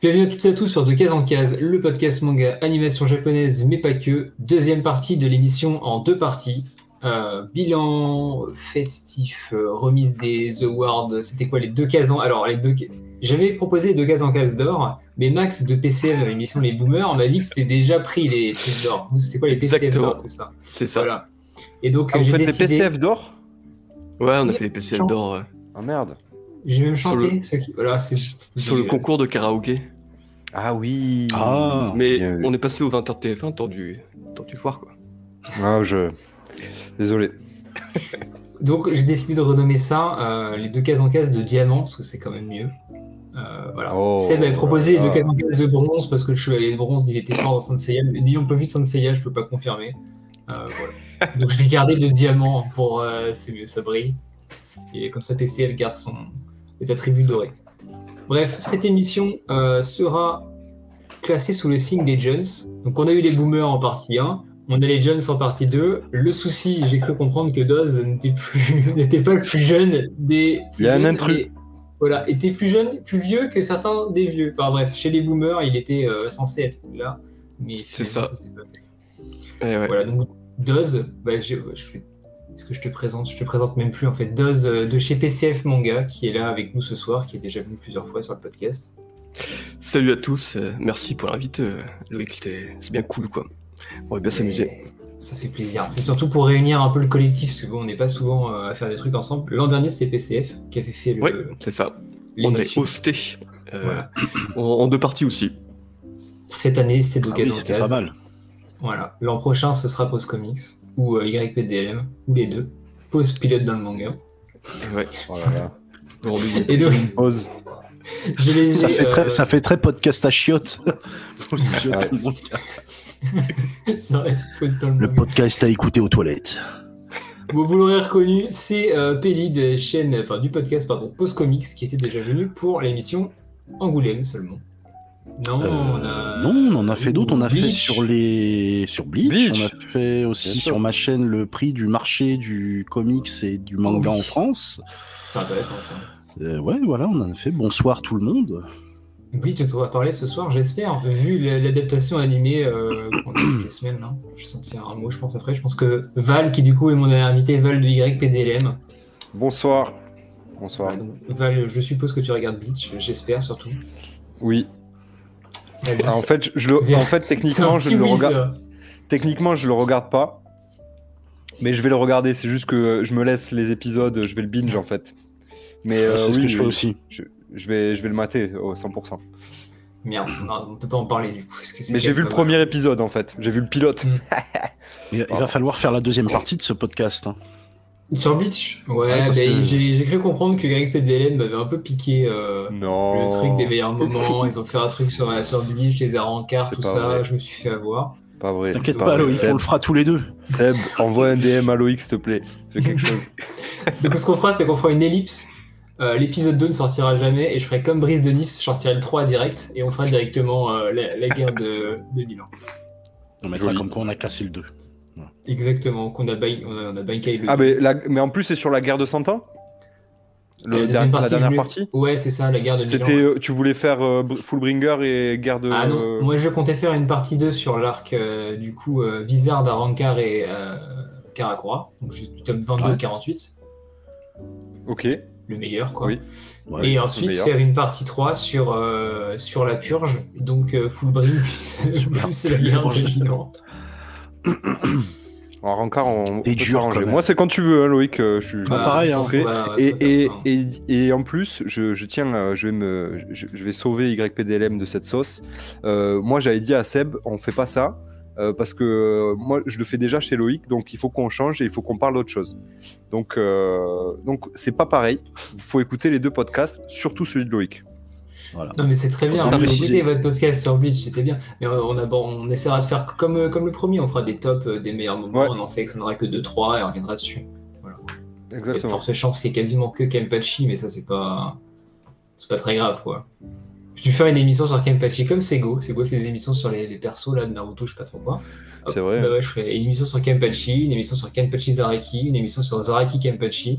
Bienvenue à toutes et à tous sur De Case en Case, le podcast manga animation japonaise, mais pas que. Deuxième partie de l'émission en deux parties. Euh, bilan festif, euh, remise des awards, c'était quoi les deux cases en... Alors, les deux... J'avais proposé les deux cases en case d'or, mais Max de PCF dans l'émission Les Boomers m'a dit que c'était déjà pris les trucs d'or. C'était quoi les PCF d'or, c'est ça C'est ça. Voilà. Et donc, Ah, vous j'ai décidé... des PCF d'or? Ouais, on a fait les PCF d'or ouais. Ah merde. J'ai même Sur chanté. le- ce qui- Voilà, c'est... c'est sur le concours de karaoké. Ah oui. Ah. Mais on est passé au 20h TF1, t'as dû, dû voir quoi. Ah, je. Désolé. Donc j'ai décidé de renommer ça euh, les deux cases en case de diamant, parce que c'est quand même mieux. Euh, voilà. Oh, Seb avait proposé les deux ah. cases en case de bronze, parce que le chevalier de bronze il était fort dans Saint Seiya, mais n'ayant pas vu Saint Seiya, je peux pas confirmer. Euh, voilà. Donc je vais garder de diamant pour euh, c'est mieux, ça brille. Et comme ça PCL garde son les attributs dorés. Bref, cette émission euh, sera classée sous le signe des Jones. Donc on a eu les boomers en partie 1, on a les Jones en partie 2. Le souci, j'ai cru comprendre que Doz n'était plus pas le plus jeune des Il y a un intrus. voilà, était plus jeune, plus vieux que certains des vieux. Enfin bref, chez les boomers, il était euh, censé être là, mais C'est ça. s'est pas. Eh ouais. Voilà, donc Doz, bah, j'ai- je fais- Est-ce que je te présente? Je te présente même plus en fait. Doz euh, de chez PCF Manga qui est là avec nous ce soir, qui est déjà venu plusieurs fois sur le podcast. Salut à tous, euh, merci pour l'invite, euh, Loïc, c'était c'est bien cool quoi. On va bien s'amuser. Ça fait plaisir. C'est surtout pour réunir un peu le collectif, parce que bon, on n'est pas souvent euh, à faire des trucs ensemble. L'an dernier, c'était PCF qui avait fait le- Ouais, c'est ça. On hoster. euh, Voilà. en, en deux parties aussi. Cette année, c'est Ah oui, d'occasion c'était pas mal. Voilà. L'an prochain, ce sera Pause Comics ou euh, YPDLM, ou les deux. Pause pilote dans le manga. Ouais. Oh là là. Et donc, Pause. je les ai. Ça fait, euh, très, ça fait très podcast à chiottes. le podcast à écouter aux toilettes. Bon, vous l'aurez reconnu, c'est euh, Pelli de chaîne, enfin du podcast, pardon, Pause Comics, qui était déjà venu pour l'émission Angoulême seulement. Non, Euh, on a... non, on en a fait d'autres. On a fait Bleach. sur les sur Bleach. Bleach. On a fait aussi Bien sûr. sur ma chaîne le prix du marché du comics et du manga Oh oui. en France. C'est intéressant ça. Euh, ouais, voilà, on en a fait. Bonsoir tout le monde. Oui, tu vas parler ce soir, j'espère. Vu la- l'adaptation animée euh, qu'on a toutes les semaines, là. je vais sortir un mot, je pense après. Je pense que Val, qui du coup est mon invité, Val de YPDLM. Bonsoir. Bonsoir. Donc, Val, je suppose que tu regardes Bleach, j'espère surtout. Oui. Ah, en fait, je, je le, en fait, techniquement, je le regarde. ça. Techniquement, je le regarde pas. Mais je vais le regarder. C'est juste que je me laisse les épisodes. Je vais le binge en fait. Mais euh, c'est ce oui, que je fais aussi. Je, je vais, je vais le mater au 100%. Merde, non, on peut pas en parler du coup. parce que c'est Mais j'ai vu le premier épisode en fait. J'ai vu le pilote. Il, il va falloir faire la deuxième partie de ce podcast. hein. Sur Bleach Ouais, Ouais, parce bah, que- j'ai cru comprendre que YPDLM m'avait un peu piqué euh, Non. le truc des meilleurs moments. Ils ont fait un truc sur, sur Bleach, les C'est tout ça. vrai. Je me suis fait avoir. Pas vrai. T'inquiète pas pas. Loïc, on le fera tous les deux. Seb, envoie un DM à Loïc, s'il te plaît. Fais quelque chose. Donc ce qu'on fera, c'est qu'on fera une ellipse. Euh, L'épisode 2 ne sortira jamais et je ferai comme Brise de Nice, je sortirai le 3 direct et on fera directement euh, la, la guerre de, de Milan. On mettra Joli. comme quoi on a cassé le 2. Exactement, qu'on a, bain- on a, on a le Ah, mais, la- mais en plus, c'est sur la guerre de 100 ans Le la La dernière voulais- partie Ouais, c'est ça, la guerre de Milan. C'était, euh, tu voulais faire euh, Br- Fullbringer et guerre de. Ah non, moi je comptais faire une partie 2 sur l'arc euh, du coup euh, Vizard, Arankar et euh, Karakura. Donc juste du tome 22 Ouais. 48, Ok. le meilleur quoi. Oui. Ouais. et ensuite faire une partie 3 sur, euh, sur la purge, donc euh, full bring plus, plus la guerre de. En rencard, on, peut s'arranger. Moi, c'est quand tu veux, hein, Loïc. euh, je suis. Bah, pareil, je hein. Et, et, et, et en plus, je, je tiens, euh, je vais me, je, je vais sauver YPDLM de cette sauce. Euh, moi, j'avais dit à Seb, on fait pas ça euh, parce que euh, moi, je le fais déjà chez Loïc, donc il faut qu'on change et il faut qu'on parle d'autre chose. Donc, euh, donc c'est pas pareil. Il faut écouter les deux podcasts, surtout celui de Loïc. Voilà. Non mais c'est très bien, écoutez votre podcast sur Bleach, c'était bien. Mais euh, on, a, bon, on essaiera de faire comme, euh, comme le premier, on fera des tops euh, des meilleurs moments, Ouais. on en sélectionnera que 2-3 et on reviendra dessus. Il y a de Exactement. fortes chances qu'il y ait quasiment que Kenpachi, mais ça c'est pas c'est pas très grave quoi. Je vais faire une émission sur Kenpachi comme Sego. Sego fait des émissions sur les, les persos là de Naruto, je sais pas trop quoi. C'est vrai. Bah ouais, je ferai une émission sur Kenpachi, une émission sur Kenpachi Zaraki, une émission sur Zaraki Kenpachi.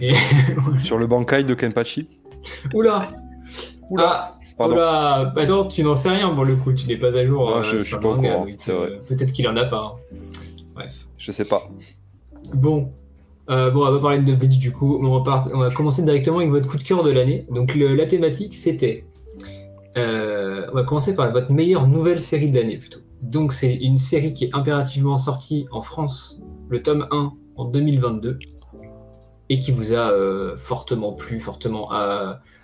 Et... Sur le Bankai de Kenpachi. Oula Oula. Ah Pardon. Là, attends, tu n'en sais rien pour le coup, tu n'es pas à jour Non, euh, je- je suis pas manga, euh, peut-être qu'il en a pas. hein. Bref. Je sais pas. Bon. Euh, bon, on va pas parler de Bleach du coup. On va, par- on va commencer directement avec votre coup de cœur de l'année. Donc le- la thématique c'était. euh, on va commencer par votre meilleure nouvelle série de l'année plutôt. Donc c'est une série qui est impérativement sortie en France, le tome 1 en 2022, et qui vous a euh, fortement plu, fortement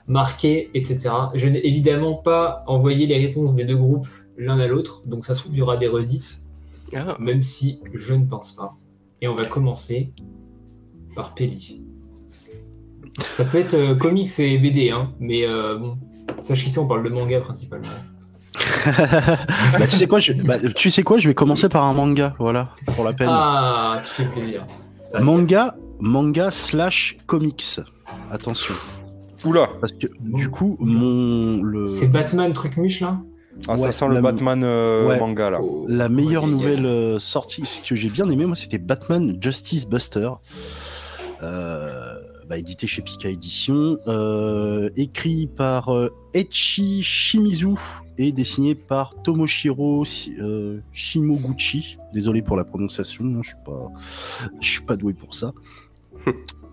marqué, etc. Je n'ai évidemment pas envoyé les réponses des deux groupes l'un à l'autre, donc ça se trouve il y aura des redites Ah, même si je ne pense pas. Et on va commencer par Peli. Ça peut être euh, comics et BD, hein, mais euh, bon, sache qu'ici on parle de manga principalement. Bah, tu sais quoi, je, bah, tu sais quoi, je vais commencer par un manga, voilà, pour la peine. Ah, tu fais plaisir. Ça- manga, manga slash comics. Attention, Oula parce que du coup, mon le C'est Batman truc muche là? Ah, Ça sent le Batman euh, Ouais. manga là. Oh, la meilleure ouais, nouvelle euh, sortie, ce que j'ai bien aimé, moi, c'était Batman Justice Buster. Euh, bah, édité chez Pika Édition, euh, écrit par euh, Echi Shimizu et dessiné par Tomoshiro Shi- euh, Shimoguchi. Désolé pour la prononciation, hein, je suis pas, je suis pas doué pour ça.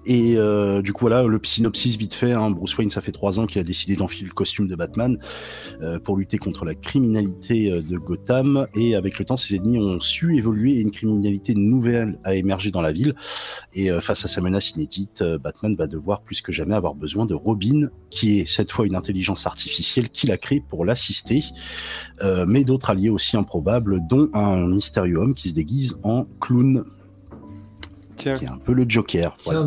Et euh, du coup, voilà, le synopsis vite fait. hein, Bruce Wayne, ça fait trois ans qu'il a décidé d'enfiler le costume de Batman euh, pour lutter contre la criminalité euh, de Gotham. Et avec le temps, ses ennemis ont su évoluer et une criminalité nouvelle a émergé dans la ville. Et face à sa menace inédite, Batman va devoir plus que jamais avoir besoin de Robin, qui est cette fois une intelligence artificielle qu'il a créée pour l'assister, mais d'autres alliés aussi improbables, dont un mystérieux homme qui se déguise en clown. Qui est un peu le Joker. Voilà.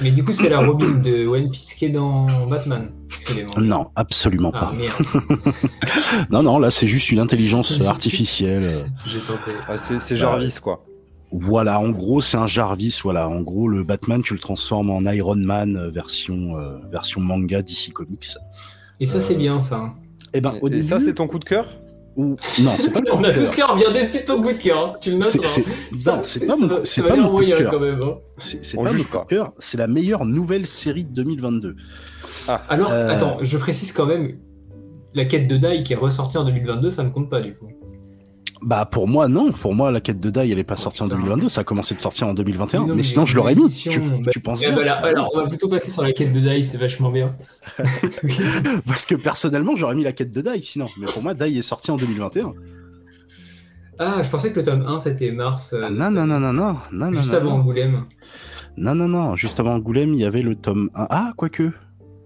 Mais du coup, c'est la Robin de One Piece qui est dans Batman. Non, absolument Ah pas. merde, Non, non, là c'est juste une intelligence artificielle. euh, j'ai tenté. Ah, c'est Jarvis quoi. Voilà, en gros, c'est un Jarvis. Voilà, en gros, le Batman, tu le transformes en Iron Man euh, version, euh, version manga DC Comics. Et ça, c'est bien ça. hein. Et ben, au Et début, ça c'est ton coup de cœur? Ou- non, c'est pas le On a tous cœur bien déçu de ton coup de cœur. hein. Tu le notes. C'est- hein. c'est- pas mon, c'est pas coup de cœur. quand même. hein. C'est pas mon coup de cœur. C'est la meilleure nouvelle série de 2022. Alors, Euh. attends, je précise quand même, la quête de Dai qui est ressortie en 2022, ça ne compte pas du coup. Bah pour moi non, pour moi la quête de Dai elle est pas Oh, sortie en putain. 2022, ça a commencé de sortir en 2021. Non, mais sinon je l'aurais mis. Tu, Bah, tu penses bien alors, on va plutôt passer sur la quête de Dai, c'est vachement bien. Parce que personnellement j'aurais mis la quête de Dai sinon. Mais pour moi Dai est sorti en 2021. ah, je pensais que le tome 1 c'était mars. euh, Ah, non non non non non non non. Juste non, avant non. Angoulême. Non, non, non. Juste avant Angoulême, il y avait le tome 1. Ah, quoique. Si,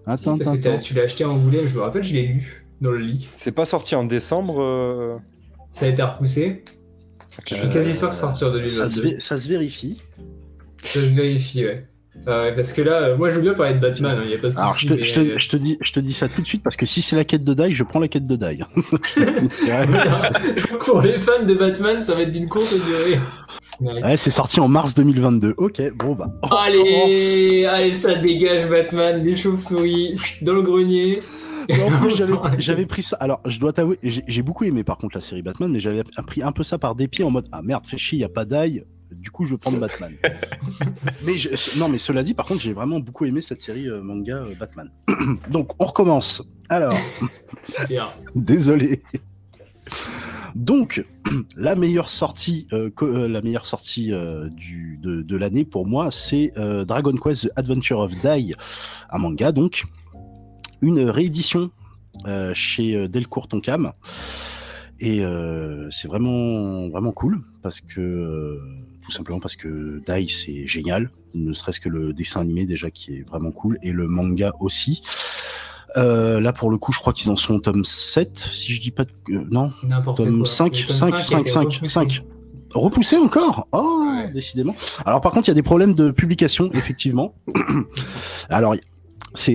Attends, parce que attends, t'as- attends. tu l'as acheté à Angoulême, je me rappelle, je l'ai lu dans le lit. C'est pas sorti en décembre euh, Ça a été repoussé. Je suis Euh, quasi sûr que c'est sorti en Ça 2022. se, vé- ça se vérifie. Ça se vérifie, ouais. Ouais, parce que là, euh, moi je veux bien parler de Batman, il n'y a pas de Alors, souci. je te, mais, je, te, euh, je te dis, je te dis ça tout de suite parce que si c'est la quête de Dai, je prends la quête de voilà. Pour les fans de Batman, ça va être d'une courte durée. Ouais. ouais, c'est sorti en mars 2022. Ok, bon bah. commence. Allez, allez, ça dégage Batman, les chauves-souris, dans le grenier. J'avais- pris ça. Alors, je dois t'avouer, j'ai beaucoup aimé par contre la série Batman, mais j'avais pris un peu ça par dépit en mode Ah merde, fais chier, y a pas Dai. Du coup, je vais prendre Batman. mais je- non, mais cela dit, par contre, j'ai vraiment beaucoup aimé cette série euh, manga euh, Batman. Donc, on recommence. Alors. Désolé. Donc, la meilleure sortie, euh, euh, la meilleure sortie euh, du, de, de l'année pour moi, c'est Dragon Quest: The Adventure of Dai, un manga donc, une réédition euh, chez euh, Delcourt Tonkam, et euh, c'est vraiment vraiment cool parce que tout simplement parce que Dai c'est génial, ne serait-ce que le dessin animé déjà qui est vraiment cool et le manga aussi. Euh, là, pour le coup, je crois qu'ils en sont au tome 7, si je dis pas de... euh, non, tome quoi. 5, Le tome 5, a 5, été 5, repoussé. 5. Repoussé encore? Oh, Ouais. décidément. Alors, par contre, il y a des problèmes de publication, effectivement. Alors,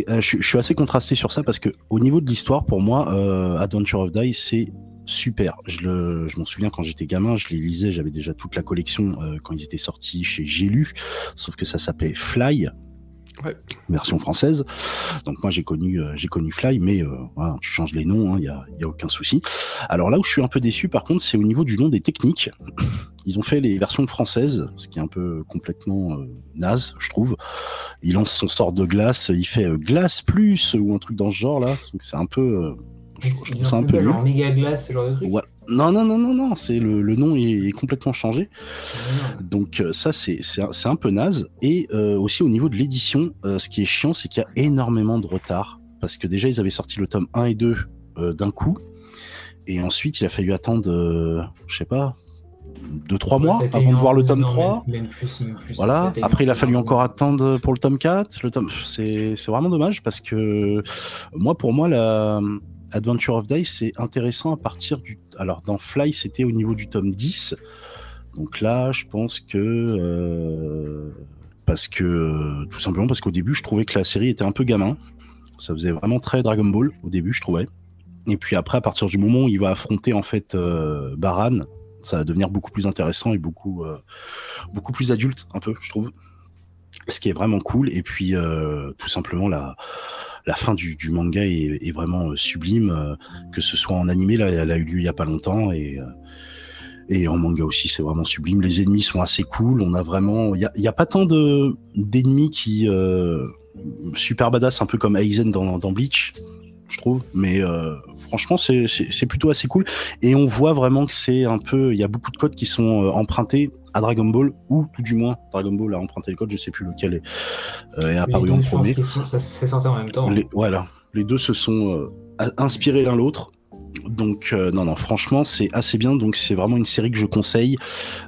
euh, je, suis- assez contrasté sur ça parce que au niveau de l'histoire, pour moi, euh, Adventure of Die, c'est super. Je, m'en souviens quand j'étais gamin, je les lisais, j'avais déjà toute la collection euh, quand ils étaient sortis chez J'ai sauf que ça s'appelait Fly. Version française. Donc moi j'ai connu euh, j'ai connu Fly, mais euh, tu changes les noms, il y, a, y a aucun souci. Alors là où je suis un peu déçu par contre, c'est au niveau du nom des techniques. Ils ont fait les versions françaises, ce qui est un peu complètement euh, naze, je trouve. Il lance son sort de glace, il fait euh, glace plus ou un truc dans ce genre là. C'est un peu Je, je Il trouve ça un peu genre méga glace, ce genre de truc. Ouais. Non, non, non, non, non, c'est le, le nom est, est complètement changé. Ah, Donc euh, ça, c'est un, peu naze. Et euh, aussi au niveau de l'édition, euh, ce qui est chiant, c'est qu'il y a énormément de retard. Parce que déjà, ils avaient sorti le tome 1 et 2 euh, d'un coup. Et ensuite, il a fallu attendre, je sais pas, 2-3 mois avant de voir le tome non, 3. Même, plus, même plus. Voilà. Après, il a fallu encore attendre pour le tome 4. Le tome, c'est c'est vraiment dommage parce que moi, pour moi, la Adventure of Day, c'est intéressant à partir du. Alors, dans Fly, c'était au niveau du tome 10. Donc là, je pense que. euh, Parce que. Tout simplement parce qu'au début, je trouvais que la série était un peu gamin. Ça faisait vraiment très Dragon Ball au début, je trouvais. Et puis après, à partir du moment où il va affronter en fait euh, Baran, ça va devenir beaucoup plus intéressant et beaucoup, euh, beaucoup plus adulte, un peu, je trouve. Ce qui est vraiment cool. Et puis, tout simplement, la, la fin du, manga est, vraiment euh, sublime. euh, que ce soit en animé, là, elle a eu lieu il y a pas longtemps. Et, euh, en manga aussi, c'est vraiment sublime. Les ennemis sont assez cool. On a vraiment. Il n'y a, pas tant de d'ennemis qui. super badass, un peu comme Aizen dans, dans Bleach, je trouve. Mais franchement, c'est c'est- c'est plutôt assez cool. Et on voit vraiment que c'est un peu. Il y a beaucoup de codes qui sont euh, empruntés à Dragon Ball, ou tout du moins, Dragon Ball a emprunté les codes, je sais plus lequel est, euh, est apparu en premier. qu'ils sont, ça s'est sorti en même temps. Les, voilà, les deux se sont euh, inspirés l'un l'autre. Donc euh, non non franchement c'est assez bien donc c'est vraiment une série que je conseille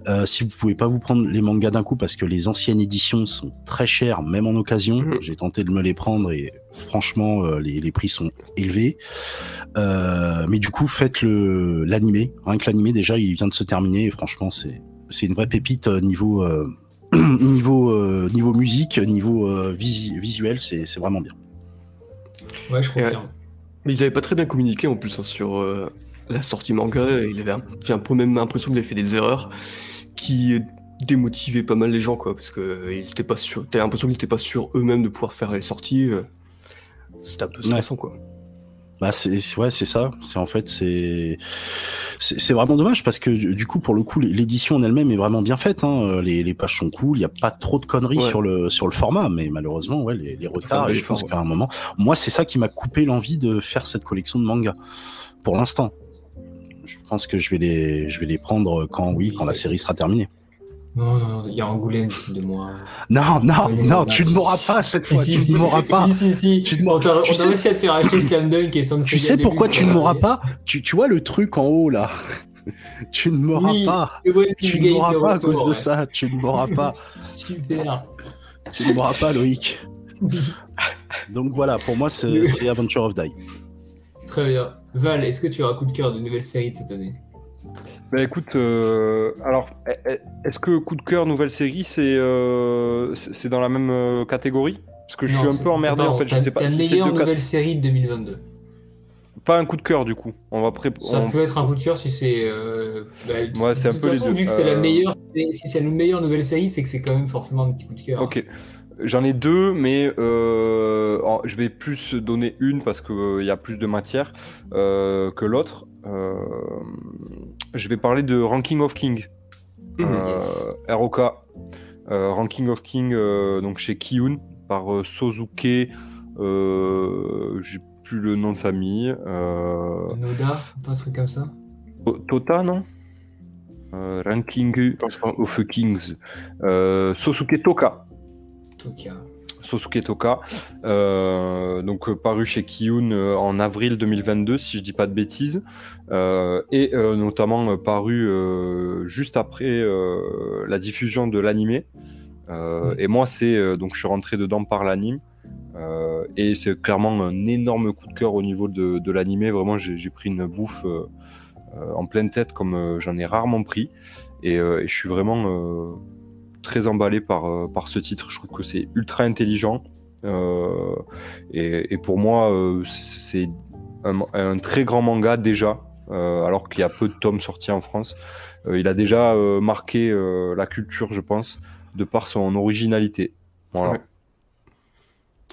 Euh, si vous pouvez pas vous prendre les mangas d'un coup parce que les anciennes éditions sont très chères même en occasion Mhm. j'ai tenté de me les prendre et franchement euh, les, les prix sont élevés Euh, mais du coup faites le l'animé rien que l'animé déjà il vient de se terminer et franchement c'est c'est une vraie pépite euh, niveau euh, niveau euh, niveau musique niveau euh, visi- visuel c'est c'est vraiment bien Ouais, je confirme. Mais il avait pas très bien communiqué en plus hein, sur euh, la sortie manga. Il avait un- j'ai un peu même l'impression qu'il avait fait des erreurs qui démotivaient pas mal les gens, quoi, parce que euh, ils étaient pas sûrs. T'as l'impression qu'ils étaient pas sûrs eux-mêmes de pouvoir faire les sorties. euh, Stressant, quoi. Bah c'est ouais c'est ça c'est en fait c'est c'est vraiment dommage parce que du coup pour le coup l'édition en elle-même est vraiment bien faite hein. les, les pages sont cool il y a pas trop de conneries Ouais. sur le sur le format mais malheureusement ouais les, les retards je pense qu'à un moment moi c'est ça qui m'a coupé l'envie de faire cette collection de mangas pour l'instant je pense que je vais les je vais les prendre quand oui quand la série sera terminée Non, non, il y a Angoulême d'ici deux mois. non non non tu ne m'auras pas cette fois si, tu si, ne m'auras pas Si, si, si. Tu on t'a sais- réussi à te faire acheter Slam Dunk et Saint tu sais pourquoi tu ne m'auras pas tu, tu vois le truc en haut là tu ne Oui. pas Tu ne de pas à cause de ça, tu ne m'auras pas, Super. tu ne m'auras pas Loïc. Donc voilà, pour moi c'est Adventure of Die. Très bien. Val, est-ce que tu as un coup de cœur de nouvelle série de cette année? Bah écoute, euh, alors, e- e- est-ce que coup de cœur nouvelle série, c'est euh, c'est dans la même euh, catégorie? Parce que je suis un peu emmerdé en fait, je sais pas si c'est meilleure deux cat- nouvelle série de 2022. Pas un coup de cœur du coup. On va pré... Ça on- peut être un coup de cœur si c'est. euh, bah, Ouais, c'est un peu les deux. vu que c'est la meilleure, si c'est la meilleure nouvelle série, c'est que c'est quand même forcément un petit coup de cœur. Ok. J'en ai deux, mais euh, je vais plus donner une parce qu'il y a plus de matière euh, que l'autre. Je vais parler de Ranking of King. Mhm. Euh, Yes. ROK. Euh, Ranking of King, euh, donc chez Kiyun, par euh, Sozuke. Euh, J'ai plus le nom de famille. Euh, Noda, pas un truc comme ça To- Tota, non? Euh, Ranking of Kings. Euh, Sosuke Toka. Toka. Sosuke Toka, euh, donc euh, paru chez Kiyun euh, en avril 2022, si je dis pas de bêtises, euh, et notamment paru juste après la diffusion de l'animé. Euh, Mm. Et moi, c'est donc je suis rentré dedans par l'anime, et c'est clairement un énorme coup de cœur au niveau de, de l'animé. Vraiment, j'ai pris une bouffe en pleine tête comme j'en ai rarement pris, et, et je suis vraiment très emballé par, euh, par ce titre. Je trouve que c'est ultra intelligent. euh, et, et pour moi, euh, c'est- un, un très grand manga déjà, euh, alors qu'il y a peu de tomes sortis en France. Euh, il a déjà euh, marqué la culture, je pense, de par son originalité. Voilà.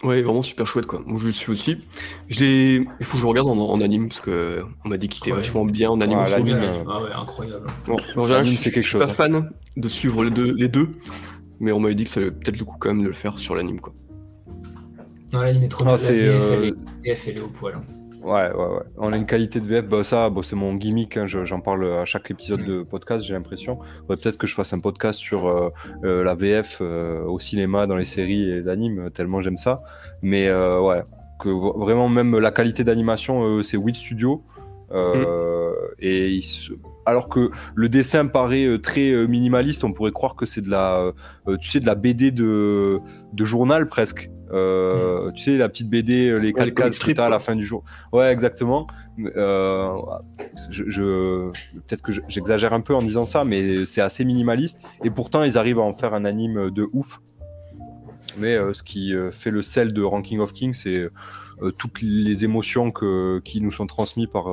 Ouais, vraiment super chouette quoi. Moi je le suis aussi. Je l'ai- Il faut que je regarde en, en anime parce que on m'a dit qu'il était Ouais. vachement bien en anime. Ouais, l'anime, euh, Ah ouais, incroyable. Bon, en général, L'anime, je, c'est quelque je suis pas fan de suivre les deux, les deux, mais on m'avait dit que ça valait peut-être le coup quand même de le faire sur l'anime quoi. Non, il met trop Ah, bien. La c'est, VF, euh, elle est- VF, elle est au poil. hein. Ouais, ouais, ouais. On a une qualité de VF, bah, ça, bah, c'est mon gimmick, hein, je- j'en parle à chaque épisode de podcast, j'ai l'impression. Ouais, Peut-être que je fasse un podcast sur euh, euh, la VF euh, au cinéma, dans les séries et les animes, tellement j'aime ça. Mais ouais, que vraiment, même la qualité d'animation, c'est Wit Studio. Euh, et se- alors que le dessin paraît très minimaliste, on pourrait croire que c'est de la, tu sais, de la BD de, de journal presque. Euh, Tu sais, la petite BD, euh, les que strips, t'as à la fin du jour. Ouais, exactement. Euh, je, je- peut-être que je- j'exagère un peu en disant ça, mais c'est assez minimaliste. Et pourtant, ils arrivent à en faire un anime de ouf. Mais euh, ce qui fait le sel de Ranking of Kings, c'est toutes les émotions que, qui nous sont transmises par,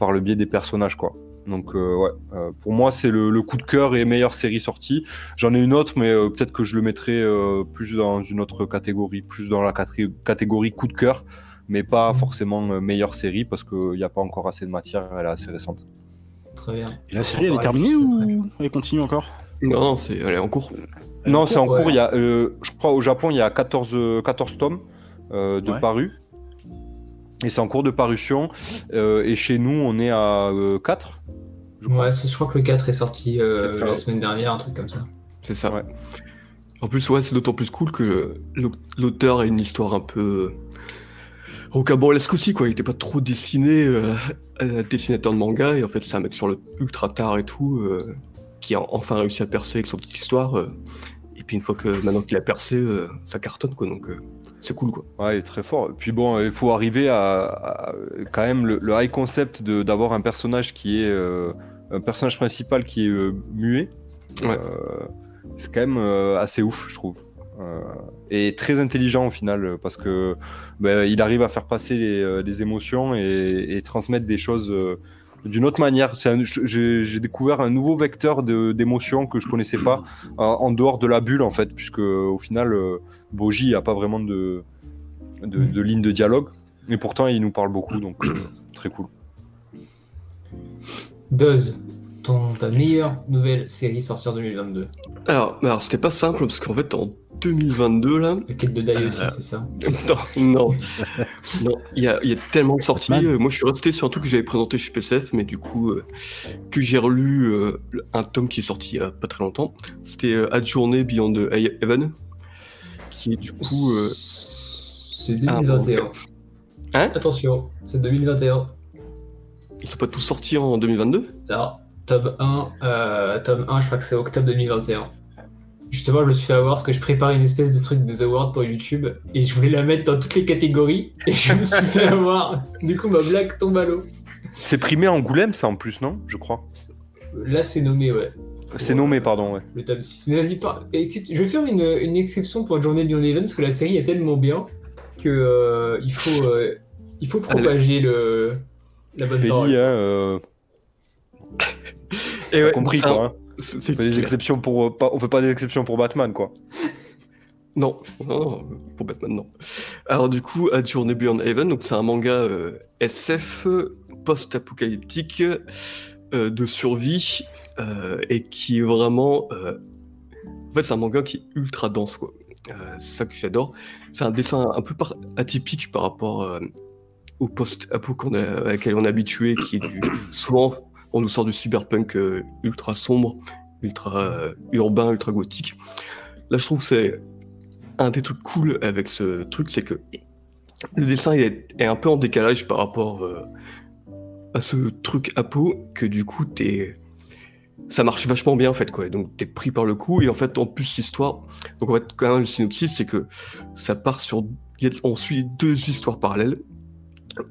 par le biais des personnages, quoi. Donc euh, ouais, euh, pour moi c'est le, le coup de cœur et meilleure série sortie. J'en ai une autre, mais euh, peut-être que je le mettrai euh, plus dans une autre catégorie, plus dans la caté- catégorie coup de cœur, mais pas forcément euh, meilleure série parce qu'il n'y a pas encore assez de matière, elle est assez récente. Très bien. Et la série, elle est terminée ou elle continue encore? Non, non, c'est, elle est en cours. Non, c'est en Ouais. cours. Il y a, euh, je crois au Japon, il y a 14, euh, 14 tomes euh, de Ouais. parus. Et c'est en cours de parution. Euh, et chez nous, on est à 4. je crois. Ouais, je crois que le 4 est sorti euh, la semaine dernière, un truc comme ça. C'est ça. Ouais. En plus, ouais, c'est d'autant plus cool que l'au- l'auteur a une histoire un peu rocambolesque aussi, quoi. Il était pas trop dessiné, euh, euh, dessinateur de manga, et en fait, c'est un mec sur le ultra tard et tout, euh, qui a enfin réussi à percer avec son petite histoire. euh, et puis une fois que maintenant qu'il a percé, euh, ça cartonne, quoi. Donc, euh, c'est cool, quoi. Ouais, il est très fort. Puis bon, il faut arriver à, à- quand même le, le high concept de- d'avoir un personnage qui est euh, un personnage principal qui est euh, muet. Ouais. Euh, c'est quand même euh, assez ouf, je trouve. Euh, et très intelligent au final parce que ben, il arrive à faire passer les, les émotions et, et transmettre des choses euh, d'une autre manière. J'ai découvert un nouveau vecteur d'émotions que je connaissais pas en, en dehors de la bulle en fait, puisque au final, euh, Boji n'a pas vraiment de, de, de ligne de dialogue, mais pourtant il nous parle beaucoup, donc euh, très cool. Ton, ta meilleure nouvelle série sortie en 2022. Alors, alors c'était pas simple, parce qu'en fait, en 2022, là, La quête de Dai aussi, Euh, c'est ça. Non, non. non, il y y a tellement de sorties. Euh, Moi, je suis resté sur un truc que j'avais présenté chez PCF, mais du coup, euh, que j'ai relu euh, un tome qui est sorti il y a pas très longtemps. C'était euh, Adjourné Beyond the Heaven, qui est du coup. C'est 2021. Hein? Attention, c'est 2021. ils sont pas tous sortis en 2022 Alors, tome 1, euh, tome 1, je crois que c'est octobre 2021. Justement, je me suis fait avoir parce que je préparais une espèce de truc des awards pour YouTube et je voulais la mettre dans toutes les catégories et je me suis fait avoir. Du coup, ma blague tombe à l'eau. C'est primé Angoulême, ça en plus, non? Je crois. Là, c'est nommé, ouais. C'est nommé, pardon, ouais. Le tome 6. Mais vas-y, pas. Écoute, je vais faire une, une exception pour Journée Beyond Even parce que la série est tellement bien que euh, il, faut, euh, il faut propager le, la bonne Péli, parole. hein, euh, Et t'as ouais, compris quoi. hein. C'est- fait des exceptions pour, euh, pas, on fait pas des exceptions pour Batman, quoi. Non, non, non, pour Batman, non. Alors du coup, Adjourné Beyond Heaven, donc c'est un manga euh, SF post-apocalyptique euh, de survie euh, et qui est vraiment... En fait, c'est un manga qui est ultra dense, quoi. C'est ça que j'adore. C'est un dessin un peu par- atypique par rapport au post-apo qu'on a- à laquelle on est habitué, qui est du... Souvent, on nous sort du cyberpunk euh, ultra sombre, ultra euh, urbain, ultra gothique. Là, je trouve que c'est un des trucs cool avec ce truc, c'est que le dessin est, un peu en décalage par rapport euh, à ce truc apo, que du coup, t'es... ça marche vachement bien en fait, quoi. Donc, t'es pris par le coup, et en fait, en plus, l'histoire. Donc, en fait, quand même, le synopsis, c'est que ça part sur. On suit deux histoires parallèles.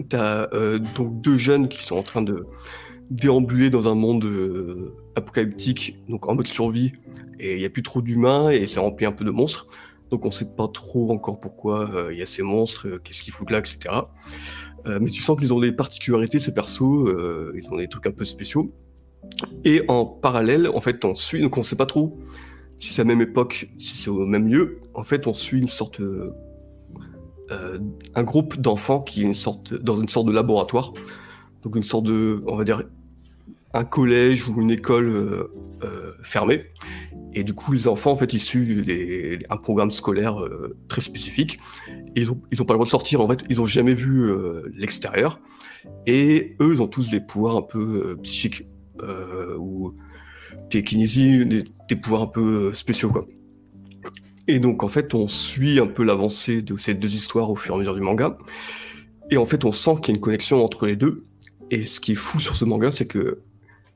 T'as donc deux jeunes qui sont en train de déambuler dans un monde euh, apocalyptique, donc en mode survie, et il n'y a plus trop d'humains, et c'est rempli un peu de monstres. Donc on sait pas trop encore pourquoi euh, il y a ces monstres, euh, qu'est-ce qu'ils foutent là, etc. Mais tu sens qu'ils ont des particularités, ces persos, ils ont des trucs un peu spéciaux. Et en parallèle, en fait, on suit, donc on sait pas trop si c'est à la même époque, si c'est au même lieu. En fait, on suit une sorte, un groupe d'enfants qui est une sorte, dans une sorte de laboratoire, donc une sorte de, on va dire, un collège ou une école euh, euh, fermée. Et du coup, les enfants, en fait, ils suivent un programme scolaire euh, très spécifique. Ils ont, ils ont pas le droit de sortir, en fait, ils ont jamais vu euh, l'extérieur. Et eux, ils ont tous des pouvoirs un peu euh, psychiques, euh, ou des kinésies, des, des pouvoirs un peu spéciaux, quoi. Et donc, en fait, on suit un peu l'avancée de ces deux histoires au fur et à mesure du manga. Et en fait, on sent qu'il y a une connexion entre les deux. Et ce qui est fou sur ce manga, c'est que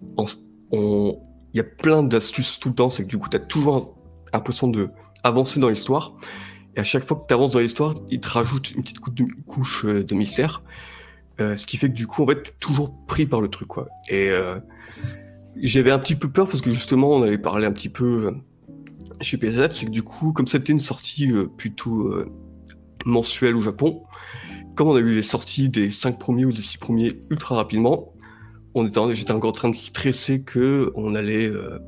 il y a plein d'astuces tout le temps. C'est que du coup, tu as toujours l'impression de avancer dans l'histoire. Et à chaque fois que tu avances dans l'histoire, il te rajoute une petite cou- de- couche euh, de mystère. Euh, ce qui fait que du coup, en fait, t'es toujours pris par le truc, quoi. Et euh, j'avais un petit peu peur parce que justement, on avait parlé un petit peu chez PSF, c'est que du coup, comme c'était une sortie plutôt mensuelle au Japon, comme on a eu les sorties des 5 premiers ou des 6 premiers ultra rapidement, on était, j'étais encore en train de stresser que on allait euh,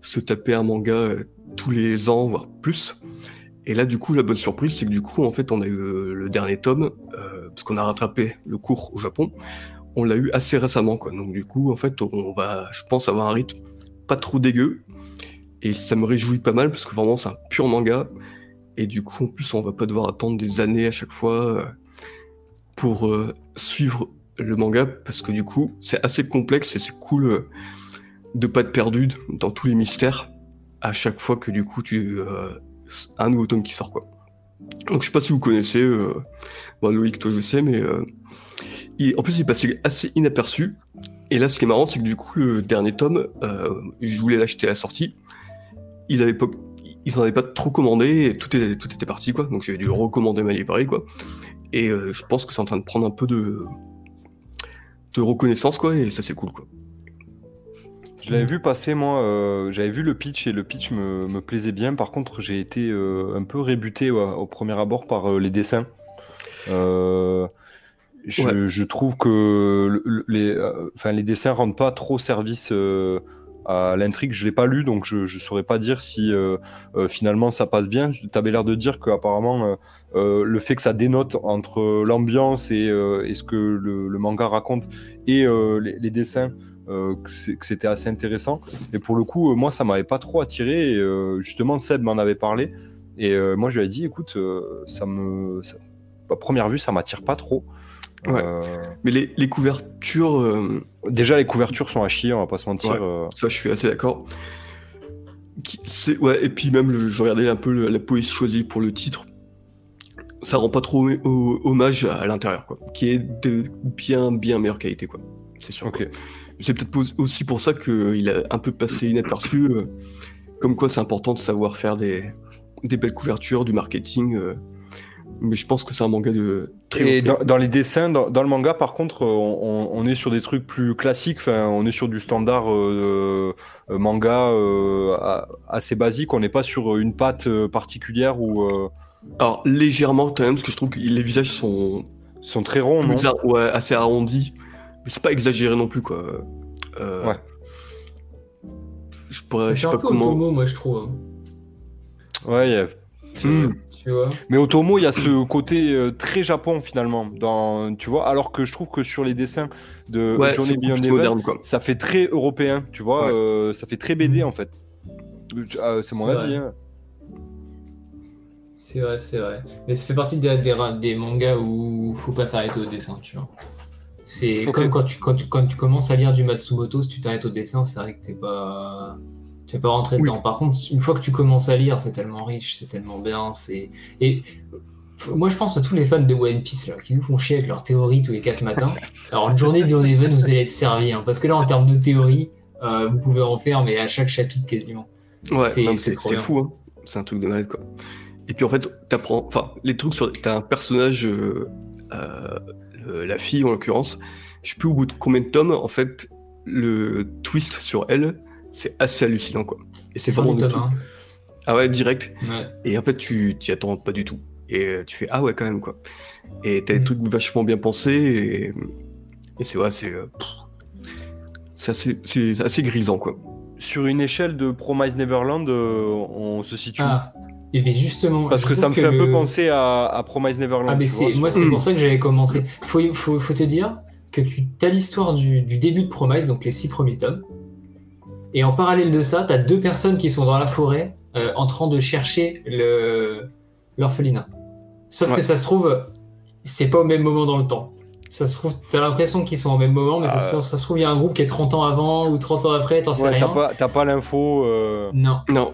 se taper un manga euh, tous les ans, voire plus. Et là, du coup, la bonne surprise, c'est que du coup, en fait, on a eu euh, le dernier tome, parce qu'on a rattrapé le cours au Japon, on l'a eu assez récemment. Donc, du coup, en fait, on va, je pense, avoir un rythme pas trop dégueu. Et ça me réjouit pas mal, parce que vraiment, c'est un pur manga. Et du coup, en plus, on va pas devoir attendre des années à chaque fois pour suivre le manga, parce que du coup, c'est assez complexe et c'est cool euh, de pas être perdu dans tous les mystères à chaque fois que du coup, tu euh, un nouveau tome qui sort, quoi. Donc, je sais pas si vous connaissez, euh, Loïc, toi, je sais, mais euh, en plus, il passé assez inaperçu. Et là, ce qui est marrant, c'est que du coup, le dernier tome, je voulais l'acheter à la sortie. Il avait pas, ils en avaient pas trop commandé, et tout, est, tout était parti, quoi. Donc, j'avais dû le recommander ma librairie, quoi. Et je pense que c'est en train de prendre un peu de, de reconnaissance, quoi, et ça, c'est cool, quoi. Je l'avais vu passer, moi, euh, j'avais vu le pitch et le pitch me, me plaisait bien. Par contre, j'ai été euh, un peu rébuté ouais, au premier abord par euh, les dessins. Je, Ouais. je trouve que le- le- les, enfin, les dessins rendent pas trop service à l'intrigue. Je l'ai pas lu, donc je ne saurais pas dire si finalement ça passe bien. Tu avais l'air de dire qu'apparemment euh, euh, le fait que ça dénote entre l'ambiance et, euh, et ce que le, le manga raconte et euh, les, les dessins, euh, que c'était assez intéressant. Et pour le coup, euh, moi, ça m'avait pas trop attiré. Et, euh, justement, Seb m'en avait parlé. Et euh, moi, je lui ai dit, écoute, euh, ça me, ça- à première vue, ça m'attire pas trop. Ouais. Euh, Mais les, les couvertures, euh, déjà, les couvertures sont à chier, on va pas se mentir. Ouais. euh. ça, je suis assez d'accord. Ouais, et puis même, je regardais un peu le- la police choisie pour le titre. Ça rend pas trop hom- ho- hommage à l'intérieur, quoi. Qui est de bien, bien meilleure qualité, quoi. C'est sûr. C'est peut-être aussi pour ça qu'il a un peu passé inaperçu. euh, comme quoi, c'est important de savoir faire des, des belles couvertures, du marketing. euh, mais je pense que c'est un manga de très Et dans, dans les dessins, dans, dans le manga, par contre, euh, on, est sur des trucs plus classiques. Enfin, on est sur du standard euh, manga assez basique. On n'est pas sur une patte particulière euh, Alors, légèrement quand même, parce que je trouve que les visages sont ils sont très ronds, non? ar- ouais, assez arrondis. Mais c'est pas exagéré non plus, quoi. Euh, Ouais. Je pourrais, je sais un pas peu comment. Otomo, moi, je trouve. hein. Ouais. y a- Hmm. Tu vois Mais Otomo, il y a ce côté euh, très Japon finalement. Dans, tu vois, alors que je trouve que sur les dessins de Ouais, Johnny Beyond moderne, quoi. ça fait très européen. Tu vois, Ouais. euh, ça fait très BD en fait. Euh, c'est mon avis. hein. C'est vrai, c'est vrai. Mais ça fait partie des, des, des mangas où faut pas s'arrêter au dessin, tu vois. C'est comme quand tu, quand, tu, quand tu commences à lire du Matsumoto, si tu t'arrêtes au dessin, c'est vrai que t'es pas. Tu vas pas rentrer Oui. dedans. Par contre, une fois que tu commences à lire, c'est tellement riche, c'est tellement bien. c'est Et moi, je pense à tous les fans de One Piece là, qui nous font chier avec leurs théories tous les 4 matins. Alors, une journée Beyond Even, vous allez être servi. hein, parce que là, en termes de théorie, euh, vous pouvez en faire, mais à chaque chapitre quasiment. Ouais, C'est- fou, hein. C'est un truc de malade, quoi. Et puis en fait, t'apprends. Enfin, les trucs sur. T'as un personnage. euh, euh, la fille, en l'occurrence. Je sais plus au bout de combien de tomes, en fait, le twist sur elle, c'est assez hallucinant, quoi. Et c'est vraiment de. 1. Ah ouais, direct. Ouais. Et en fait, tu t'y attends pas du tout. Et tu fais ah ouais, quand même, quoi. Et t'as des Mm. trucs vachement bien pensés. Et, et c'est vrai, c'est. euh, c'est assez, c'est assez grisant, quoi. Sur une échelle de Promise Neverland, euh, on se situe. Ah, et bien justement. Parce que ça me fait un peu penser à, à Promise Neverland. Ah, mais tu c'est, vois, moi, c'est Mm. pour ça que j'avais commencé. Faut, faut, faut te dire que tu as l'histoire du, du début de Promise, donc les six premiers tomes. Et en parallèle de ça, t'as deux personnes qui sont dans la forêt euh, en train de chercher l'orphelinat. Sauf Ouais. que ça se trouve, c'est pas au même moment dans le temps. Ça se trouve, t'as l'impression qu'ils sont au même moment, mais ça, se Ah. trouve, ça se trouve, il y a un groupe qui est 30 ans avant ou 30 ans après, t'en sais Ouais, t'as rien. pas, t'as pas l'info. euh, Non. Non.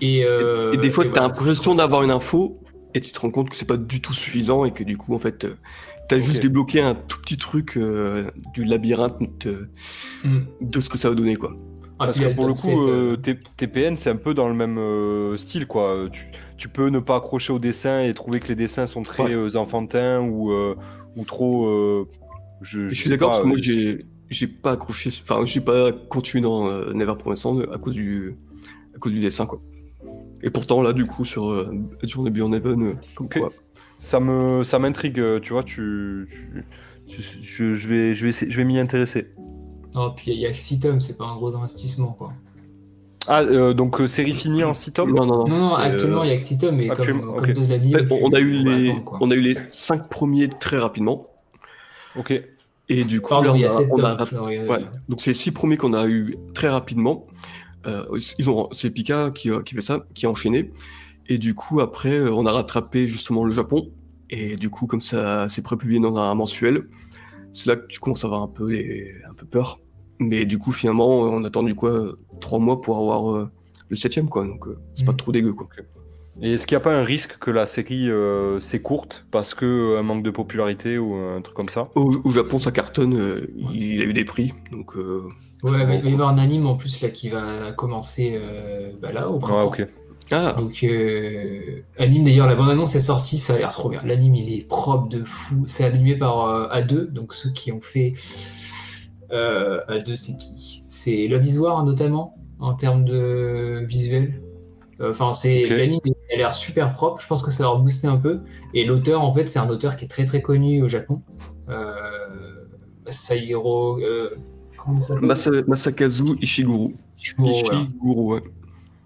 Et, euh, et des fois, t'as voilà. l'impression d'avoir une info et tu te rends compte que c'est pas du tout suffisant et que du coup, en fait, euh, t'as juste Ok. débloqué un tout petit truc euh, du labyrinthe de, Mm. de ce que ça va donner, quoi. Ah, Parce que pour le coup, 7, euh, T- TPN, c'est un peu dans le même euh, style, quoi. Tu, tu peux ne pas accrocher au dessin et trouver que les dessins sont très Ouais. euh, enfantins ou, euh, ou trop. euh, je, suis d'accord parce que moi, j'ai pas accroché, enfin, j'ai pas continué dans euh, Never Promised Land à cause du du dessin, quoi. Et pourtant, là, du coup, sur euh, Journey Beyond Heaven, euh, comme quoi. ça me ça m'intrigue, euh, tu vois. Tu, tu- tu- je, je vais je vais essayer- je vais m'y intéresser. Oh, puis il y a que 6 tomes, c'est pas un gros investissement, quoi. Ah, euh, donc euh, série finie en 6 tomes? Non, non, non. Non, non, c'est, actuellement, euh, il y a que 6 tomes, mais comme, actuellement, comme ok. Dose l'a dit, en fait, tu- on a eu les, attendre, quoi. on a eu les cinq premiers très rapidement. Ok. Et du coup, Pardon, là, on il y a a- 7 on a tomes. je l'ai regardé. Ouais. Donc c'est les six premiers qu'on a eu très rapidement. Euh, ils ont, c'est Pika qui, euh, qui fait ça, qui a enchaîné. Et du coup après, euh, on a rattrapé justement le Japon. Et du coup, comme ça, c'est prépublié dans un mensuel. C'est là que tu commences à avoir un peu les, un peu peur. Mais du coup, finalement, on a attendu quoi, trois mois pour avoir euh, le septième, quoi. Donc euh, c'est pas Mhm. trop dégueu, quoi. Et est-ce qu'il n'y a pas un risque que la série euh, s'écourte parce que un manque de popularité ou un truc comme ça? Au, au Japon, ça cartonne. euh, il a eu des prix, donc. Ouais, mais il va y avoir un anime en plus là qui va commencer euh, bah, là au printemps. ok. Ah, Donc euh, anime d'ailleurs la bande annonce est sortie, ça a l'air trop bien. L'anime il est propre de fou. C'est animé par euh, A2, donc ceux qui ont fait euh, A2 c'est qui? C'est Love is War notamment en termes de visuel. Euh, Enfin c'est Ok. l'anime il a l'air super propre. Je pense que ça va leur booster un peu. Et l'auteur en fait c'est un auteur qui est très très connu au Japon. Euh, Saihiro. Comment il s'appelle Masa- Masakazu Ishiguro. Ishiguro, ouais.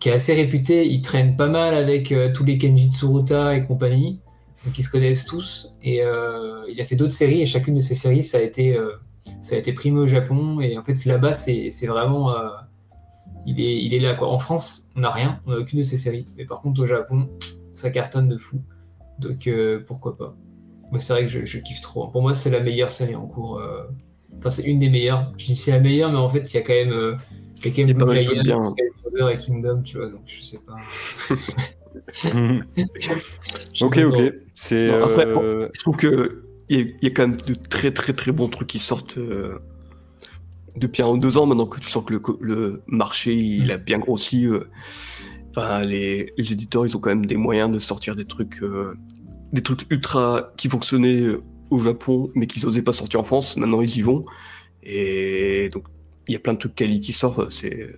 qui est assez réputé. Il traîne pas mal avec euh, tous les Kenji Tsuruta et compagnie. Donc ils se connaissent tous. Et euh, il a fait d'autres séries et chacune de ces séries, ça a été, euh, ça a été primé au Japon. Et en fait, là-bas, c'est c'est vraiment. euh, il, est, il est là. Quoi. En France, on n'a rien. On n'a aucune de ces séries. Mais par contre, au Japon, ça cartonne de fou. Donc euh, pourquoi pas. Moi, c'est vrai que je, je kiffe trop. Pour moi, c'est la meilleure série en cours. Enfin, c'est une des meilleures. Je dis c'est la meilleure, mais en fait, il y a quand même. euh, il y a quand même Blue Giant, bien. Mother et Kingdom, tu vois, donc je sais pas. ok, ok. C'est. Après, euh, Je trouve que il y, a- il y a quand même de très très très bons trucs qui sortent euh, depuis un ou deux ans maintenant que tu sens que le, marché il a bien grossi. euh. Enfin, les, les éditeurs ils ont quand même des moyens de sortir des trucs, euh, des trucs ultra qui fonctionnaient euh, au Japon mais qu'ils osaient pas sortir en France. Maintenant ils y vont et donc il y a plein de trucs quali qui sortent. C'est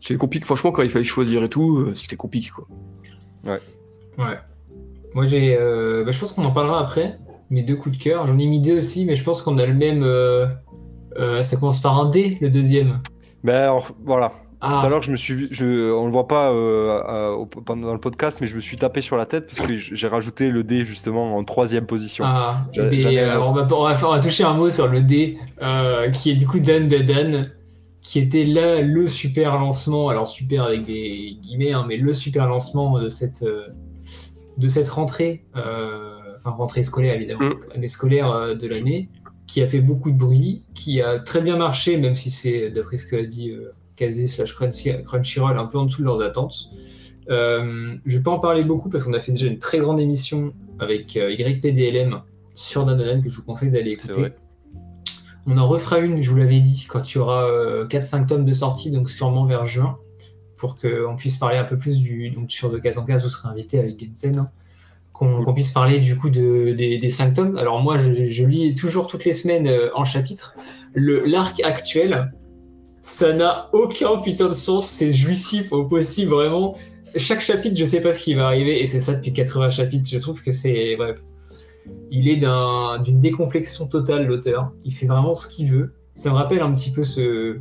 c'est compliqué. Franchement quand il fallait choisir et tout, euh, c'était compliqué quoi. Ouais. Moi, j'ai. euh, bah, je pense qu'on en parlera après. Mes deux coups de cœur. J'en ai mis deux aussi, mais je pense qu'on a le même. euh, euh, ça commence par un D, le deuxième. Ben alors, voilà. Tout Ah, à l'heure, je me suis, je, on le voit pas euh, à- au- pendant le podcast, mais je me suis tapé sur la tête parce que j'ai rajouté le D justement en troisième position. ah, mais, euh, on, va, on, va, on va toucher un mot sur le D, euh, qui est du coup Dan Dadan, qui était là le super lancement. Alors, super avec des guillemets, hein, mais le super lancement de cette, euh, de cette rentrée. euh, Enfin, rentrée scolaire évidemment, Mm. année scolaire euh, de l'année. qui a fait beaucoup de bruit, qui a très bien marché, même si c'est, d'après ce qu'a dit euh, Kazé slash Crunchy- Crunchyroll, un peu en dessous de leurs attentes. Euh, je vais pas en parler beaucoup parce qu'on a fait déjà une très grande émission avec euh, YPDLM sur Danonan que je vous conseille d'aller écouter. On en refera une, je vous l'avais dit, quand il y aura euh, 4-5 tomes de sortie, donc sûrement vers juin, pour qu'on puisse parler un peu plus du. Donc sur De Case en Case, vous serez invité avec Gensen, hein, qu'on Cool. puisse parler du coup de, des, des 5 tomes. Alors moi, je, je lis toujours toutes les semaines euh, en chapitre. L'arc actuel, ça n'a aucun putain de sens, c'est jouissif au possible, vraiment. Chaque chapitre, je sais pas ce qui va arriver, et c'est ça depuis 80 chapitres. Je trouve que c'est. Bref. Il est d'un- d'une décomplexion totale, l'auteur. Il fait vraiment ce qu'il veut. Ça me rappelle un petit peu ce.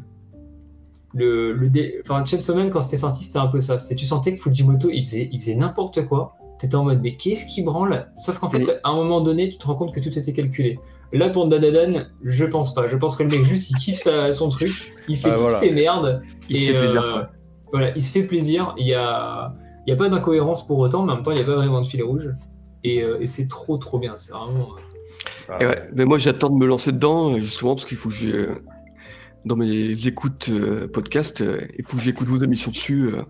Le, le dé- Enfin, Chainsaw Man, quand c'était sorti, c'était un peu ça. Tu sentais que Fujimoto, il faisait, il faisait n'importe quoi. T'étais en mode, mais qu'est-ce qui branle? Sauf qu'en fait, à un moment donné, tu te rends compte que tout était calculé. Là, pour Dadadan, je pense pas. Je pense que le mec, juste, il kiffe sa- son truc, il fait Ah, toutes voilà. ses merdes, Il et se fait plaisir, euh, voilà, il se fait plaisir. Il y a, il y a pas d'incohérence pour autant, mais en même temps, il y a pas vraiment de fil rouge. Et, euh, et c'est trop, trop bien. C'est vraiment. Et ouais, mais moi j'attends de me lancer dedans, euh, justement, parce qu'il faut que j'ai. euh, dans mes écoutes euh, podcast, euh, il faut que j'écoute vos émissions dessus euh,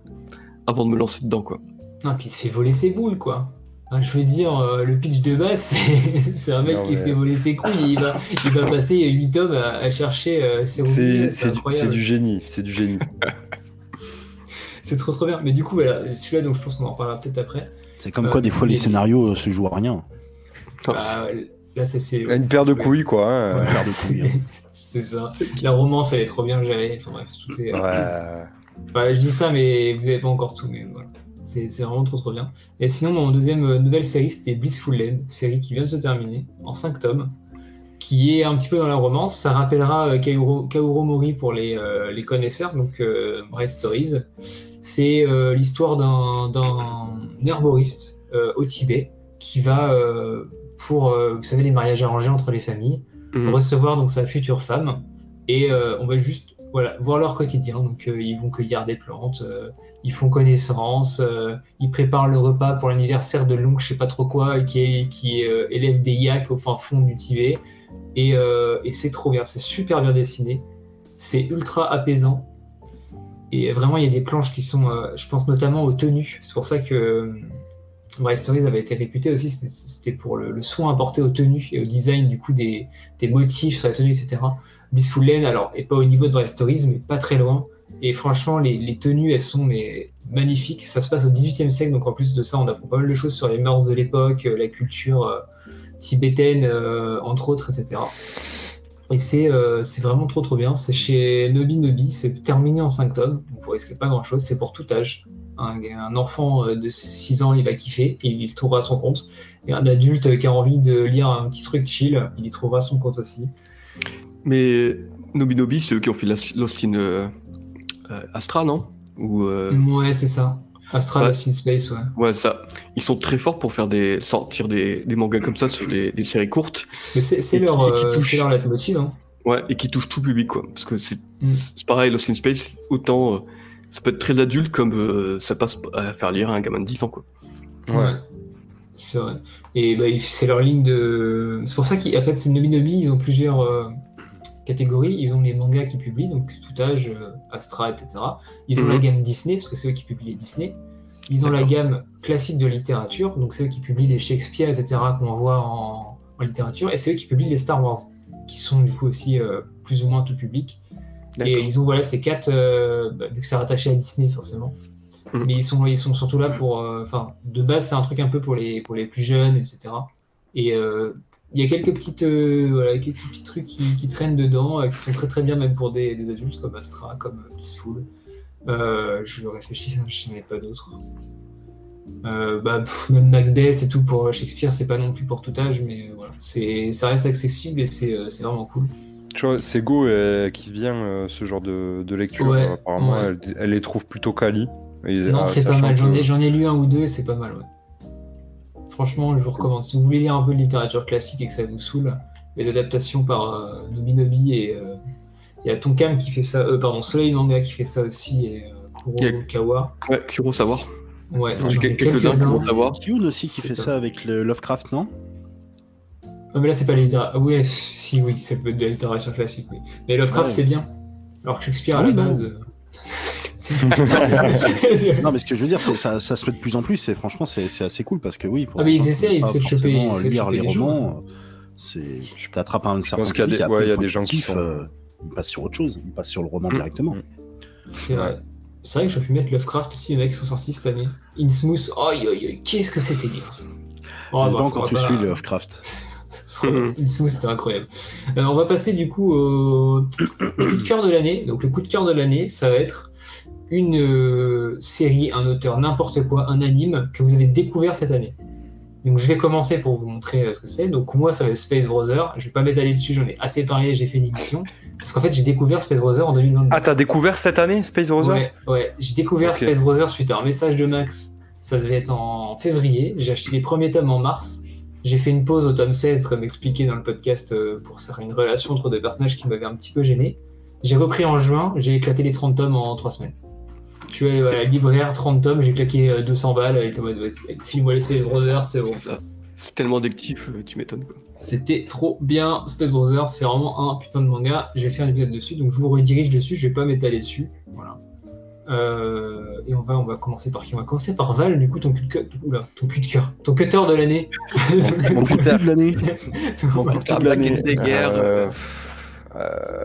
avant de me lancer dedans, quoi. Non, puis il se fait voler ses boules, quoi. Enfin, je veux dire, euh, le pitch de base, c'est un mec Non, qui se fait voler ses couilles il va, il va passer 8 tomes à, à chercher euh, ses C'est roubillets, c'est du, du génie, c'est du génie. C'est trop trop bien. Mais du coup, voilà, celui-là, donc je pense qu'on en reparlera peut-être après. C'est comme Euh, quoi, des fois, les scénarios se jouent à rien. Bah, là, c'est. c'est- Une paire de couilles, quoi. hein. Ouais, paire de couilles, hein. C'est ça. La romance, elle est trop bien gérée. Enfin bref, tout est. Ouais. Enfin, je dis ça, mais vous n'avez pas encore tout. Mais voilà. C'est vraiment trop trop bien. Et sinon, mon deuxième euh, nouvelle série, c'était Blissful Land, série qui vient de se terminer en 5 tomes, qui est un petit peu dans la romance. Ça rappellera euh, Kaoru Mori pour les, euh, les connaisseurs, donc euh, Bright Stories. C'est euh, l'histoire d'un herboriste au Tibet qui va pour, vous savez, les mariages arrangés entre les familles Mhm. recevoir donc sa future femme et on va juste voilà voir leur quotidien donc euh, ils vont cueillir des plantes euh, ils font connaissance euh, ils préparent le repas pour l'anniversaire de l'oncle je sais pas trop quoi qui élève des yaks au fin fond du Tibet. Et, c'est trop bien c'est super bien dessiné. C'est ultra apaisant. Et vraiment il y a des planches qui sont je pense notamment aux tenues. C'est pour ça que Bright Stories avait été réputé aussi. C'était- pour le, soin apporté aux tenues et au design du coup des, motifs sur la tenue, etc. Blissful Lane, alors, est pas au niveau de Stories, mais pas très loin. Et franchement, les, tenues, elles sont magnifiques. Ça se passe au XVIIIe siècle, donc en plus de ça, on apprend pas mal de choses sur les mœurs de l'époque, euh, la culture euh, tibétaine, euh, entre autres, etc. Et c'est vraiment trop trop bien. C'est chez Nobi Nobi, c'est terminé en 5 tomes, donc vous risquez pas grand chose, c'est pour tout âge. Un, enfant de 6 ans, il va kiffer et il trouvera son compte. Et un adulte qui a envie de lire un petit truc chill, il y trouvera son compte aussi. Mais Nobi Nobi, c'est eux qui ont fait Lost in euh, euh, Astra, non? Ou, euh, Ouais, c'est ça. Astral Ouais. Lost in Space, ouais. Ouais, ça. Ils sont très forts pour faire des sortir des, des mangas comme ça sur des, des séries courtes. Mais c'est leur, euh, touche. c'est leur leitmotiv. Hein. Ouais, et qui touchent tout public, quoi. Parce que c'est Mm. c'est pareil, Lost in Space, autant euh, ça peut être très adulte comme euh, ça passe à faire lire à un gamin de 10 ans, quoi. Ouais. C'est vrai. Et bah, c'est leur ligne de. C'est pour ça qu'en fait, c'est Nobi Nobi, ils ont plusieurs euh, Ils ont les mangas qu'ils publient, donc tout âge, euh, Astra, etc. Ils ont Mhm. la gamme Disney, parce que c'est eux qui publient les Disney. Ils ont la gamme classique de littérature, donc c'est eux qui publient les Shakespeare, etc., qu'on voit en, en littérature. Et c'est eux qui publient les Star Wars, qui sont du coup aussi euh, plus ou moins tout public. Et ils ont voilà ces quatre, euh, bah, vu que c'est rattaché à Disney forcément. Mhm. Mais ils sont, ils sont surtout là pour, euh, enfin, de base c'est un truc un peu pour les, pour les plus jeunes, etc. Et euh, il y a quelques petites, euh, voilà, quelques petits trucs qui, qui traînent dedans, euh, qui sont très très bien même pour des, des adultes comme Astra, comme Blissful. Euh, je réfléchis, je n'en ai pas d'autres. Euh, bah, pff, même Macbeth et tout pour Shakespeare, c'est pas non plus pour tout âge, mais euh, voilà, c'est, ça reste accessible et c'est, euh, vraiment cool. Tu vois, c'est Go euh, qui vient euh, ce genre de, de lecture. Ouais, euh, apparemment, ouais. Elle, elle les trouve plutôt quali. Et, Non, euh, c'est pas mal. J'en ai, j'en ai lu un ou deux et c'est pas mal, ouais. Franchement, je vous recommande. Si vous voulez lire un peu de littérature classique et que ça vous saoule, les adaptations par euh, Nobi Nobi et euh, il y a Tonkam qui fait ça, euh, pardon, Soleil Manga qui fait ça aussi et euh, y a- Kurokawa. Ouais, Kurosawa. Ouais, J'ai quelques-uns savoir. Kyun aussi qui fait pas- ça avec le Lovecraft, non? Non, mais là, c'est pas les ah Ouais, si, oui, ça peut être de la littérature classique, oui. Mais Lovecraft, Ouais. c'est bien. Alors que Shakespeare, à Ah la oui, base. euh, Non, mais ce que je veux dire, c'est ça, ça se fait de plus en plus. Et franchement, c'est assez cool parce que oui. Pour Ah, mais les ils gens qui essaient, ils essaient de choper- de lire les romans. euh, C'est, t'attrapes un certain pense qu'il y a des- ouais, y a gens qui kiffent, sont- euh, ils passent sur autre chose. Ils passent sur le roman Mm. directement. Mm. C'est vrai. C'est vrai que j'aurais pu mettre Lovecraft aussi, les mecs sont sortis cette année. Innsmouth, aïe aïe aïe, qu'est-ce que c'était bien ça. Oh, bah, pas quand tu pas- suis le Lovecraft. Innsmouth, c'était incroyable. Euh, on va passer du coup au coup de cœur de l'année. Donc le coup de cœur de l'année, ça va être une euh, série, un auteur, n'importe quoi, un anime que vous avez découvert cette année. Donc je vais commencer pour vous montrer euh, ce que c'est. Donc moi, ça va être Space Brother. Je vais pas m'étaler dessus, j'en ai assez parlé, j'ai fait une émission. Parce qu'en fait, j'ai découvert Space Brother en 2022. Ah, t'as découvert cette année Space Brother? Ouais, ouais. j'ai découvert. Space Brother suite à un message de Max. Ça devait être en février. J'ai acheté les premiers tomes en mars. J'ai fait une pause au tome 16, comme expliqué dans le podcast, euh, pour faire une relation entre deux personnages qui m'avait un petit peu gêné. J'ai repris en juin, j'ai éclaté les 30 tomes en 3 semaines. Je suis allé à la libraire, 30 tomes, j'ai claqué euh, 200 balles, elle était en mode, vas-y, file-moi les Space Brothers, c'est bon. C'est ça. C'est tellement addictif, euh, tu m'étonnes quoi. C'était trop bien, Space Brothers, c'est vraiment un putain de manga. J'ai fait un épisode dessus, donc je vous redirige dessus, je vais pas m'étaler dessus. Voilà. Euh, et on va, on va commencer par qui On va commencer par Val, du coup, ton cul de cœur. Oula, ton cul de cœur. Ton cutter de l'année. Mon coup de l'année. Ton- Mon la guerre des guerres. Euh, euh,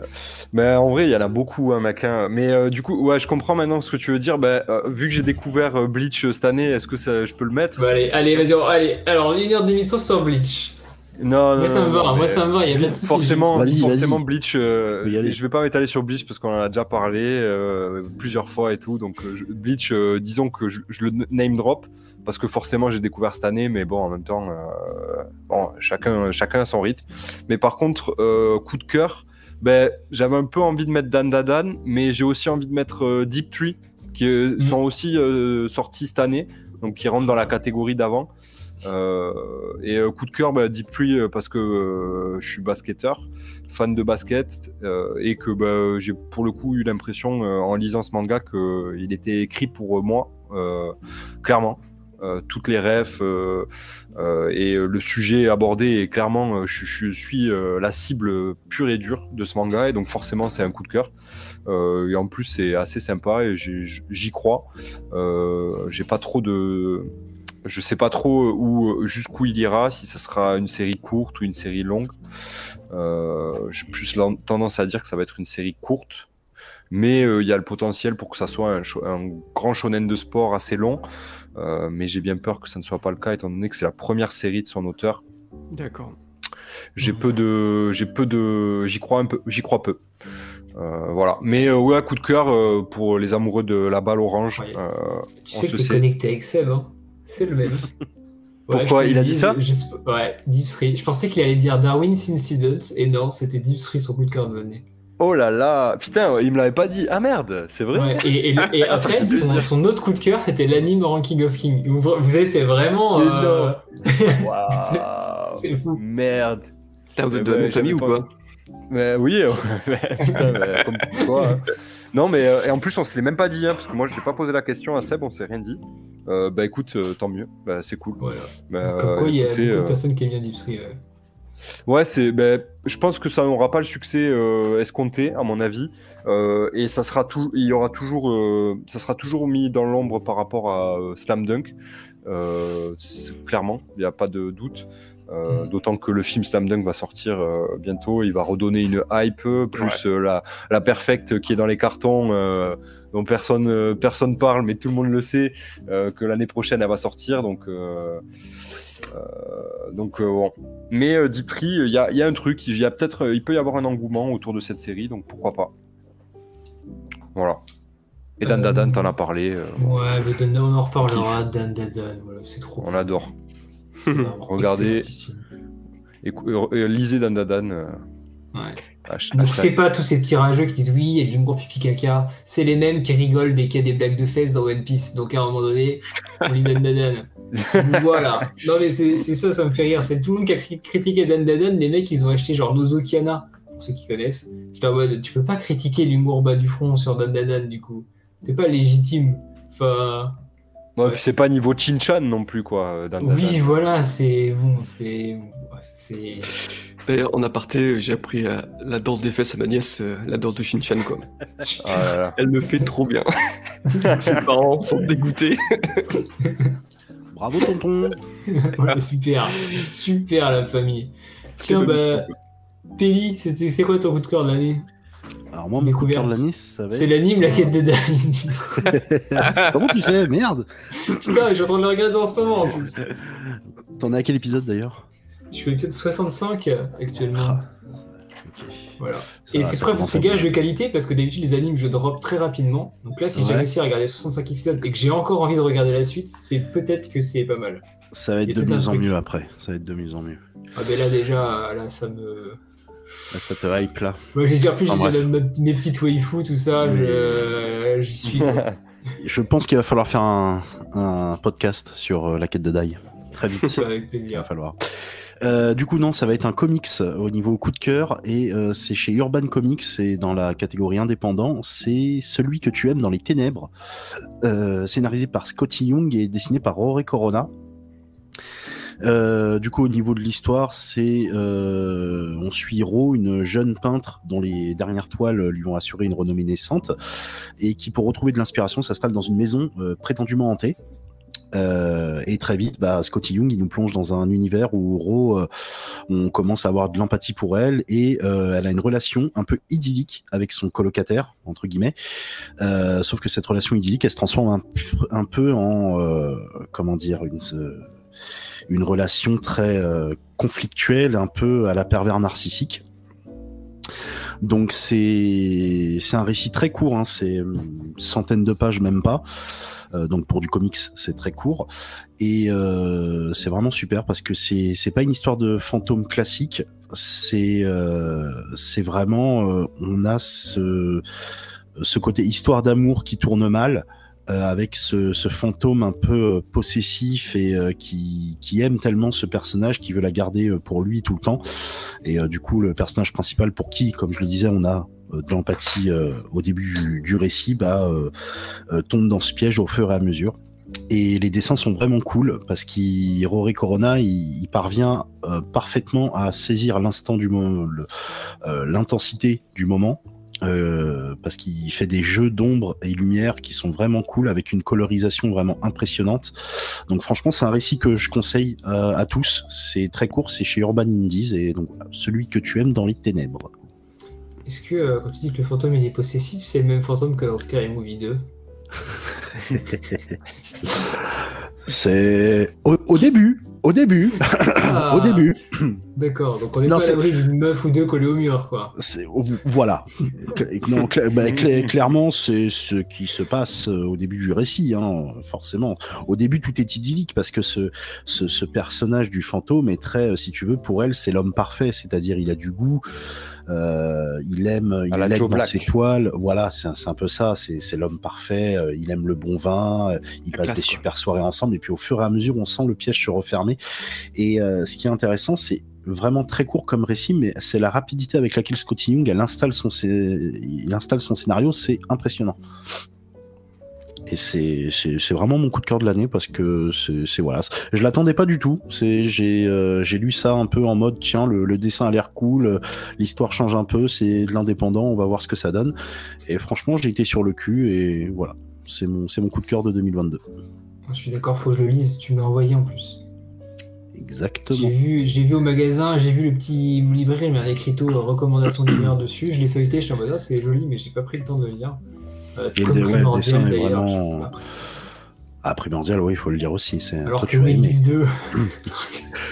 mais en vrai, il y en a beaucoup, hein, mec. hein. Mais euh, du coup, ouais, je comprends maintenant ce que tu veux dire. Bah, euh, vu que j'ai découvert euh, Bleach euh, cette année, est-ce que ça, je peux le mettre? Bah, allez, allez, vas-y, allez. Alors, une heure d'émission sur Bleach. Non, Moi, ça me va, moi, ça me va, il y a pas de. Forcément, forcément. Bleach. euh, aller. je vais pas m'étaler sur Bleach parce qu'on en a déjà parlé euh, plusieurs fois et tout. Donc je- Bleach, euh, disons que je, je le name drop parce que forcément j'ai découvert cette année, mais bon en même temps, euh, bon, chacun, chacun a son rythme. Mais par contre, euh, coup de cœur, ben j'avais un peu envie de mettre Dan Dadan, mais j'ai aussi envie de mettre euh, Deep Tree qui euh, Mhm. sont aussi euh, sortis cette année, donc qui rentrent dans la catégorie d'avant. Euh, et euh, coup de cœur, bah, Deep Tree euh, parce que je suis basketteur, fan de basket, et que bah, j'ai pour le coup eu l'impression en lisant ce manga qu'il était écrit pour moi, clairement. Euh, toutes les refs euh, euh, et le sujet abordé est clairement je, suis la cible pure et dure de ce manga et donc forcément c'est un coup de cœur et en plus c'est assez sympa et j'y crois j'ai pas trop de je sais pas trop où jusqu'où il ira, si ça sera une série courte ou une série longue. Euh, J'ai plus tendance à dire que ça va être une série courte, mais il y a le potentiel pour que ça soit un grand shonen de sport assez long. Euh, mais j'ai bien peur que ça ne soit pas le cas, étant donné que c'est la première série de son auteur. D'accord. J'ai peu de, j'ai peu de, j'y crois un peu, j'y crois peu. Euh, voilà. Mais euh, ouais, coup de cœur euh, pour les amoureux de la balle orange. Ouais. Euh, Tu On sais que t'es connecté avec Seb, hein C'est le même. Pourquoi Il a dit ça je Ouais, Deep. Je pensais qu'il allait dire Darwin's Incident, et non, c'était Deep Three son coup de cœur de l'année. Oh là là, putain, il me l'avait pas dit. Ah merde, c'est vrai. Ouais, et, et, le- et après, son, autre coup de cœur, c'était l'anime Ranking of King. Vous, vous étiez vraiment. Euh, Waouh. c'est- fou. Merde. Êtes de la ben, même famille ou pas- Mais oui, mais, putain, mais comme quoi, hein. Non, mais euh, et en plus, on se l'est même pas dit, hein, parce que moi, je n'ai pas posé la question à Seb, on s'est rien dit. Euh, bah écoute, euh, tant mieux, bah, c'est cool. Voilà. Bah, Comme quoi, il y a beaucoup euh, de personnes qui aiment bien. Ouais. C'est. ben, je pense que ça n'aura pas le succès euh, escompté, à mon avis, Euh, et ça sera tout. Il y aura toujours. euh, ça sera toujours mis dans l'ombre par rapport à Slam Dunk. Clairement, il n'y a pas de doute. Euh, Mhm. D'autant que le film Slam Dunk va sortir euh, bientôt, il va redonner une hype, plus euh, la, la perfecte qui est dans les cartons, dont personne personne parle, mais tout le monde le sait, que l'année prochaine elle va sortir. Donc, donc euh, bon. Mais euh, Deep Tree, il y a, il y a un truc, il y a peut-être, il peut y avoir un engouement autour de cette série, donc pourquoi pas. Voilà. Et Dan Euh, Dadan, t'en as parlé, euh, Ouais, mais Dan- on en reparlera. Dan Dan Dan, voilà, c'est trop. on adore. Regardez. euh, euh, lisez Dan Dadan. euh, Ouais. N'écoutez pas tous ces petits rageux qui disent oui, il y a de l'humour pipi caca. C'est les mêmes qui rigolent dès qu'il y a des blagues de fesses dans One Piece. Donc à un moment donné, on lit Dan Dadan. voilà. Non mais c'est ça, ça me fait rire. C'est tout le monde qui a cri- critiqué Dan Dadan. Les mecs, ils ont acheté genre Nozokiana, pour ceux qui connaissent. J'étais en mode, tu peux pas critiquer l'humour bas du front sur Dan Dadan du coup. T'es pas légitime. Enfin, Ouais, Ouais. puis c'est pas niveau Chinchan non plus, quoi, euh, Dan oui, voilà, c'est bon, c'est. c'est. D'ailleurs, en aparté, j'ai appris euh, la danse des fesses à ma nièce, euh, la danse de Shinchan, quoi. Ah là là. Elle me fait trop bien. Ses parents sont dégoûtés. Bravo, tonton. Ouais, super, super la famille. Tiens, bah, c'était- c'est quoi ton coup de cœur de l'année? Alors, moi, mon coup de cœur de Découverte. l'année, ça va C'est l'anime La quête de Dali. Comment tu sais Merde Putain, je suis en train de le regarder en ce moment en plus. T'en es à quel épisode d'ailleurs? Je suis à l'épisode 65 euh, actuellement. Ah, Voilà. Ça Et c'est preuve, c'est gage de qualité parce que d'habitude les animes je drop très rapidement. Donc là, si j'ai réussi à regarder 65 épisodes et que j'ai encore envie de regarder la suite, c'est peut-être que c'est pas mal. Ça va Il être a de mieux en truc. mieux après. Ça va être de mieux en mieux. Ah ben là déjà, là ça me. Là, ça te hype là. Moi j'ai déjà plus, j'ai Enfin, déjà bref. mes, petites waifus, tout ça, Mais- je- j'y suis. Je pense qu'il va falloir faire un, un podcast sur euh, la quête de Dai. très vite. Avec Il plaisir. va falloir. Euh, du coup, non, ça va être un comics au niveau coup de cœur et euh, c'est chez Urban Comics, c'est dans la catégorie indépendant. C'est celui que tu aimes dans les ténèbres, euh, scénarisé par Scotty Young et dessiné par Rory Corona. Euh, du coup, au niveau de l'histoire, c'est euh, on suit Ro, une jeune peintre dont les dernières toiles lui ont assuré une renommée naissante et qui, pour retrouver de l'inspiration, s'installe dans une maison euh, prétendument hantée. Euh, et très vite, bah, Scotty Young, il nous plonge dans un univers où Ro, euh, on commence à avoir de l'empathie pour elle et euh, elle a une relation un peu idyllique avec son colocataire, entre guillemets. Sauf que cette relation idyllique, elle se transforme un, peu en, comment dire, une, une relation très conflictuelle, un peu à la pervers narcissique. Donc c'est un récit très court, hein, c'est une centaine de pages même pas. Euh, donc pour du comics, c'est très court. Et euh, c'est vraiment super parce que c'est pas une histoire de fantôme classique, c'est euh, vraiment euh, on a ce ce côté histoire d'amour qui tourne mal. euh, avec ce, ce fantôme un peu euh, possessif et euh, qui, qui aime tellement ce personnage qui veut la garder euh, pour lui tout le temps. Et euh, du coup, le personnage principal pour qui, comme je le disais, on a euh, de l'empathie euh, au début du, du récit, bah, euh, euh, tombe dans ce piège au fur et à mesure. Et les dessins sont vraiment cool parce qu'Rory Corona, il, il parvient euh, parfaitement à saisir l'instant du moment, euh, l'intensité du moment, euh, parce qu'il fait des jeux d'ombre et lumière qui sont vraiment cool avec une colorisation vraiment impressionnante. Donc franchement, c'est un récit que je conseille euh, à tous. C'est très court, c'est chez Urban Indies et donc celui que tu aimes dans les ténèbres. Est-ce que euh, quand tu dis que le fantôme il est possessif, c'est le même fantôme que dans Scary Movie 2 C'est au, au début, au début, Ah, au début. D'accord, donc on est Non, pas à l'abri d'une meuf ou deux collées au mur, quoi. C'est- voilà. Non, bah, cla- clairement, c'est ce qui se passe euh, au début du récit, hein, forcément. Au début, tout est idyllique parce que ce, ce, ce personnage du fantôme est très, euh, si tu veux, pour elle, c'est l'homme parfait, c'est-à-dire il a du goût, euh, il aime, il la aime Joe dans Black. ses toiles. Voilà, c'est un, peu ça. C'est l'homme parfait. euh, il aime le bon vin. euh, il passe classe, des quoi. super soirées ensemble. Et puis au fur et à mesure, on sent le piège se refermer. Et euh, ce qui est intéressant, c'est vraiment très court comme récit, mais c'est la rapidité avec laquelle Scotty Young elle installe son, scé- il installe son scénario, c'est impressionnant. Et c'est c'est- c'est vraiment mon coup de cœur de l'année parce que c'est voilà, je l'attendais pas du tout. C'est j'ai euh, j'ai lu ça un peu en mode tiens le, le dessin a l'air cool, l'histoire change un peu, c'est de l'indépendant, on va voir ce que ça donne. Et franchement j'ai été sur le cul et voilà, c'est mon c'est mon coup de cœur de 2022. Je suis d'accord, faut que je le lise, tu m'as envoyé en plus. J'ai Exactement. vu, je l'ai vu au magasin, j'ai vu le petit librairie, il m'a écrito euh, recommandation d'humeur dessus, je l'ai feuilleté, j'étais en mode ah, c'est joli, mais j'ai pas pris le temps de le lire. Euh, Et comme le- ouais, le Primordial, dessin est vraiment- temps. Ah primordial, oui, il faut le dire aussi. C'est Alors que aimer. livre 2,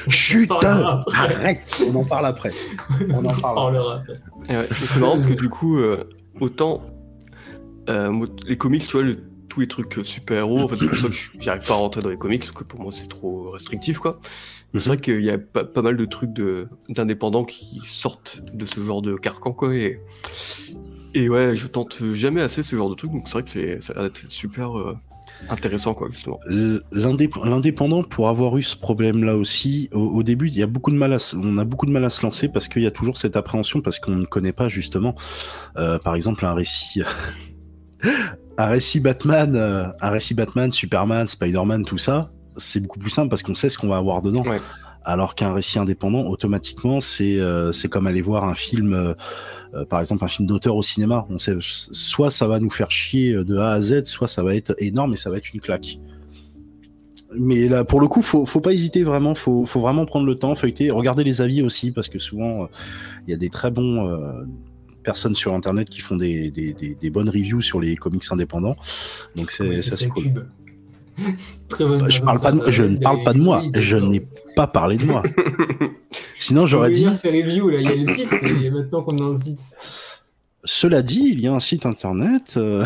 Chut, On en parlera après. arrête, on en parle après. On en parlera après. Ouais, c'est marrant parce que du coup, euh, autant euh, les comics, tu vois, le- tous les trucs euh, super-héros, en fait, c'est pour ça que je- j'arrive pas à rentrer dans les comics, parce que pour moi c'est trop restrictif, quoi. Mais c'est vrai qu'il y a pas, pas mal de trucs de- d'indépendants qui sortent de ce genre de carcan, quoi. Et, et ouais, je tente jamais assez ce genre de truc, donc c'est vrai que c'est- ça a l'air d'être super euh, intéressant, quoi, justement. L'indép- L'indépendant, pour avoir eu ce problème-là aussi, au, au début, il y a beaucoup de mal à, on a beaucoup de mal à se lancer parce qu'il y a toujours cette appréhension parce qu'on ne connaît pas justement, euh, par exemple, un récit, un récit Batman, euh, un récit Batman, Superman, Spider-Man, tout ça, c'est beaucoup plus simple parce qu'on sait ce qu'on va avoir dedans. Ouais. Alors qu'un récit indépendant, automatiquement, c'est euh, c'est comme aller voir un film, euh, euh, par exemple un film d'auteur au cinéma. On sait, soit ça va nous faire chier de A à Z, soit ça va être énorme et ça va être une claque. Mais là, pour le coup, faut, faut pas hésiter vraiment. Faut, faut vraiment prendre le temps, feuilleter, regarder les avis aussi, parce que souvent, euh, il y a des très bons euh, personnes sur Internet qui font des, des, des, des bonnes reviews sur les comics indépendants. Donc c'est c'est cool. Très bonne Je, parle pas de- je ne parle pas de moi. Je n'ai pas parlé de moi. Sinon, j'aurais dit. lire ces reviews là, il y a le site, et maintenant qu'on est dans le site. Cela dit, il y a un site internet. euh,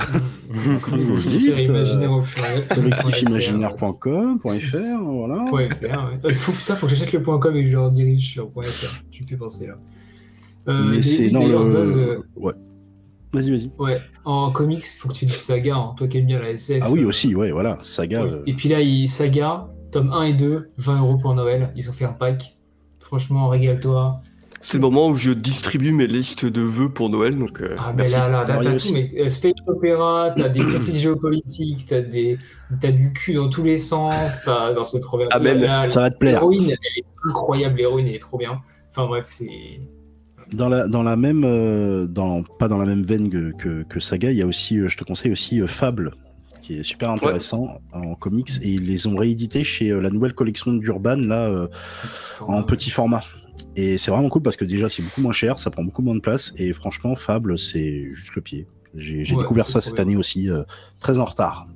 collectifimaginaire.com.fr, voilà. .fr, ouais. Il faut, putain, faut que j'achète le .com et que je redirige sur .fr. Tu me fais penser là. Euh, Mais c'est d'ailleurs, le. Euh, Ouais. Vas-y, vas-y. ouais, en comics, faut que tu lises Saga, hein, toi qui aimes bien la SF. Ah oui, euh, aussi, ouais, voilà. Saga. ouais. euh, Et puis là, il, Saga, tome 1 et 2, 20 euros pour Noël. Ils ont fait un pack. Franchement, régale-toi. C'est le moment où je distribue mes listes de vœux pour Noël, donc euh, Ah, mais merci. là, là, t'as il tout, mais euh, space opéra, t'as des conflits géopolitiques, t'as des, t'as du cul dans tous les sens, t'as, dans cette bien. Amen. La- la- Ça va te plaire. L'héroïne, elle est incroyable, l'héroïne, elle est trop bien. Enfin bref, c'est. Dans la, dans la même, euh, dans, pas dans la même veine que, que, que Saga, il y a aussi, euh, je te conseille aussi euh, Fable, qui est super intéressant en comics, et ils les ont réédités chez la nouvelle collection d'Urban, là, en petit format. Et c'est vraiment cool parce que déjà c'est beaucoup moins cher, ça prend beaucoup moins de place, et franchement, Fable, c'est juste le pied. J'ai Ouais, découvert ça cette année aussi, très en retard.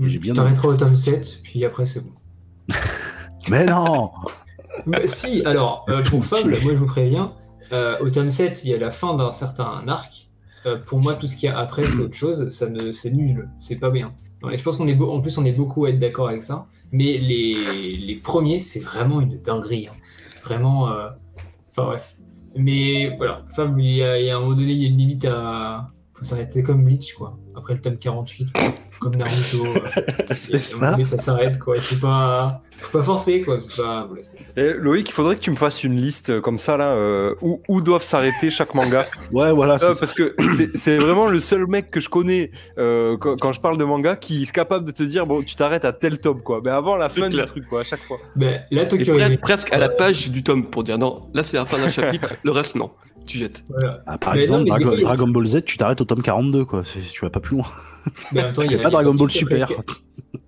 J'ai bien Je au tome 7, puis après c'est bon. Mais non Bah, si, alors, euh, pour Fable, moi je vous préviens, euh, au tome 7, il y a la fin d'un certain arc. Euh, pour moi, tout ce qu'il y a après, c'est autre chose. Ça ne, c'est nul, c'est pas bien. Ouais, je pense qu'on est, en plus, on est beaucoup à être d'accord avec ça. Mais les, les premiers, c'est vraiment une dinguerie. hein. Vraiment. euh, Enfin bref. Mais voilà, il y, a, il y a un moment donné, il y a une limite à. Faut s'arrêter comme Bleach, quoi. Après le tome 48, quoi. comme Naruto. euh, C'est et- ça. Mais ça s'arrête, quoi. Il faut pas, faut pas forcer, quoi. C'est pas. voilà, c'est- Et Loïc, il faudrait que tu me fasses une liste comme ça, là, euh, où, où doivent s'arrêter chaque manga. Ouais, voilà, c'est Euh, ça. parce que c'est- c'est vraiment le seul mec que je connais euh, quand, quand je parle de manga qui est capable de te dire bon tu t'arrêtes à tel tome quoi mais avant la C'est fin du clair. truc quoi à chaque fois Ben, là, Tokyo pre- Revengers, presque à la page du tome pour dire non, là c'est la fin d'un chapitre, le reste non, tu jettes. voilà. Ah, par Mais exemple, mais Dragon, fois, Ball Z, tu t'arrêtes au tome 42, quoi. C'est- Tu vas pas plus loin. Mais en même temps, il y Il a, pas il y a Dragon Ball Super.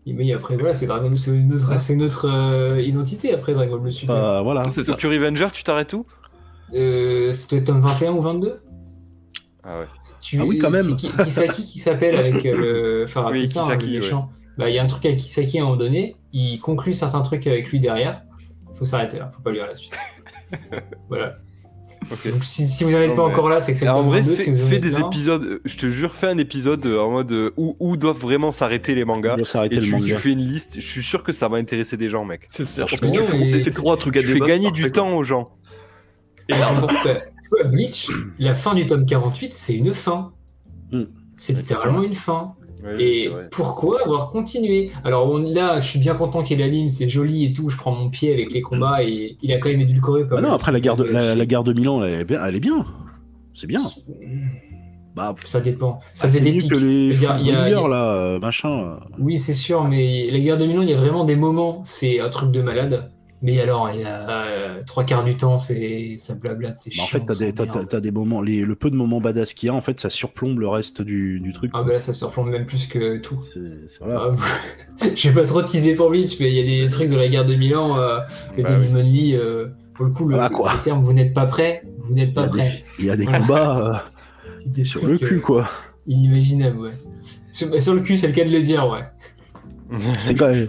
Mais après, voilà, c'est Dragon Ball, c'est notre, c'est notre euh, identité après Dragon Ball Super. Euh, voilà. C'est ça. Tokyo Revenger tu t'arrêtes où? Euh, C'était tome 21 ou 22 ah ouais tu, Ah oui, quand même. Kisaki qui s'appelle avec euh, le. Enfin, Oui, c'est ça, hein, le méchant. Bah, il y a un truc avec Kisaki à un moment donné, il conclut certains trucs avec lui derrière. Faut s'arrêter là, faut pas lire la suite. voilà. Donc si, si vous n'en êtes Non, pas mais- encore là, c'est que c'est le en tome vrai 22. fais, si vous en fais êtes des là. épisodes euh, je te jure fais un épisode euh, en mode euh, où, où doivent vraiment s'arrêter les mangas s'arrêter et le tu, tu manga. fais une liste je suis sûr que ça va intéresser des gens mec C'est. En mais- c'est c'est toujours un truc à tu fais gagner du temps aux gens Et vois, Bleach, la fin du tome 48, c'est une fin. Hmm. C'est littéralement une fin. Et pourquoi avoir continué? Alors on, là, je suis bien content qu'il ait l'anime, c'est joli et tout, je prends mon pied avec les combats et il a quand même édulcoré pas Ah mal non, après la guerre de, de la, la de Milan, elle est bien. Elle est bien. C'est bien. Bah, Ça dépend. Ça ah, fait c'est des mieux que les dire, il y a- y a- là, euh, machin. euh. Oui, c'est sûr, mais la guerre de Milan, il y a vraiment des moments, c'est un truc de malade. Mais alors, il y a euh, trois quarts du temps, c'est ça blablate, c'est Bah, en chiant. fait, t'as des, t'as- m'énerve. t'as- t'as des moments, les, le peu de moments badass qu'il y a, en fait, ça surplombe le reste du, du truc. Ah bah là, ça surplombe même plus que tout. C'est c'est- voilà. Ah, je vais pas trop teaser pour Bleach, mais il y a des trucs de la guerre de Milan, euh, les Bah. Animal Lee, euh, pour le coup, le, Voilà, quoi. le terme vous n'êtes pas prêt, vous n'êtes Il y a pas des, prêt. il y a des combats des euh, sur le cul, quoi. inimaginables, ouais. Sur, bah, sur le cul, c'est le cas de le dire, ouais. C'est même.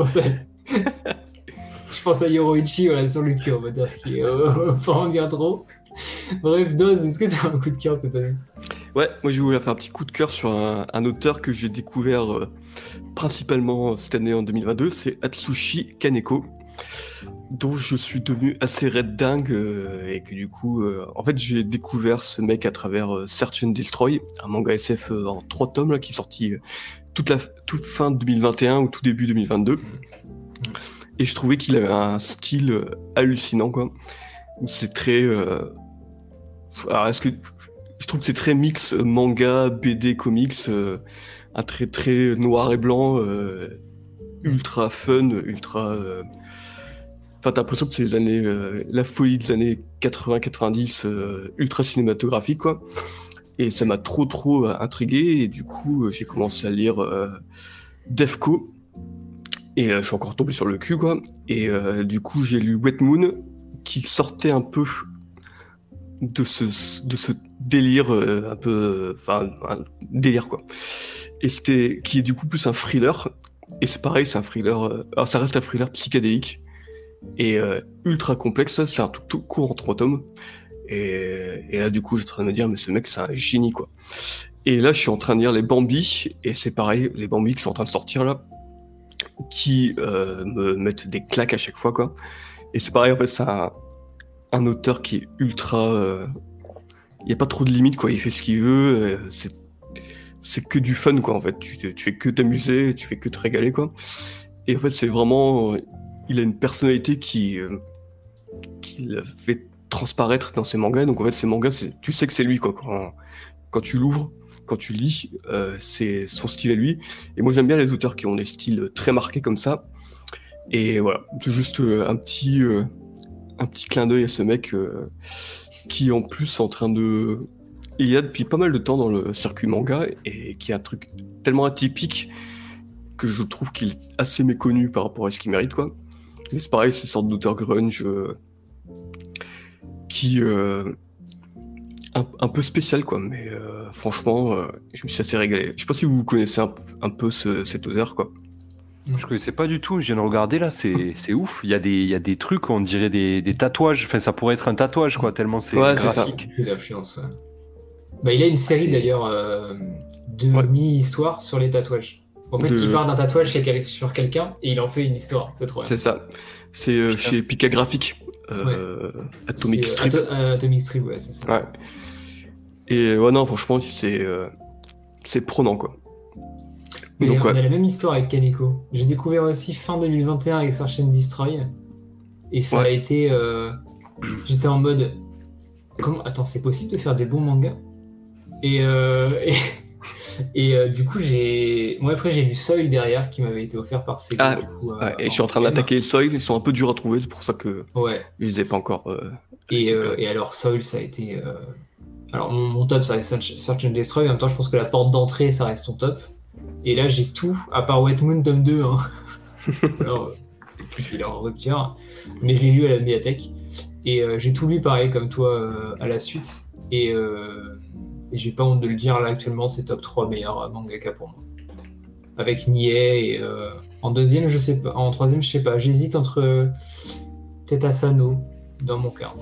Pense à, Yoroichi, voilà, sur le cul, on va dire ce qui est. Euh, pas en dire trop. Bref, Doz, est-ce que tu as un coup de cœur cette année? Ouais, moi je voulais faire un petit coup de cœur sur un, auteur que j'ai découvert euh, principalement cette année en 2022, c'est Atsushi Kaneko, dont je suis devenu assez red dingue euh, et que du coup, en fait j'ai découvert ce mec à travers Search and Destroy, un manga SF en trois tomes qui est sorti toute, la, toute fin 2021 ou tout début 2022. Et je trouvais qu'il avait un style euh, hallucinant, quoi. C'est très... euh, Alors, est-ce que je trouve que c'est très mix euh, manga, BD, comics, euh, un trait très noir et blanc, euh, ultra fun, ultra. euh, Enfin, t'as l'impression que c'est les années, euh, la folie des années 80-90, euh, ultra cinématographique, quoi. Et ça m'a trop, trop intrigué, et du coup, j'ai commencé à lire euh, Defco. Et euh, je suis encore tombé sur le cul, quoi. Et euh, du coup, j'ai lu Wet Moon, qui sortait un peu de ce, de ce délire euh, un peu, euh, enfin délire quoi. Et c'était qui est du coup plus un thriller. Et c'est pareil, c'est un thriller. euh, alors ça reste un thriller psychédélique et euh, ultra complexe. C'est un tout, tout court en trois tomes. Et, et là du coup, j'étais en train de me dire mais ce mec c'est un génie quoi. Et là, je suis en train de lire les Bambi et c'est pareil, les Bambi qui sont en train de sortir là, qui euh, me mettent des claques à chaque fois quoi. Et c'est pareil en fait, c'est un, un auteur qui est ultra. Il n'y a pas trop de limites, quoi. Il fait ce qu'il veut. euh, c'est, que du fun, quoi, en fait. Tu, tu fais que t'amuser, tu fais que te régaler, quoi. Et en fait, c'est vraiment. il a une personnalité qui, euh, qui le fait transparaître dans ses mangas. Donc en fait, ses mangas, tu sais que c'est lui quoi. Quand, quand tu l'ouvres, quand tu lis, euh, c'est son style à lui. Et moi, j'aime bien les auteurs qui ont des styles très marqués comme ça. Et voilà, juste euh, un petit, euh, un petit clin d'œil à ce mec qui en plus est en train de, il y a depuis pas mal de temps dans le circuit manga et qui est un truc tellement atypique que je trouve qu'il est assez méconnu par rapport à ce qu'il mérite c'est pareil, c'est une sorte d'auteur grunge qui un, un peu spécial quoi. Mais euh, franchement, euh, je me suis assez régalé. Je sais pas si vous connaissez un, un peu ce- cet auteur quoi. Je connaissais pas du tout, je viens de regarder là, c'est c'est ouf. Il y, a des, il y a des trucs, on dirait des, des tatouages. Enfin, ça pourrait être un tatouage, quoi, tellement c'est Ouais, ça. graphique. Ouais. Bah, il a une série d'ailleurs euh, de Ouais. mini-histoires sur les tatouages. En fait, De- il part d'un tatouage chez quel- sur quelqu'un et il en fait une histoire. C'est trop bien. C'est ça. C'est euh, chez Pika Graphic, euh, Atomic C'est, Strip. Ato- euh, Atomic Strip, ouais, c'est ça. Et euh, ouais, non, franchement, c'est euh, c'est prenant quoi. Mais Donc, on ouais. a la même histoire avec Kaneko. J'ai découvert aussi fin 2021 avec Search and Destroy. Et ça Ouais. a été. euh, J'étais en mode. Comment Attends, c'est possible de faire des bons mangas? Et, euh, et, et, euh, du coup, j'ai. Moi, après, j'ai lu Soil derrière qui m'avait été offert par Sega. Ah, du coup, euh, Ouais, et je suis en train d'attaquer le soil, ils sont un peu durs à trouver, c'est pour ça que Ouais. je les ai pas encore. euh, Et, et alors, Soil, ça a été. Alors, mon, mon top, ça reste Search, and Destroy. En même temps, je pense que la porte d'entrée, ça reste ton top. Et là, j'ai tout, à part Wet Moon tome 2. Hein. alors, écoute, il est en rupture. Mais je l'ai lu à la médiathèque. Et euh, j'ai tout lu pareil, comme toi, euh, à la suite. Et, euh, et j'ai pas honte de le dire, là, actuellement, c'est top 3 meilleurs mangaka pour moi. Avec Nie et. en deuxième, je sais pas. En troisième, je sais pas. J'hésite entre. euh, Peut-être Asano, dans mon cas.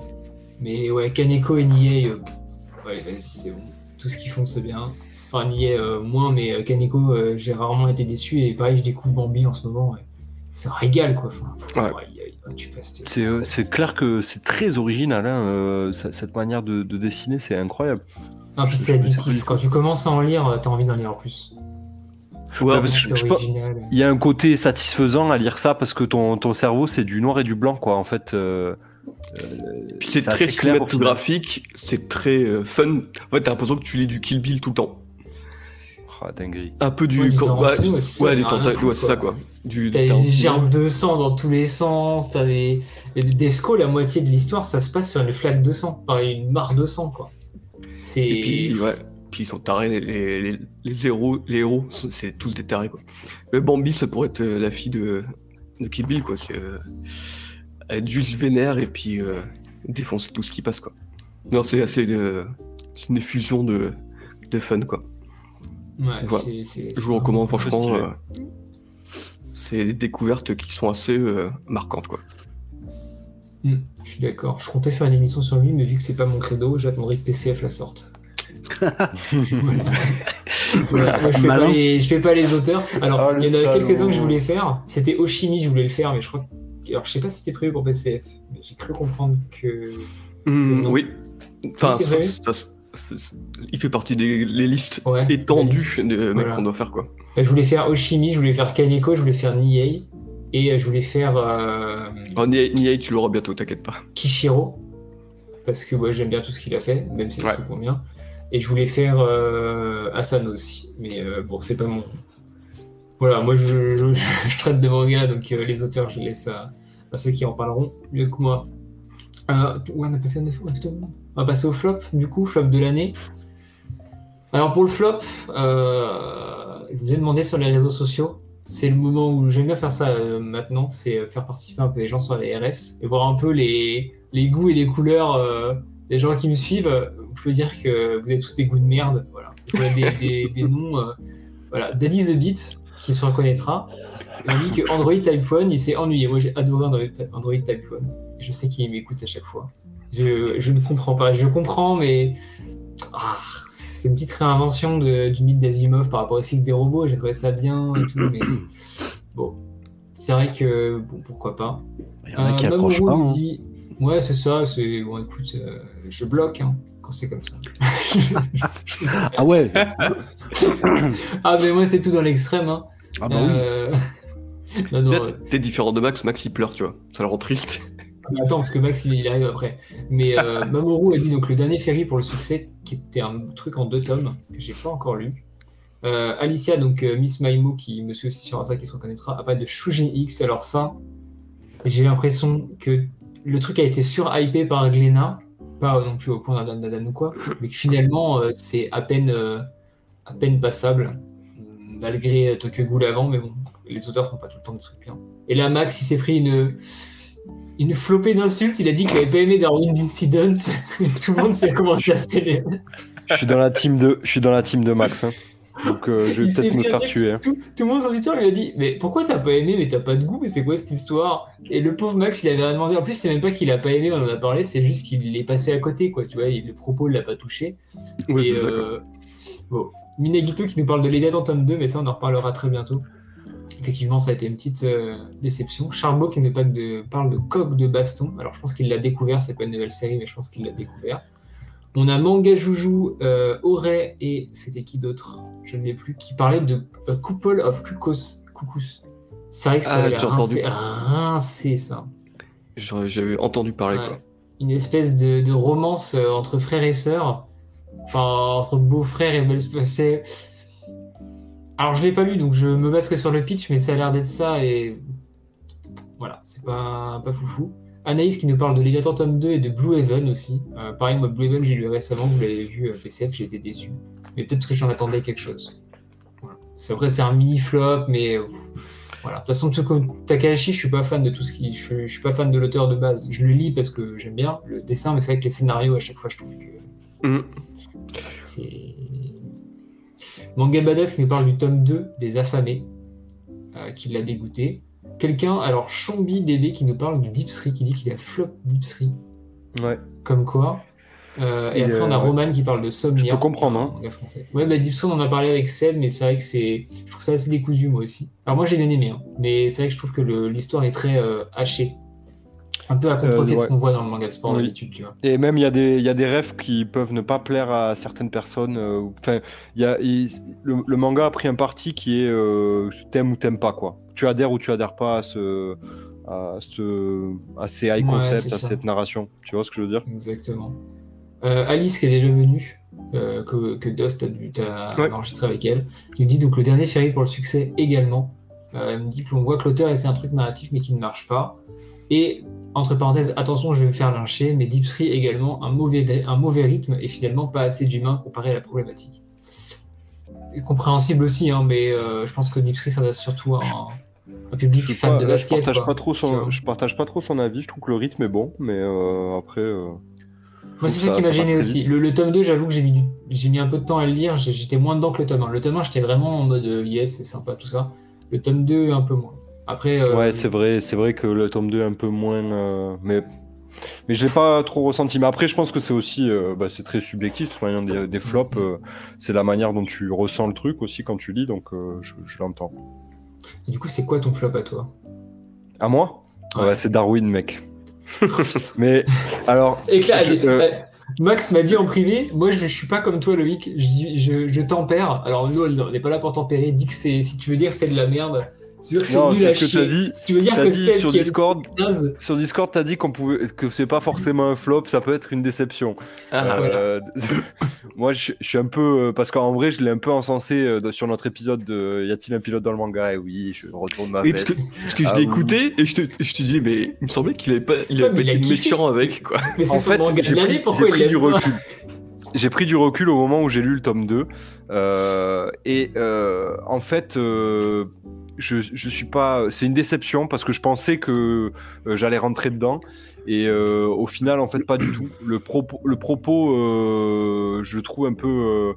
Mais ouais, Kaneko et Nie, allez, vas-y, c'est bon. Tout ce qu'ils font, c'est bien. Enfin, Nie, euh, moins, mais euh, Kaneko, euh, j'ai rarement été déçu. Et pareil, je découvre Bambi en ce moment. ouais. C'est un régal, quoi. Enfin, pff, Ouais. ouais, il y a- il y a- tu passes tes- C'est clair que c'est très original, hein, euh, cette manière de, de dessiner, c'est incroyable. Ah, puis c'est addictif. Quand tu commences à en lire, t'as envie d'en lire plus. Ouais, Ouais, parce que je- original. Il y a un côté satisfaisant à lire ça parce que ton, ton cerveau c'est du noir et du blanc, quoi. En fait, euh, c'est c'est très cinématographique, c'est très euh, fun. En fait, t'as l'impression que tu lis du Kill Bill tout le temps. Dinguerie. Un peu du. Ouais, ouais, ouais, c'est ouais, ouais, c'est ça quoi. Du, T'as des gerbes de sang dans tous les sens, t'as des. des Desco, la moitié de l'histoire, ça se passe sur une flaque de sang, enfin une mare de sang, quoi. C'est. Et puis, ouais. Puis ils sont tarés, les, les, les, les héros, les héros c'est tous des tarés quoi. Mais Bambi, ça pourrait être euh, la fille de, de Kill Bill quoi. c'est, être juste vénère et puis euh, défoncer tout ce qui passe quoi. Non, c'est assez. euh, c'est une effusion de, de fun quoi. Ouais, Voilà. Je vous recommande franchement. euh, c'est des découvertes qui sont assez euh, marquantes quoi. Hmm, je suis d'accord. Je comptais faire une émission sur lui, mais vu que c'est pas mon credo, j'attendrai que TCF la sorte. voilà. Voilà, moi, je, fais pas les, je fais pas les auteurs. Alors, Ah, il y en a quelques-uns que je voulais faire. C'était Oshimi, je voulais le faire, mais je crois que. Alors, je sais pas si c'était prévu pour PCF, mais j'ai cru comprendre que. Hmm, oui. Enfin, Oui, c'est ça- ça- ça- ça- il fait partie des les listes Ouais. étendues de mecs Voilà. qu'on doit faire quoi. Je voulais faire Oshimi, je voulais faire Kaneko, je voulais faire Niei, et euh, je voulais faire euh, Oh, tu l'auras bientôt, t'inquiète pas. Kishiro, parce que ouais, j'aime bien tout ce qu'il a fait, même si c'est Ouais. trucs bien. Et je voulais faire euh, Asano aussi, mais euh, bon, c'est pas mon. Voilà, moi je, je- je traite de manga, donc les auteurs, je les laisse à, à ceux qui en parleront mieux que moi. Euh, ouais, on n'a pas fait un. On va passer au flop, du coup, flop de l'année. Alors pour le flop, euh, je vous ai demandé sur les réseaux sociaux. C'est le moment où j'aime bien faire ça euh, maintenant, c'est faire participer un peu les gens sur les RS et voir un peu les, les goûts et les couleurs des gens qui me suivent. Je peux dire que vous avez tous des goûts de merde. Voilà. Je vois des, des, noms. voilà. Daddy the Beat, qui se reconnaîtra. On dit que Android Type 1, il s'est ennuyé. Moi, j'ai adoré Android, Type 1. Je sais qu'il m'écoute à chaque fois. Je, je ne comprends pas. Je comprends, mais ah, c'est une petite réinvention de- du mythe d'Asimov par rapport au cycle des robots. J'ai trouvé ça bien et tout, mais bon, c'est vrai que bon, pourquoi pas. Il y en a qui accrochent pas. hein. dit, ouais, c'est ça. C'est bon, écoute, euh, je bloque hein, quand c'est comme ça. Ah ouais ah mais moi c'est tout dans l'extrême. Hein. Ah bah oui. Euh, Non, non, Là, euh, t'es différent de Max, Max il pleure, tu vois. Ça le rend triste. mais attends, parce que Max, il, arrive après. Mais euh, Mamoru a dit donc le dernier ferry pour le succès, qui était un truc en deux tomes, que j'ai pas encore lu. Euh, Alicia, donc euh, Miss Maimo, qui me suit aussi sur Insta, qui se reconnaîtra, a pas de Shujin X. Alors ça, j'ai l'impression que le truc a été surhypé par Glénat, pas non plus au point d'Adam d'Adam ou quoi, mais que finalement, euh, c'est à peine, euh, à peine passable, malgré euh, Tokyo Ghoul avant, mais bon, les auteurs font pas tout le temps des trucs bien. Et là, Max, il s'est pris une, une flopée d'insultes. Il a dit qu'il avait pas aimé Darwin's Incident. Tout le monde s'est commencé à sceller. Je suis dans la team de, je suis dans la team de Max. hein. Donc euh, je vais peut-être me faire truc- tuer. hein. Tout, tout le monde sur Twitter lui a dit Mais pourquoi t'as pas aimé Mais t'as pas de goût, mais c'est quoi cette histoire? Et le pauvre Max, il avait rien demandé. En plus, c'est même pas qu'il a pas aimé, on en a parlé, c'est juste qu'il est passé à côté, quoi. Tu vois, il- le propos, il l'a pas touché. Ouais, Et euh, bon, Minagito qui nous parle de Léviathan tome 2, mais ça on en reparlera très bientôt. Effectivement, ça a été une petite euh, déception. Charbo qui nous parle de, parle de coq de baston. Alors je pense qu'il l'a découvert, c'est pas une nouvelle série, mais je pense qu'il l'a découvert. On a Manga Joujou, euh, Auré et c'était qui d'autre? Je ne l'ai plus, qui parlait de A Couple of Cuckoos. Cuckoos. C'est vrai que ça Ah, a l'air j'ai entendu. rincé, rincé, ça. J'avais entendu parler, Ouais. quoi. Une espèce de, de romance euh, entre frères et sœurs. Enfin, entre beaux-frères et belles c'est- Alors, je l'ai pas lu, donc je me base que sur le pitch, mais ça a l'air d'être ça et. Voilà, c'est pas, pas foufou. Anaïs qui nous parle de Leviathan tome 2 et de Blue Heaven aussi. Euh, pareil, moi, Blue Heaven, j'ai lu récemment, vous l'avez vu, euh, PCF, été déçu. Mais peut-être que j'en attendais quelque chose. C'est vrai, c'est un mini-flop, mais. euh, voilà. De toute façon, Tsuko Takahashi, je suis pas fan de tout ce qui. Je, suis- pas fan de l'auteur de base. Je le lis parce que j'aime bien le dessin, mais c'est vrai que les scénarios, à chaque fois, je trouve que. Mhm. Manga Badass qui nous parle du tome 2 des affamés, euh, qui l'a dégoûté. Quelqu'un, alors Chombi DB qui nous parle du Dipsry, qui dit qu'il a flop Dipsry. Ouais. Comme quoi. Euh, et après, on a euh, Roman qui parle de Somnia. Je peux comprendre, hein. manga français. Ouais, bah Dipsry, on en a parlé avec Seb, mais c'est vrai que c'est. Je trouve ça assez décousu, moi aussi. Alors, moi, j'ai bien aimé, hein, mais c'est vrai que je trouve que le- l'histoire est très hachée. Un peu à contre-pied de ouais. ce qu'on voit dans le manga sport Oui. d'habitude, tu vois. Et même il y a des, y a des rêves qui peuvent ne pas plaire à certaines personnes. euh, Enfin, y a, le, le manga a pris un parti qui est euh, t'aimes ou t'aimes pas quoi. Tu adhères ou tu adhères pas à ce, à ce, à ces high concepts, à ça. cette narration. Tu vois ce que je veux dire? Exactement. Euh, Alice qui est déjà venue, euh, que, que Dust a Ouais. enregistré avec elle, qui me dit donc le dernier ferry pour le succès également. Euh, elle me dit que l'on voit que l'auteur essaie un truc narratif mais qui ne marche pas. Et entre parenthèses, attention, je vais me faire lyncher, mais Deepsry également un mauvais, un mauvais rythme et finalement pas assez d'humain comparé à la problématique. Compréhensible aussi, hein, mais euh, je pense que Deepsry s'adresse surtout à un, un public fan pas- de là, je basket. partage quoi. pas trop son, je partage pas trop son avis. Je trouve que le rythme est bon, mais euh, après. euh, Moi, c'est ça, qui m'a gêné aussi. Le, le tome 2, j'avoue que j'ai mis, j'ai mis un peu de temps à le lire. J'étais moins dedans que le tome 1. Le tome 1, j'étais vraiment en mode yes, c'est sympa, tout ça. Le tome 2, un peu moins. Après, euh, Ouais, c'est vrai, c'est vrai que le tome 2 est un peu moins. euh, mais mais je l'ai pas trop ressenti. Mais après, je pense que c'est aussi. euh, bah, c'est très subjectif. Des, des flops, euh, c'est la manière dont tu ressens le truc aussi quand tu lis, donc je, je l'entends. et du coup, c'est quoi ton flop à toi? À moi? Ouais. Ouais, c'est Darwin, mec. mais alors. Éclat, Max m'a dit en privé, moi je, je suis pas comme toi Loïc, je, dis, je, je tempère. Alors nous on n'est pas là pour tempérer, dis que c'est, si tu veux dire c'est de la merde, tu veux dire que c'est Non, nul à c'est ce que chier, dit. si tu veux dire que dit c'est sur qui est Discord, naze, sur Discord, t'as dit qu'on pouvait, que c'est pas forcément un flop, ça peut être une déception. Ah, Euh, moi, je, je suis un peu. euh, Parce qu'en vrai, je l'ai un peu encensé euh, sur notre épisode de Y a-t-il un pilote dans le manga? Et oui, je retourne ma veste. que, parce que je Ah l'ai oui. écouté et je te, je te dis, mais il me semblait qu'il avait pas, il Ouais, avait mais pas il a été kiffé. méchant avec, quoi. mais c'est En son fait, manga j'ai de l'année, pris- pourquoi j'ai il pris du l'aime pas recul. J'ai pris du recul au moment où j'ai lu le tome 2. euh, et euh, en fait, euh, je, suis pas. C'est une déception parce que je pensais que euh, j'allais rentrer dedans. Et euh, au final, en fait, pas du tout. Le propos, le propos euh, je le trouve un peu.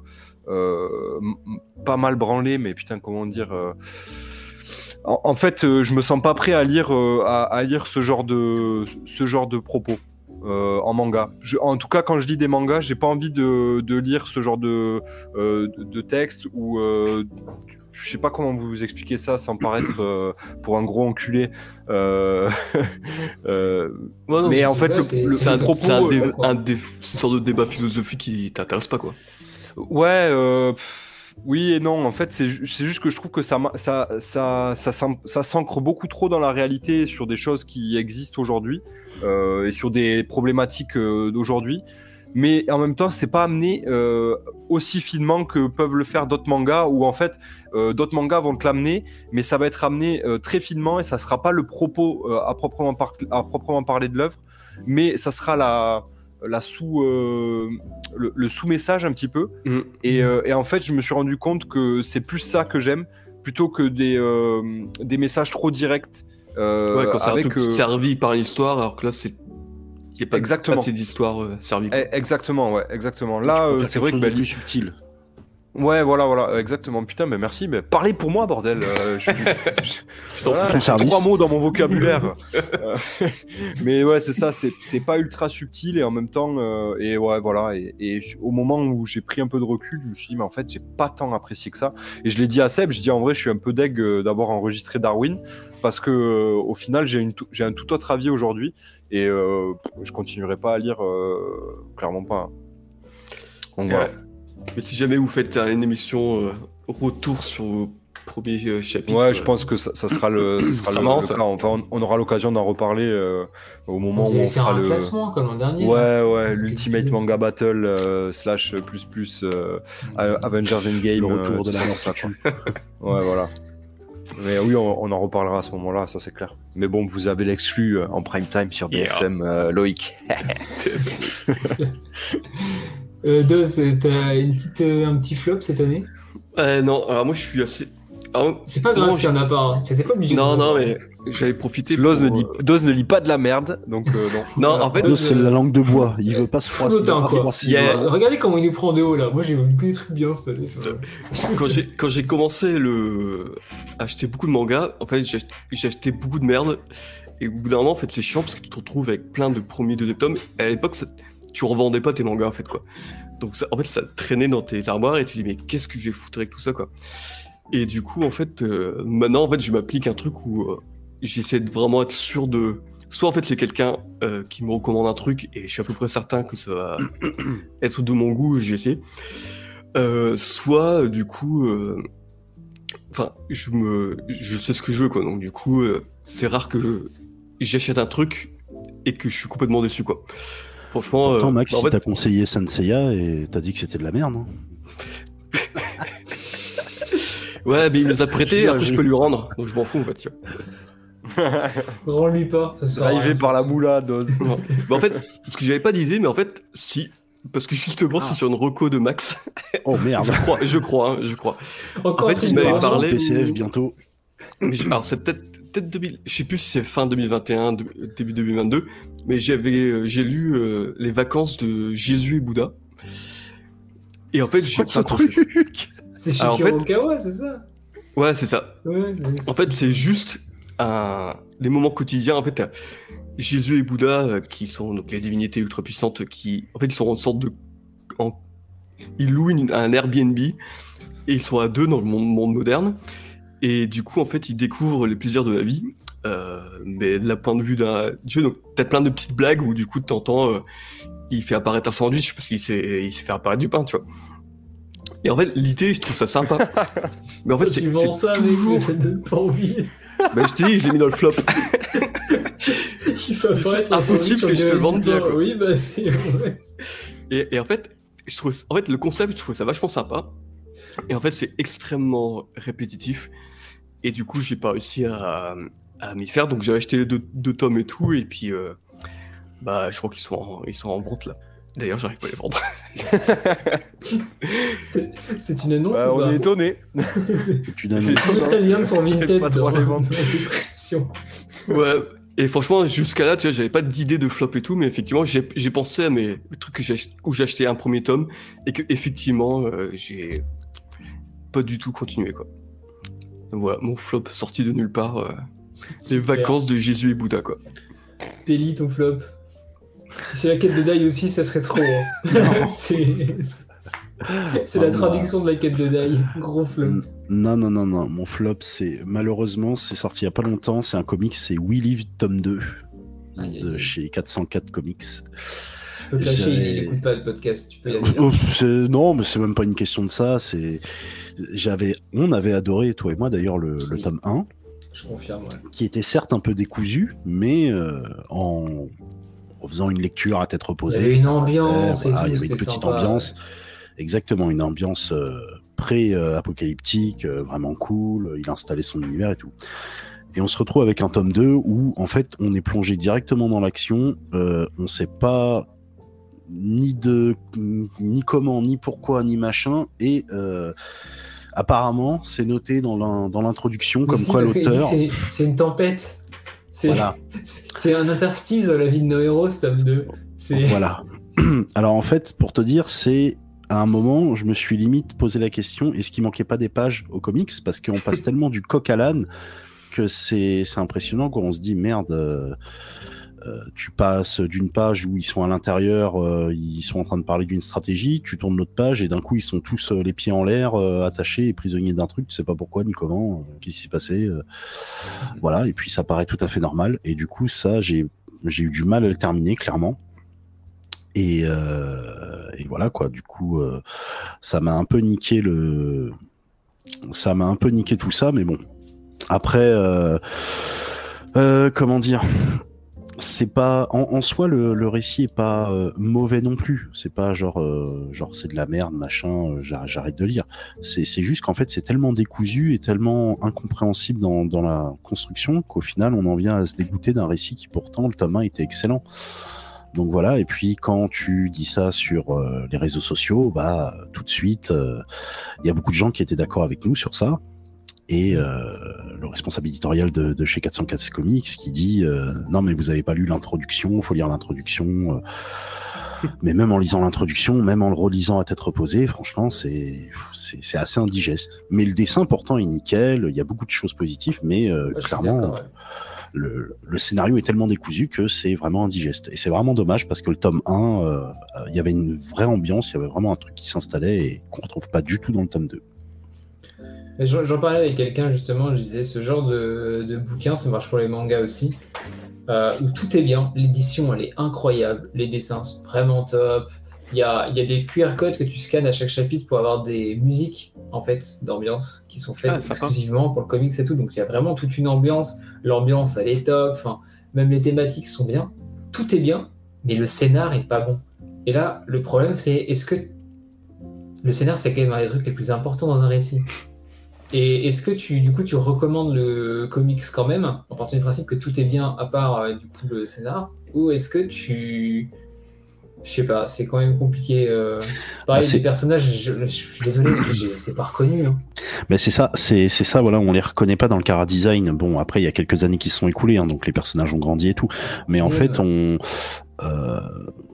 pas mal branlé, mais putain, comment dire. en, fait, je me sens pas prêt à lire, à, lire ce genre de, ce genre de propos en manga. En tout cas, quand je lis des mangas, j'ai pas envie de, de lire ce genre de, de, de texte ou je sais pas comment vous expliquer ça sans paraître euh, pour un gros enculé. Euh, euh, Ouais, non, mais en fait, c'est- un, propos, c'est un, dé- un dé- c'est une sorte de débat philosophique qui t'intéresse pas, quoi. Ouais, euh, pff, Oui et non, en fait, c'est ju- c'est juste que je trouve que ça, ça, ça, ça, s'ancre beaucoup trop dans la réalité sur des choses qui existent aujourd'hui euh, et sur des problématiques euh, d'aujourd'hui. Mais en même temps, c'est pas amené euh, aussi finement que peuvent le faire d'autres mangas où en fait, euh, d'autres mangas vont te l'amener, mais ça va être amené euh, très finement et ça sera pas le propos euh, à, proprement par- à proprement parler de l'œuvre, mais ça sera la, la sous, euh, le, le sous-message un petit peu. Mm. Et, euh, et en fait, je me suis rendu compte que c'est plus ça que j'aime, plutôt que des, euh, des messages trop directs. ouais, quand c'est avec, servi par une histoire, alors que là, c'est. Il n'y a pas, Exactement. pas de cette histoire euh, servie. eh, Exactement, ouais, exactement. Là, c'est vrai que chose bah, de plus subtil. Ouais, voilà, voilà, exactement. Putain, mais merci, mais parlez pour moi, bordel. Euh, je, je- t'en voilà, trois mots dans mon vocabulaire. Euh, mais ouais, c'est ça, c'est c'est pas ultra subtil et en même temps, euh, et ouais, voilà. Et, au moment où j'ai pris un peu de recul, je me suis dit, mais en fait, j'ai pas tant apprécié que ça. Et je l'ai dit à Seb, je dis en vrai, je suis un peu deg euh, d'avoir enregistré Darwin parce que euh, au final, j'ai un tout autre avis aujourd'hui et euh, je continuerai pas à lire, euh, clairement pas. Donc voilà. Mais si jamais vous faites une émission euh, retour sur vos premiers euh, chapitres. Ouais, je euh, pense que ça, ça sera le, ça sera le, marrant, le ça. cas. Enfin, on, on aura l'occasion d'en reparler euh, au moment Vous où on faire fera un le. classement comme l'an dernier. là. Ouais, ouais, l'Ultimate Manga Battle euh, slash plus plus euh, Avengers Endgame. Le retour euh, de la mort ça, quoi. Ouais, voilà. Mais oui, on, on en reparlera à ce moment-là, ça c'est clair. Mais bon, vous avez l'exclu en prime time sur Yeah. BFM, euh, Loïc. Euh, Doz, t'as une petite, euh, un petit flop cette année? Euh, non, alors moi je suis assez. alors, C'est pas grave s'il y en a pas. hein. C'était pas obligé. non, non, mais j'allais profiter. Doz ne, lit, euh, Doz ne lit pas de la merde, donc euh, non. Non, en fait, Doz, c'est la langue de bois. Il veut pas se froisser. a- Regardez comment il nous prend de haut là. Moi j'ai vu que des trucs bien cette année. Quand j'ai quand j'ai commencé le à acheter beaucoup de mangas, en fait j'ai acheté, j'ai acheté beaucoup de merde et au bout d'un moment en fait c'est chiant parce que tu te retrouves avec plein de premiers deuxième tomes. Et à l'époque ça- tu revendais pas tes mangas en fait quoi. Donc ça, en fait ça traînait dans tes armoires et tu dis mais qu'est-ce que je vais foutre avec tout ça quoi. Et du coup en fait euh, maintenant en fait je m'applique un truc où euh, j'essaie de vraiment être sûr de soit en fait c'est quelqu'un euh, qui me recommande un truc et je suis à peu près certain que ça va être de mon goût. Euh, soit du coup, enfin, je me, je sais ce que je veux quoi. Donc du coup, c'est rare que j'achète un truc et que je suis complètement déçu quoi. Franchement, Pourtant, euh, Max, bah, en il fait, t'a conseillé Senseiya et t'as dit que c'était de la merde. hein. ouais, mais il nous a prêté, Je- après je- peux lui rendre, donc je m'en fous en fait. tu vois. Rends-lui pas. Ça sert Arrivé par la moula, Doz. Mais en fait, parce que j'avais pas d'idée, mais en fait, si, parce que justement, Ah. c'est sur une reco de Max. Oh merde. je crois, je crois, hein, je crois. Encore En fait, il m'avait parlé- PCF bientôt. Mais je- alors c'est peut-être peut-être 2000, je sais plus si c'est fin 2021, de- début 2022, mais j'avais euh, j'ai lu euh, les vacances de Jésus et Bouddha. Et en fait, j'ai pas truc C'est Alors, en Shikiro fait- Okawa, c'est ça? Ouais, c'est ça. Ouais. En fait, c'est juste un des moments quotidiens en fait Jésus et Bouddha euh, qui sont donc les divinités ultra puissantes qui en fait ils sont en sorte de en- ils louent une- un Airbnb et ils sont à deux dans le monde, monde moderne et du coup en fait ils découvrent les plaisirs de la vie euh, mais de la point de vue d'un dieu donc t'as plein de petites blagues où du coup t'entends euh, il fait apparaître un sandwich parce qu'il s'est il s'est fait apparaître du pain tu vois et en fait l'idée je trouve ça sympa mais en fait c'est c'est ça, mais toujours ça donne pas envie. bah, je t'ai dit je l'ai mis dans le flop Il faut apparaître un sandwich que je te le vende bien, quoi. Oui, bah c'est. Et, et en fait, je trouve, en fait, le concept, je trouve ça vachement sympa. Et en fait, c'est extrêmement répétitif. Et du coup, j'ai pas réussi à, à m'y faire. Donc, j'ai acheté les deux, deux tomes et tout. Et puis, euh, bah, je crois qu'ils sont, en- ils sont en vente là. D'ailleurs, j'arrive pas à les vendre. C'est c'est une annonce Bah, on est étonné. Je mettrai le lien de son Vinted dans les description. ouais. Et franchement, jusqu'à là, tu vois, j'avais pas d'idée de flop et tout. Mais effectivement, j'ai j'ai pensé à mes trucs que où j'ai acheté un premier tome. Et que, effectivement, euh, j'ai pas du tout continué, quoi. Donc voilà, mon flop sorti de nulle part. euh, Les vacances de Jésus et Bouddha, quoi. Péli, ton flop. Si c'est la quête de Dai aussi, ça serait trop. hein. c'est c'est la Ah, traduction de la quête de Dai. Gros flop. Non, non, non, non. Mon flop, c'est malheureusement, c'est sorti il y a pas longtemps. C'est un comic, c'est We Live tome 2 Aïe, aïe, de chez 404 Comics. Je peux te lâcher, il n'écoute pas le podcast. Tu peux y aller. là. Oh, c'est- non, mais c'est même pas une question de ça. C'est, j'avais, on avait adoré toi et moi d'ailleurs le, le Oui. tome 1, Je confirme. ouais. qui était certes un peu décousu, mais euh, en, en faisant une lecture à tête Il y reposée. avait une ambiance restait- et voilà, tout, il y avait une petite sympa, ambiance. Exactement, une ambiance euh, pré-apocalyptique, euh, vraiment cool. Il installait son univers et tout. Et on se retrouve avec un tome 2 où, en fait, on est plongé directement dans l'action. On sait pas ni de ni comment, ni pourquoi, ni machin. Et euh, apparemment, c'est noté dans l'in- dans l'introduction comme si, quoi l'auteur. c'est- une tempête. C'est Voilà. un interstice la vie de nos héros, ce tome 2. C'est Voilà. Alors en fait, pour te dire, c'est à un moment, je me suis limite posé la question est-ce qu'il manquait pas des pages aux comics? Parce qu'on passe tellement du coq à l'âne que c'est c'est impressionnant quand on se dit merde. euh, euh, tu passes d'une page où ils sont à l'intérieur, euh, ils sont en train de parler d'une stratégie, tu tournes l'autre page et d'un coup ils sont tous euh, les pieds en l'air, attachés et prisonniers d'un truc, tu sais pas pourquoi ni comment, qu'est-ce qui s'est passé, voilà, et puis ça paraît tout à fait normal, et du coup ça j'ai eu du mal à le terminer clairement, et, et voilà quoi, du coup ça m'a un peu niqué le, ça m'a un peu niqué tout ça, mais bon, après, comment dire? C'est pas en, en soi le, le récit est pas euh, mauvais non plus. C'est pas genre euh, genre c'est de la merde machin euh, j'ar- j'arrête de lire. C'est juste qu'en fait c'est tellement décousu et tellement incompréhensible dans, dans la construction qu'au final on en vient à se dégoûter d'un récit qui pourtant le tome 1 était excellent. Donc voilà et puis quand tu dis ça sur euh, les réseaux sociaux bah tout de suite euh, il y a beaucoup de gens qui étaient d'accord avec nous sur ça et euh, le responsable éditorial de, de chez 404 Comics qui dit euh, non mais vous avez pas lu l'introduction, faut lire l'introduction. euh. mais même en lisant l'introduction, même en le relisant à tête reposée, franchement c'est c'est assez indigeste. Mais le dessin pourtant est nickel, il y a beaucoup de choses positives, mais euh, clairement le, le scénario est tellement décousu que c'est vraiment indigeste. Et c'est vraiment dommage parce que le tome 1, euh, euh, il y avait une vraie ambiance, il y avait vraiment un truc qui s'installait et qu'on retrouve pas du tout dans le tome 2. J'en parlais avec quelqu'un justement, je disais ce genre de, de bouquin, ça marche pour les mangas aussi, euh, où tout est bien, l'édition elle est incroyable, les dessins sont vraiment top, il y a, y a des QR codes que tu scannes à chaque chapitre pour avoir des musiques en fait d'ambiance qui sont faites Ah, sympa. exclusivement pour le comics et tout, donc il y a vraiment toute une ambiance, l'ambiance elle est top, enfin, même les thématiques sont bien, tout est bien, mais le scénar est pas bon. Et là, le problème c'est est-ce que le scénar c'est quand même un des trucs les plus importants dans un récit? Et est-ce que tu, du coup, tu recommandes le comics quand même, en partant du principe que tout est bien à part euh, du coup le scénar, ou est-ce que tu, je sais pas, c'est quand même compliqué. euh, Pareil, Bah, les personnages, je, je suis désolé, mais c'est pas reconnu. hein. Mais c'est ça, c'est c'est ça, voilà, on les reconnaît pas dans le cara design. Bon, après, il y a quelques années qui se sont écoulées, hein, donc les personnages ont grandi et tout. Mais en fait, on, euh,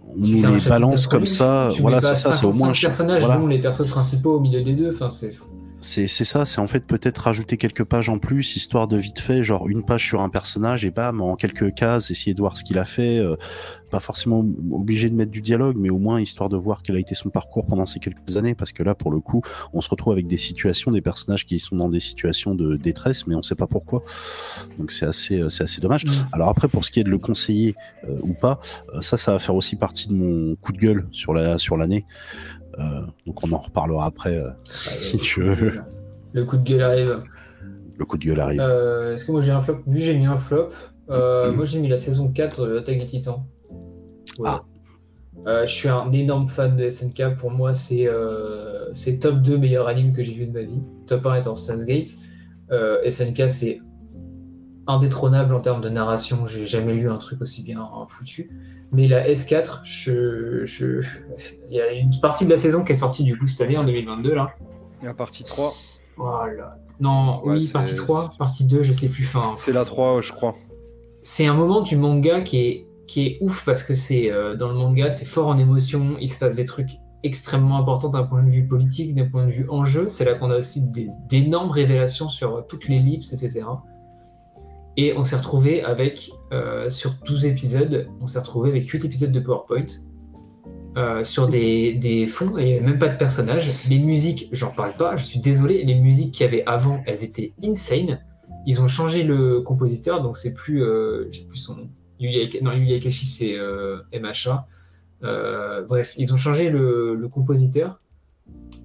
on nous les balance comme ça. tu Voilà, c'est ça, c'est au moins. 55 personnages, voilà. dont les personnes principaux au milieu des deux. Enfin, c'est C'est c'est ça, c'est en fait peut-être rajouter quelques pages en plus, histoire de vite fait, genre une page sur un personnage et bam, en quelques cases, essayer de voir ce qu'il a fait. euh, pas forcément obligé de mettre du dialogue, mais au moins histoire de voir quel a été son parcours pendant ces quelques années, parce que là, pour le coup, on se retrouve avec des situations, des personnages qui sont dans des situations de détresse, mais on sait pas pourquoi. Donc c'est assez, euh, c'est assez dommage. Alors après, pour ce qui est de le conseiller euh, ou pas, euh, ça, ça va faire aussi partie de mon coup de gueule sur la sur l'année. Euh, donc on en reparlera après euh, si tu veux. Le coup de gueule arrive. Le coup de gueule arrive. Euh, Est-ce que moi j'ai un flop? Vu j'ai mis un flop, euh, moi j'ai mis la saison 4 de Attaque des Titans. Euh, je suis un énorme fan de SNK. Pour moi, c'est euh, top 2 meilleurs animes que j'ai vu de ma vie. Top 1 étant Stan's Gate. Euh, SNK, c'est indétrônable en termes de narration. J'ai jamais lu un truc aussi bien foutu. Mais la S4, je, je... il y a une partie de la saison qui est sortie du coup cette année en 2022 là. La partie 3. Voilà. Non, Ouais, oui, partie 3, partie 2, je sais plus. Fin, C'est la 3, je crois. c'est un moment du manga qui est, qui est ouf parce que c'est euh, dans le manga, c'est fort en émotion, il se passe des trucs extrêmement importants d'un point de vue politique, d'un point de vue enjeu. C'est là qu'on a aussi d'énormes révélations sur euh, toutes les lips, etc. Et on s'est retrouvé avec, euh, sur 12 épisodes, on s'est retrouvé avec 8 épisodes de PowerPoint. euh, sur des, des fonds, et même pas de personnages. Les musiques, j'en parle pas, je suis désolé, les musiques qu'il y avait avant, elles étaient insane. Ils ont changé le compositeur, donc c'est plus, euh, j'ai plus son nom. Yuya, non, Yuya Kashi, c'est euh, MHA. Euh, bref, ils ont changé le, le compositeur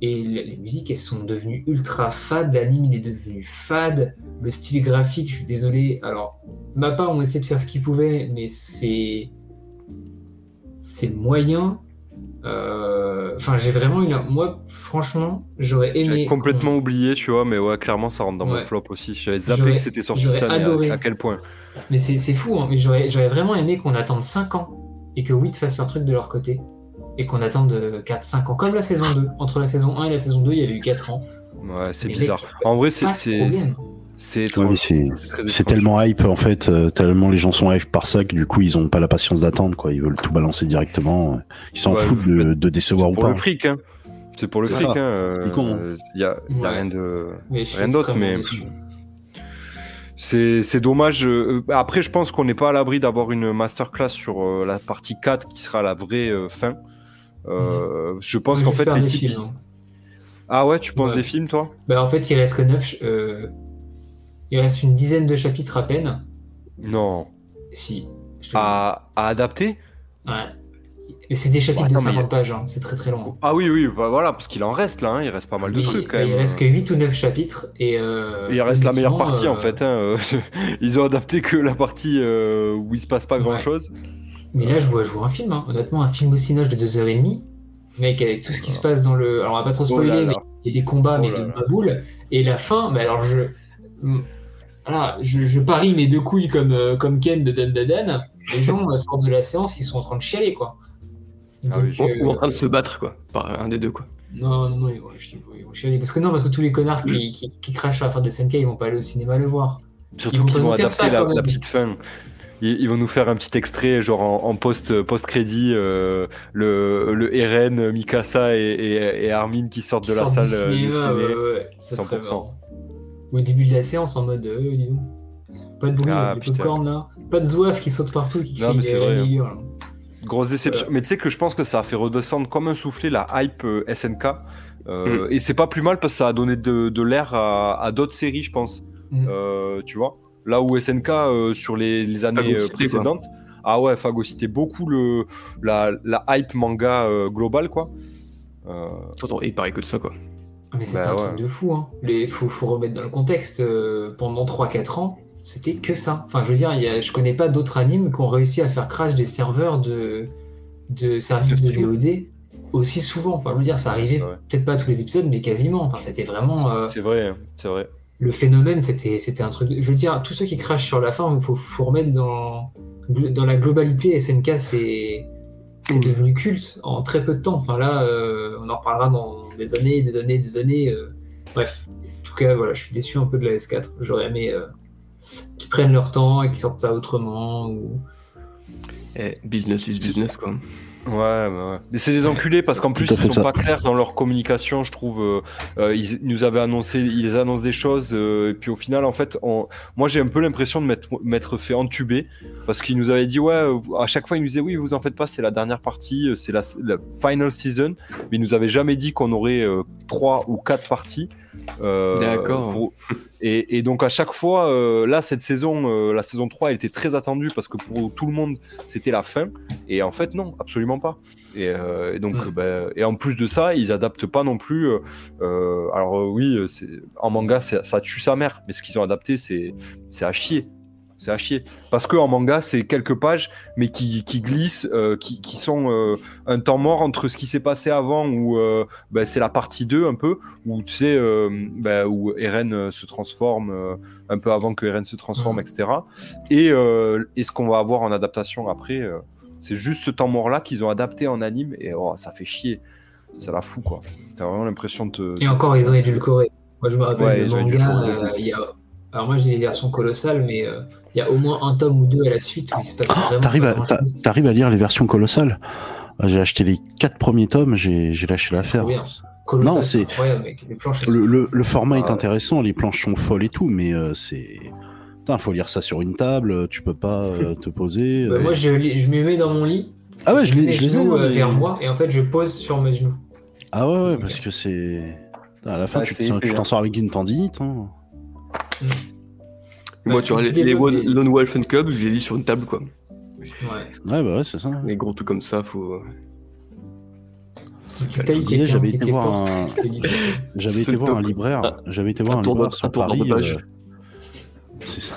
et les, musiques elles sont devenues ultra fades. L'anime il est devenu fade. Le style graphique, je suis désolé. Alors, Mappa ont essayé de faire ce qu'ils pouvaient, mais c'est c'est moyen. Euh, Enfin, j'ai vraiment eu. Moi, franchement, j'aurais aimé. J'avais complètement oublié, tu vois, mais ouais, clairement, ça rentre dans mon Ouais. flop aussi. J'avais zappé que c'était sorti cette année. à- adoré. À, quel point Mais c'est fou, hein, mais j'aurais j'aurais vraiment aimé qu'on attende 5 ans et que WIT fasse leur truc de leur côté et qu'on attende 4-5 ans, comme la saison 2. Entre la saison 1 et la saison 2, il y avait eu 4 ans. Ouais, c'est bizarre. En vrai, c'est de c'est c'est c'est c'est tellement hype en fait, euh, tellement les gens sont hype par ça que du coup ils ont pas la patience d'attendre quoi. Ils veulent tout balancer directement. Ils s'en Ouais, foutent de, de décevoir ou pour pas. le fric, hein. C'est pour le C'est fric, ça. hein. euh, C'est con. Il y a, il y a Ouais. rien de Mais rien d'autre, mais c'est c'est dommage. euh, Après, je pense qu'on n'est pas à l'abri d'avoir une masterclass sur euh, la partie 4 qui sera la vraie euh, fin. Euh, Je pense qu'en fait, films, hein. Ah ouais, tu penses Ouais. des films, toi? Bah, en fait, il reste que 9. Il reste une dizaine de chapitres à peine. Non. Si. je te le À, à adapter? Ouais. Mais c'est des chapitres Ouais, de non, mais 50 pages, hein. c'est très très long. Ah oui, oui, bah voilà, parce qu'il en reste là, hein, il reste pas mal de trucs quand bah, même. Il reste que 8 ou 9 chapitres et. euh, Il reste la meilleure partie en euh, fait. hein, euh, Ils ont adapté que la partie euh, où il se passe pas Ouais. grand chose. Mais là, je vois, je vois un film, hein. honnêtement, un film au cinoche de 2h30. Mec, avec tout ce qui se passe dans le. Alors, on va pas trop Oh là spoiler, là. mais il y a des combats, Oh mais de baboule. Et la fin, mais alors je. Voilà, je, je parie mes deux couilles comme, euh, comme Ken de Dan Dadan. Les gens euh, sortent de la séance, ils sont en train de chialer, quoi. Ah Donc, oui. Ou, euh, ou en train de se battre, quoi. Par un des deux, quoi. Non, non, non, ils vont, ils vont- ils vont chialer. Parce que non, parce que tous les connards qui, qui, qui crachent à la fin des SNK, ils vont pas aller au cinéma le voir. Ils Surtout vont qu'ils pas vont nous faire adapter ça, la, quand même. la petite fin. Ils, ils vont nous faire un petit extrait, genre en, en post, post-crédit, euh, le, le Eren, Mikasa et, et, et Armin qui sortent de la salle euh, de cinéma, ciné. ouais, ouais, ça serait 100%. marrant. Ou au début de la séance, en mode, euh, dis donc. Pas de bruit, Ah, les putain. popcorn là. Pas de zouave qui saute partout, qui Non, mais les hein. Grosse déception. Mais tu sais que je pense que ça a fait redescendre comme un soufflé la hype SNK. Euh, Et c'est pas plus mal parce que ça a donné de, de l'air à, à d'autres séries, je pense. Mm. Euh, tu vois Là où SNK, euh, sur les, les années euh, quoi. précédentes, ah ouais, phagocyté beaucoup le, la, la hype manga euh, globale, quoi. Euh, Attends, et il paraît que de ça, quoi. Mais c'était Bah un ouais. truc de fou, hein. Les, faut, faut remettre dans le contexte. euh, pendant 3-4 ans, c'était que ça. Enfin, je veux dire, y a, je connais pas d'autres animes qui ont réussi à faire crash des serveurs de, de services de VOD aussi souvent. Enfin, je veux dire, ça arrivait Ouais. peut-être pas à tous les épisodes, mais quasiment. Enfin, c'était vraiment. euh, c'est vrai, c'est vrai. Le phénomène, c'était, c'était un truc. Je veux dire, tous ceux qui crachent sur la fin, il faut, faut remettre dans, dans la globalité. SNK, c'est, c'est devenu culte en très peu de temps. Enfin là, euh, on en reparlera dans des années, des années, des années. euh, bref, en tout cas, voilà, je suis déçu un peu de la S4. J'aurais aimé euh, qu'ils prennent leur temps et qu'ils sortent ça autrement. Ou... Eh, business is business, quoi. Ouais, ouais, ouais. Mais c'est des enculés parce qu'en plus ils sont ça. pas clairs dans leur communication, je trouve. Euh, euh, ils nous avaient annoncé, ils annoncent des choses euh, et puis au final, en fait, on... moi j'ai un peu l'impression de m'être fait entuber parce qu'ils nous avaient dit ouais, à chaque fois ils nous disaient oui, vous en faites pas, c'est la dernière partie, c'est la, la final season, mais ils nous avaient jamais dit qu'on aurait euh, trois ou quatre parties. Euh, D'accord. pour- Et, et donc à chaque fois, euh, là cette saison, euh, la saison 3, elle était très attendue parce que pour tout le monde c'était la fin. Et en fait, non, absolument pas. Et, euh, et donc, Mm. bah, et en plus de ça, ils adaptent pas non plus. alors oui, en manga, ça tue sa mère, mais ce qu'ils ont adapté, c'est à chier. C'est à chier. Parce que en manga, c'est quelques pages, mais qui, qui glissent, euh, qui, qui sont euh, un temps mort entre ce qui s'est passé avant, où euh, bah, c'est la partie 2 un peu, où tu sais, bah, où Eren se transforme, un peu avant que Eren se transforme, Mhm. etc. Et, et ce qu'on va avoir en adaptation après, c'est juste ce temps mort-là qu'ils ont adapté en anime, et oh, ça fait chier. Ça la fout, quoi. T'as vraiment l'impression de te... Et encore, ils ont édulcoré. Moi, je me rappelle Ouais, le manga. il y a... Alors moi, j'ai les versions colossales, mais euh, il y a au moins un tome ou deux à la suite où il se passe Oh, vraiment T'arrives pas à, t'arrives lire les versions colossales? Ah, J'ai acheté les quatre premiers tomes, j'ai j'ai lâché C'est l'affaire. Colossal, Non, c'est mec. Les planches, elles Le, sont le- le format Ah est ouais. intéressant, les planches sont folles et tout, mais euh, c'est. Putain, faut lire ça sur une table, tu peux pas euh, te poser. Bah, euh. moi, je, je me mets dans mon lit. ah ouais, je, mets les, mes je les ai. genoux hein, euh, vers moi et en fait, je pose sur mes genoux. Ah ouais, parce que c'est. À la fin, tu c'est tu t'en sors avec une tendinite. Hein. Et moi, tu vois, les, One- Lone Wolf and Cub, je les lis sur une table, quoi. Ouais. Ouais, bah ouais, c'est ça. Les gros trucs comme ça, faut. Si tu payes quelqu'un j'avais qui été voir un-. J'avais été voir un libraire. J'avais été voir un libraire sur Paris. euh, C'est ça.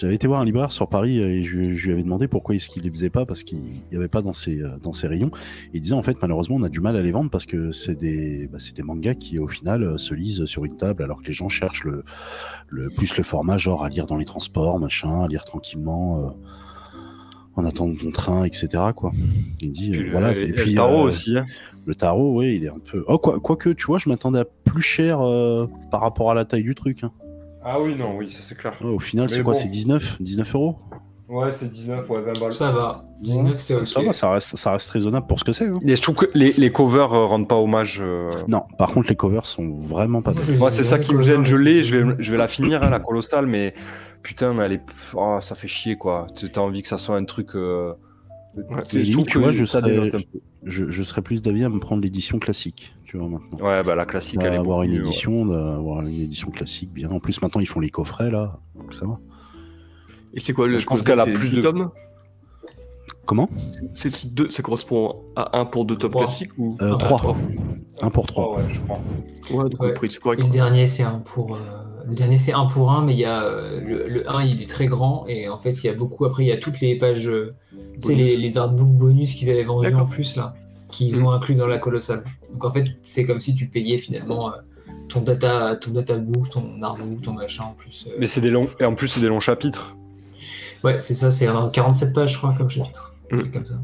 J'avais été voir un libraire sur Paris euh, et je, je lui avais demandé pourquoi est-ce qu'il les faisait pas parce qu'il n'y avait pas dans ses, euh, dans ses rayons. Et il disait en fait malheureusement on a du mal à les vendre parce que c'est des, bah, des mangas qui au final euh, se lisent sur une table alors que les gens cherchent le, le plus le format genre à lire dans les transports, machin, à lire tranquillement euh, en attendant ton train, etc. Quoi. Il dit euh, voilà. le- et et puis le tarot euh, aussi. hein. le tarot, oui, il est un peu. Oh, quoi, quoique, tu vois, je m'attendais à plus cher par rapport à la taille du truc. hein. Ah oui, non, oui, ça c'est clair. Ouais, au final, Mais c'est quoi bon. C'est 19 19 euros? Ouais, c'est 19, ouais, 20 balles. Ça va. 19, c'est ok. Ça va, ça reste, ça reste raisonnable pour ce que c'est. hein. Et je trouve que les, les covers euh, rendent pas hommage. euh, Non, par contre, les covers sont vraiment pas Moi, top. c'est ça qui me gêne. Je mais l'ai, je vais, je vais la finir, hein, la colossale, mais putain, elle est. Oh, ça fait chier, quoi. Tu as envie que ça soit un truc. euh, Mais je limite, tu que vois, je ça serais- dénote un peu. Je, je serais plus d'avis à me prendre l'édition classique, tu vois, maintenant. Ouais, bah la classique, elle est avoir une mieux, ouais. édition, d'avoir une édition classique bien. En plus, maintenant, ils font les coffrets, là, donc ça va. Et c'est quoi le Je pense qu'elle a plus de- tomes Comment? C'est deux, ça correspond à un pour deux tomes Trois. classiques ou euh, Ah, 3. trois. Un pour 3. ouais, je crois. Ouais, donc Ouais. le prix c'est Et correct. le dernier, c'est un pour. euh, Le dernier, c'est un pour un, mais il y a euh, le, le 1, il est très grand, et en fait, il y a beaucoup. Après, il y a toutes les pages. euh, Tu sais, les, les artbooks bonus qu'ils avaient vendus en plus, là, qu'ils Mhm. ont inclus dans la colossale. Donc, en fait, c'est comme si tu payais finalement euh, ton data, ton databook, ton artbook, ton machin en plus. euh. Mais c'est des longs. Et en plus, c'est des longs chapitres. Ouais, c'est ça, c'est un 47 pages, je crois, comme chapitre. Mm. comme ça.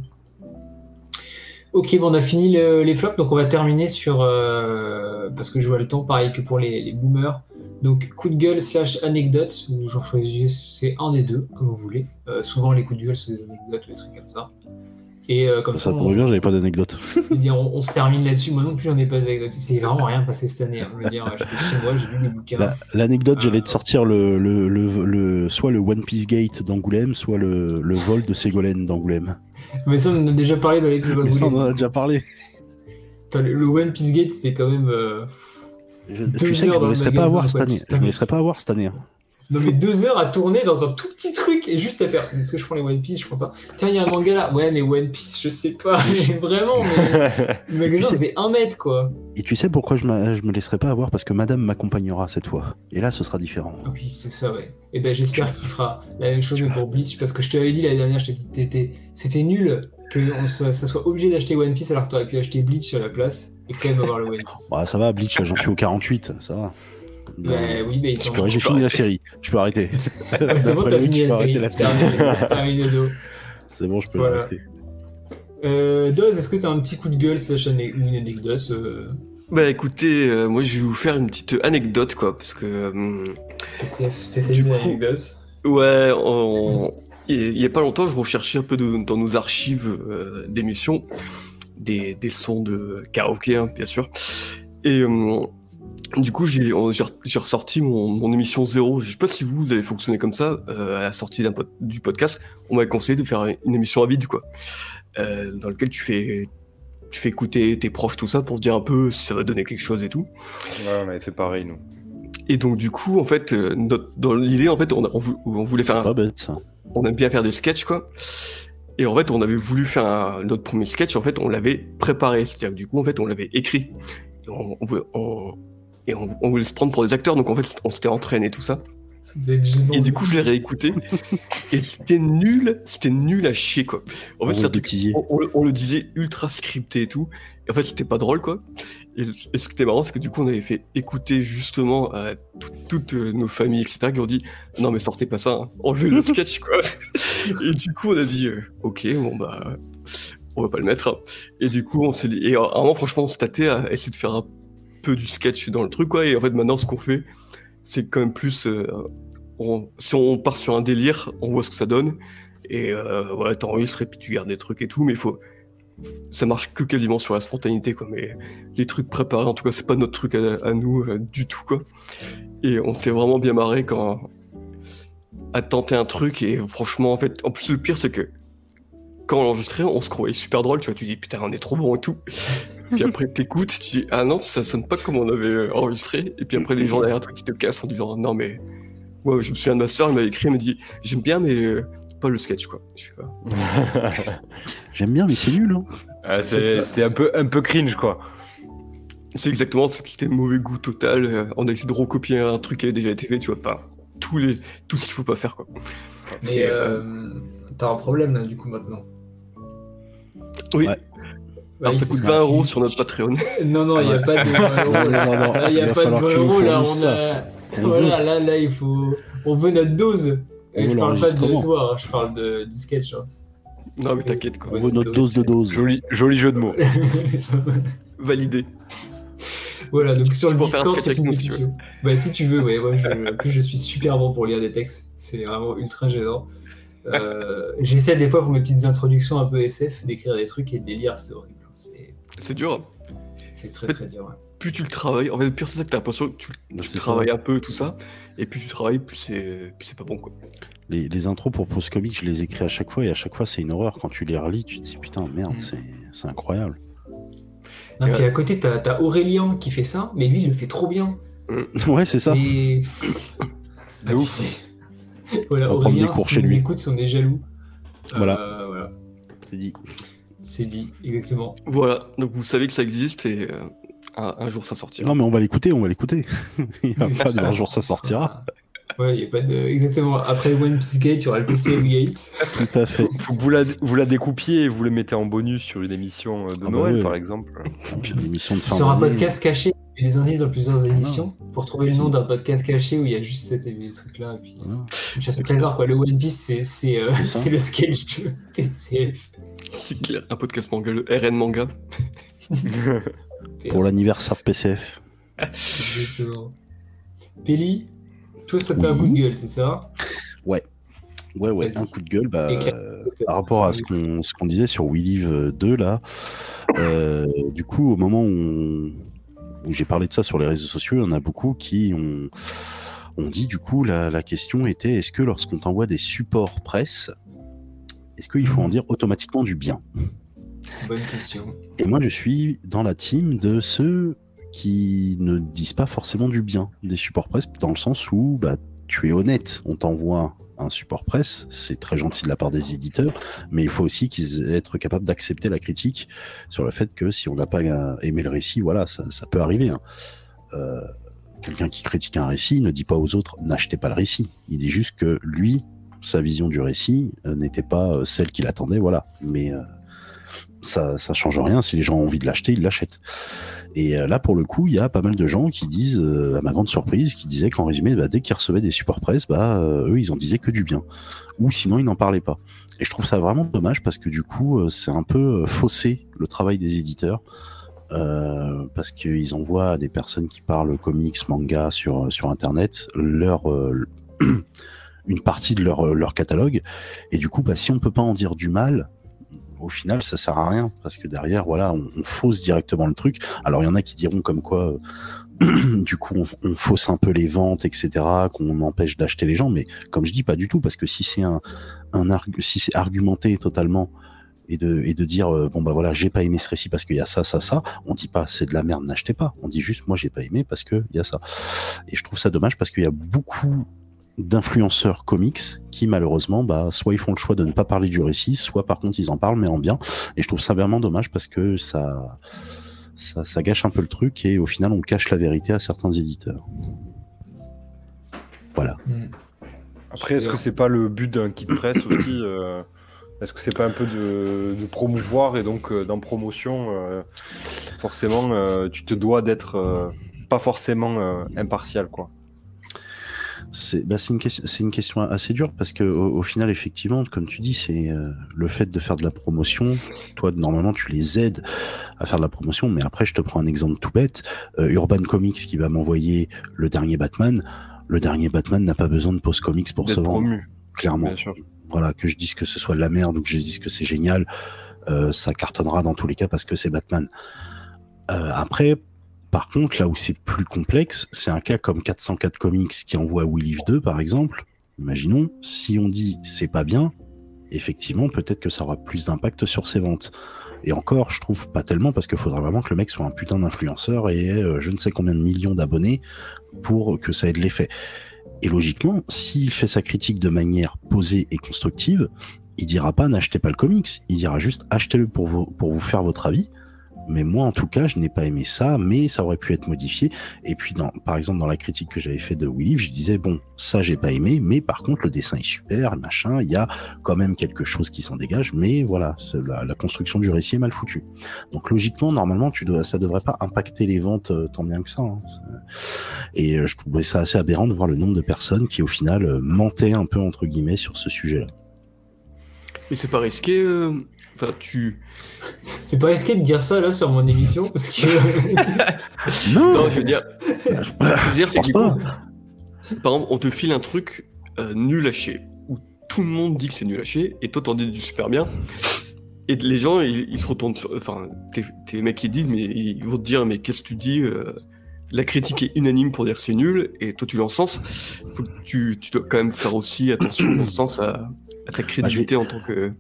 Ok, bon, on a fini le- les flops, donc on va terminer sur. euh, parce que je vois le temps, pareil que pour les, les boomers. Donc, coup de gueule slash anecdote, vous j'en choisissez un des deux, comme vous voulez. Euh, souvent, les coups de gueule, c'est des anecdotes ou des trucs comme ça. Et euh, comme ça, Ça on, pourrait bien, j'avais pas d'anecdote. on, on se termine là-dessus. Moi non plus, j'en ai pas d'anecdote. C'est vraiment rien passé cette année. hein. Je veux dire, j'étais chez moi, j'ai lu bouquins. La- L'anecdote, j'allais Euh, te sortir le, le, le, le- soit le One Piece Gate d'Angoulême, soit le, le vol de Ségolène d'Angoulême. Mais ça, on en a déjà parlé dans l'épisode Mais ça, on en d'Angoulême. a déjà parlé. Le, le One Piece Gate, c'est quand même. euh, Je- tu sais que je dans me laisserai pas avoir cette année. Je me laisserai pas avoir cette année. Non mais deux heures à tourner dans un tout petit truc et juste à faire. Est-ce que je prends les One Piece Je prends pas. Tiens, il y a un manga là. Ouais, mais One Piece, je sais pas. Mais vraiment, mais... le magasin faisait un mètre quoi. Et tu sais pourquoi je, je me laisserai pas avoir Parce que madame m'accompagnera cette fois. Et là, ce sera différent. Ah oui, c'est ça, ouais. Et ben j'espère qu'il fera la même chose mais pour Bleach parce que je te l'avais dit l'année dernière, je t'ai dit t'étais- c'était nul que on soit- ça soit obligé d'acheter One Piece alors que t'aurais pu acheter Bleach sur la place et quand même avoir le One Piece. Bah, ça va, Bleach, j'en suis au 48, ça va. Bah oui, mais j'ai fini la série. Je peux arrêter. Ouais, c'est bon, t'as fini la je peux série. arrêter la série. Terminé. C'est bon, je peux Voilà. arrêter. Euh, Doz, est-ce que t'as un petit coup de gueule slash une anecdote euh, Bah écoutez, euh, moi je vais vous faire une petite anecdote quoi, parce que PCF spécialisé Du dans coup- l'anecdote ouais, on- il il y a pas longtemps, je recherchais un peu de- dans nos archives euh, d'émissions des, des sons de karaoké, hein, bien sûr. Et du coup, j'ai ressorti mon, mon émission zéro. Je sais pas si vous, vous avez fonctionné comme ça euh, à la sortie pod- du podcast. On m'avait conseillé de faire une émission à vide, quoi, euh, dans lequel tu fais tu fais écouter tes proches tout ça pour dire un peu si ça va donner quelque chose et tout. Ouais, on avait fait pareil, nous. Et donc du coup, en fait, euh, notre- dans l'idée, en fait, on, a- on vou- on voulait faire un, Pas bête, ça. on aime bien faire des sketchs, quoi. Et en fait, on avait voulu faire un- notre premier sketch, en fait, on l'avait préparé. C'est-à-dire que du coup, en fait, on l'avait écrit. On, on- et on, on voulait se prendre pour des acteurs, donc en fait, on s'était entraîné, tout ça. Et du coup, je l'ai réécouté. et c'était nul, c'était nul à chier, quoi. En On fait, on, on le- on le disait ultra scripté et tout. Et en fait, c'était pas drôle, quoi. Et, et ce qui était marrant, c'est que du coup, on avait fait écouter justement à tout- toutes euh, nos familles, etc., qui ont dit Non, mais sortez pas ça, hein. enlevez le sketch, quoi. et du coup, on a dit euh, Ok, bon, bah, on va pas le mettre. hein. Et du coup, on s'est dit. Et à un moment, franchement, on s'est tâté à essayer de faire un du sketch dans le truc, quoi. Et en fait, maintenant, ce qu'on fait, c'est quand même plus. euh, on- si on part sur un délire, on voit ce que ça donne. Et euh, ouais, t'enregistres et puis tu gardes des trucs et tout, mais il faut. Ça marche que quasiment sur la spontanéité, quoi. Mais les trucs préparés, en tout cas, c'est pas notre truc à, à nous euh, du tout, quoi. Et on s'est vraiment bien marré quand. à tenter un truc, et franchement, en fait, en plus, le pire, c'est que quand on l'enregistrait, on se croyait super drôle, tu vois, tu dis putain, on est trop bon et tout. Puis après, t'écoutes, tu dis ah non, ça sonne pas comme on avait euh, enregistré. Et puis après, les gens derrière toi qui te cassent en disant non, mais. Moi, je me souviens de ma soeur, elle m'avait écrit, elle m'a dit j'aime bien, mais euh, pas le sketch, quoi. Ah. J'aime bien, mais c'est nul. Hein. Ah. C'était un peu, un peu cringe, quoi. C'est exactement ça, c'était mauvais goût total. euh, On a essayé de recopier un truc qui avait déjà été fait, tu vois. Enfin, tous les, tout ce qu'il faut pas faire, quoi. Mais euh, t'as un problème là, du coup, maintenant. Oui. Ouais. Bah, Alors, ça il- coûte 20 euros sur notre Patreon. Non, non, il n'y a pas de 20 euros. Là, il n'y a va pas de falloir 20 que tu nous euros. Là, on a. Voilà, là, là, il faut. On veut notre dose. On Et je parle pas de toi, hein, je parle de, du sketch. hein. Non, mais t'inquiète, quoi. On veut notre dose de dose. Joli, joli jeu de mots. Validé. voilà, donc sur Tu le Discord, c'est une nous, si tu pétition. Bah, si tu veux, ouais. Moi, je, en plus, je suis super bon pour lire des textes. C'est vraiment ultra gênant. Euh, J'essaie des fois pour mes petites introductions un peu SF d'écrire des trucs et de les lire, c'est horrible. C'est dur. c'est très très dur. ouais. Plus tu le travailles, en fait, le pire, c'est ça que t'as l'impression que tu, Bah, tu ça. travailles un peu, tout ça. Et plus tu travailles, plus c'est pas bon, quoi. Les, les intros pour Post Comic, je les écris à chaque fois et à chaque fois c'est une horreur. Quand tu les relis, tu te dis putain, merde, Mm. c'est c'est incroyable. Non, Et puis ouais. à côté, t'as as Aurélien qui fait ça, mais lui, il le fait trop bien. ouais, c'est ça. Et... Ah, ouf. voilà, On Aurélien, des cours si chez tu nous lui. écoutes, on est jaloux. Voilà. Euh, voilà. C'est dit. C'est dit, exactement. Voilà, donc vous savez que ça existe et euh, un, un jour ça sortira. Non, mais on va l'écouter, on va l'écouter. Il y a pas de un jour ça sortira. Ouais, il a pas de. Exactement. Après One Piece Gate, il y aura le PCM Gate. Tout à fait. Faut que vous la, vous la découpiez et vous le mettez en bonus sur une émission euh, de Ah bah Noël, par exemple. Une émission de fin Sur un podcast caché, il y a des indices dans plusieurs émissions Ah. pour trouver le nom d'un podcast caché où il y a juste cet- et Puis... Voilà. Une chasse au trésor, quoi. Le One Piece, c'est euh, le sketch de PCF. C'est clair, un podcast manga, le RN manga. Pour l'anniversaire de PCF. Exactement. Peli, toi, ça fait un Oui. coup de gueule, c'est ça? Ouais, ouais, Vas-y. un coup de gueule. Bah, euh, par rapport à ce qu'on ce qu'on disait sur We Live 2, là, euh, du coup, au moment où j'ai parlé de ça sur les réseaux sociaux, il y en a beaucoup qui ont, ont dit, du coup, la, la question était est-ce que lorsqu'on t'envoie des supports presse, est-ce qu'il faut en dire automatiquement du bien? Bonne question. Et moi, je suis dans la team de ceux qui ne disent pas forcément du bien des supports presse, dans le sens où bah, tu es honnête, on t'envoie un support presse, c'est très gentil de la part des éditeurs, mais il faut aussi qu'ils être capables d'accepter la critique sur le fait que si on n'a pas euh, aimé le récit, voilà, ça, ça peut arriver. hein. Euh, Quelqu'un qui critique un récit ne dit pas aux autres n'achetez pas le récit. Il dit juste que lui, sa vision du récit euh, n'était pas euh, celle qu'il attendait, voilà. Mais euh, ça, ça change rien. Si les gens ont envie de l'acheter, ils l'achètent. Et là, pour le coup, il y a pas mal de gens qui disent, à ma grande surprise, qui disaient qu'en résumé, bah, dès qu'ils recevaient des supports presse, bah, eux, ils en disaient que du bien. Ou sinon, ils n'en parlaient pas. Et je trouve ça vraiment dommage parce que du coup, c'est un peu faussé le travail des éditeurs. Parce qu'ils envoient à des personnes qui parlent comics, manga sur, Internet leur, une partie de leur, leur catalogue. Et du coup, bah, si on peut pas en dire du mal, au final, ça sert à rien parce que derrière, voilà, on, on fausse directement le truc. Alors, il y en a qui diront comme quoi, euh, du coup, on, on fausse un peu les ventes, etc., qu'on empêche d'acheter les gens. Mais comme je dis, pas du tout parce que si c'est un, un si c'est argumenté totalement et de, et de dire euh, bon bah voilà j'ai pas aimé ce récit parce qu'il y a ça ça ça on dit pas c'est de la merde n'achetez pas on dit juste moi j'ai pas aimé parce que il y a ça et je trouve ça dommage parce qu'il y a beaucoup d'influenceurs comics qui malheureusement bah soit ils font le choix de ne pas parler du récit soit par contre ils en parlent mais en bien et je trouve ça vraiment dommage parce que ça ça, ça gâche un peu le truc et au final on cache la vérité à certains éditeurs voilà Hmm. Après, est-ce que c'est pas le but d'un kit presse aussi euh, Est-ce que c'est pas un peu de, de promouvoir et donc euh, dans promotion, euh, forcément, tu te dois d'être pas forcément impartial, quoi. C'est bah, une, question- c'est une question assez dure parce que au, au final, effectivement, comme tu dis, c'est euh, le fait de faire de la promotion. Toi, normalement, tu les aides à faire de la promotion, mais après, je te prends un exemple tout bête. Euh, Urban Comics qui va m'envoyer le dernier Batman. Le dernier Batman n'a pas besoin de post comics pour se vendre, promu, clairement. bien sûr. Voilà, que je dise que ce soit de la merde ou que je dise que c'est génial, euh, ça cartonnera dans tous les cas parce que c'est Batman. Euh, après, par contre, là où c'est plus complexe, c'est un cas comme 404 Comics qui envoie We Live 2, par exemple. Imaginons, si on dit c'est pas bien, effectivement, peut-être que ça aura plus d'impact sur ses ventes. Et encore, je trouve pas tellement parce qu'il faudra vraiment que le mec soit un putain d'influenceur et euh, je ne sais combien de millions d'abonnés pour que ça ait de l'effet. Et logiquement, s'il fait sa critique de manière posée et constructive, il dira pas n'achetez pas le comics, il dira juste achetez-le pour vous faire votre avis. Mais moi, en tout cas, je n'ai pas aimé ça, mais ça aurait pu être modifié. Et puis, dans, par exemple, dans la critique que j'avais fait de Willy, je disais, bon, ça, j'ai pas aimé, mais par contre, le dessin est super, machin, il y a quand même quelque chose qui s'en dégage, mais voilà, la, construction du récit est mal foutue. Donc, logiquement, normalement, tu dois, ça devrait pas impacter les ventes euh, tant bien que ça. hein. Et euh, je trouvais ça assez aberrant de voir le nombre de personnes qui, au final, euh, mentaient un peu, entre guillemets, sur ce sujet-là. Mais c'est pas risqué. Enfin, tu. C'est pas risqué de dire ça là sur mon émission parce que. Non, je veux dire. Je veux dire, c'est pense que du pas. coup, par exemple, on te file un truc euh, nul à chier, où tout le monde dit que c'est nul à chier, et toi t'en dis du super bien. Et les gens, ils, ils se retournent sur. Enfin, t'es t'es les mecs qui disent, mais ils vont te dire, mais qu'est-ce que tu dis euh, La critique est unanime pour dire que c'est nul, et toi tu l'encenses. Faut que tu, tu dois quand même faire aussi attention, dans ce sens, à, à ta crédibilité en tant que.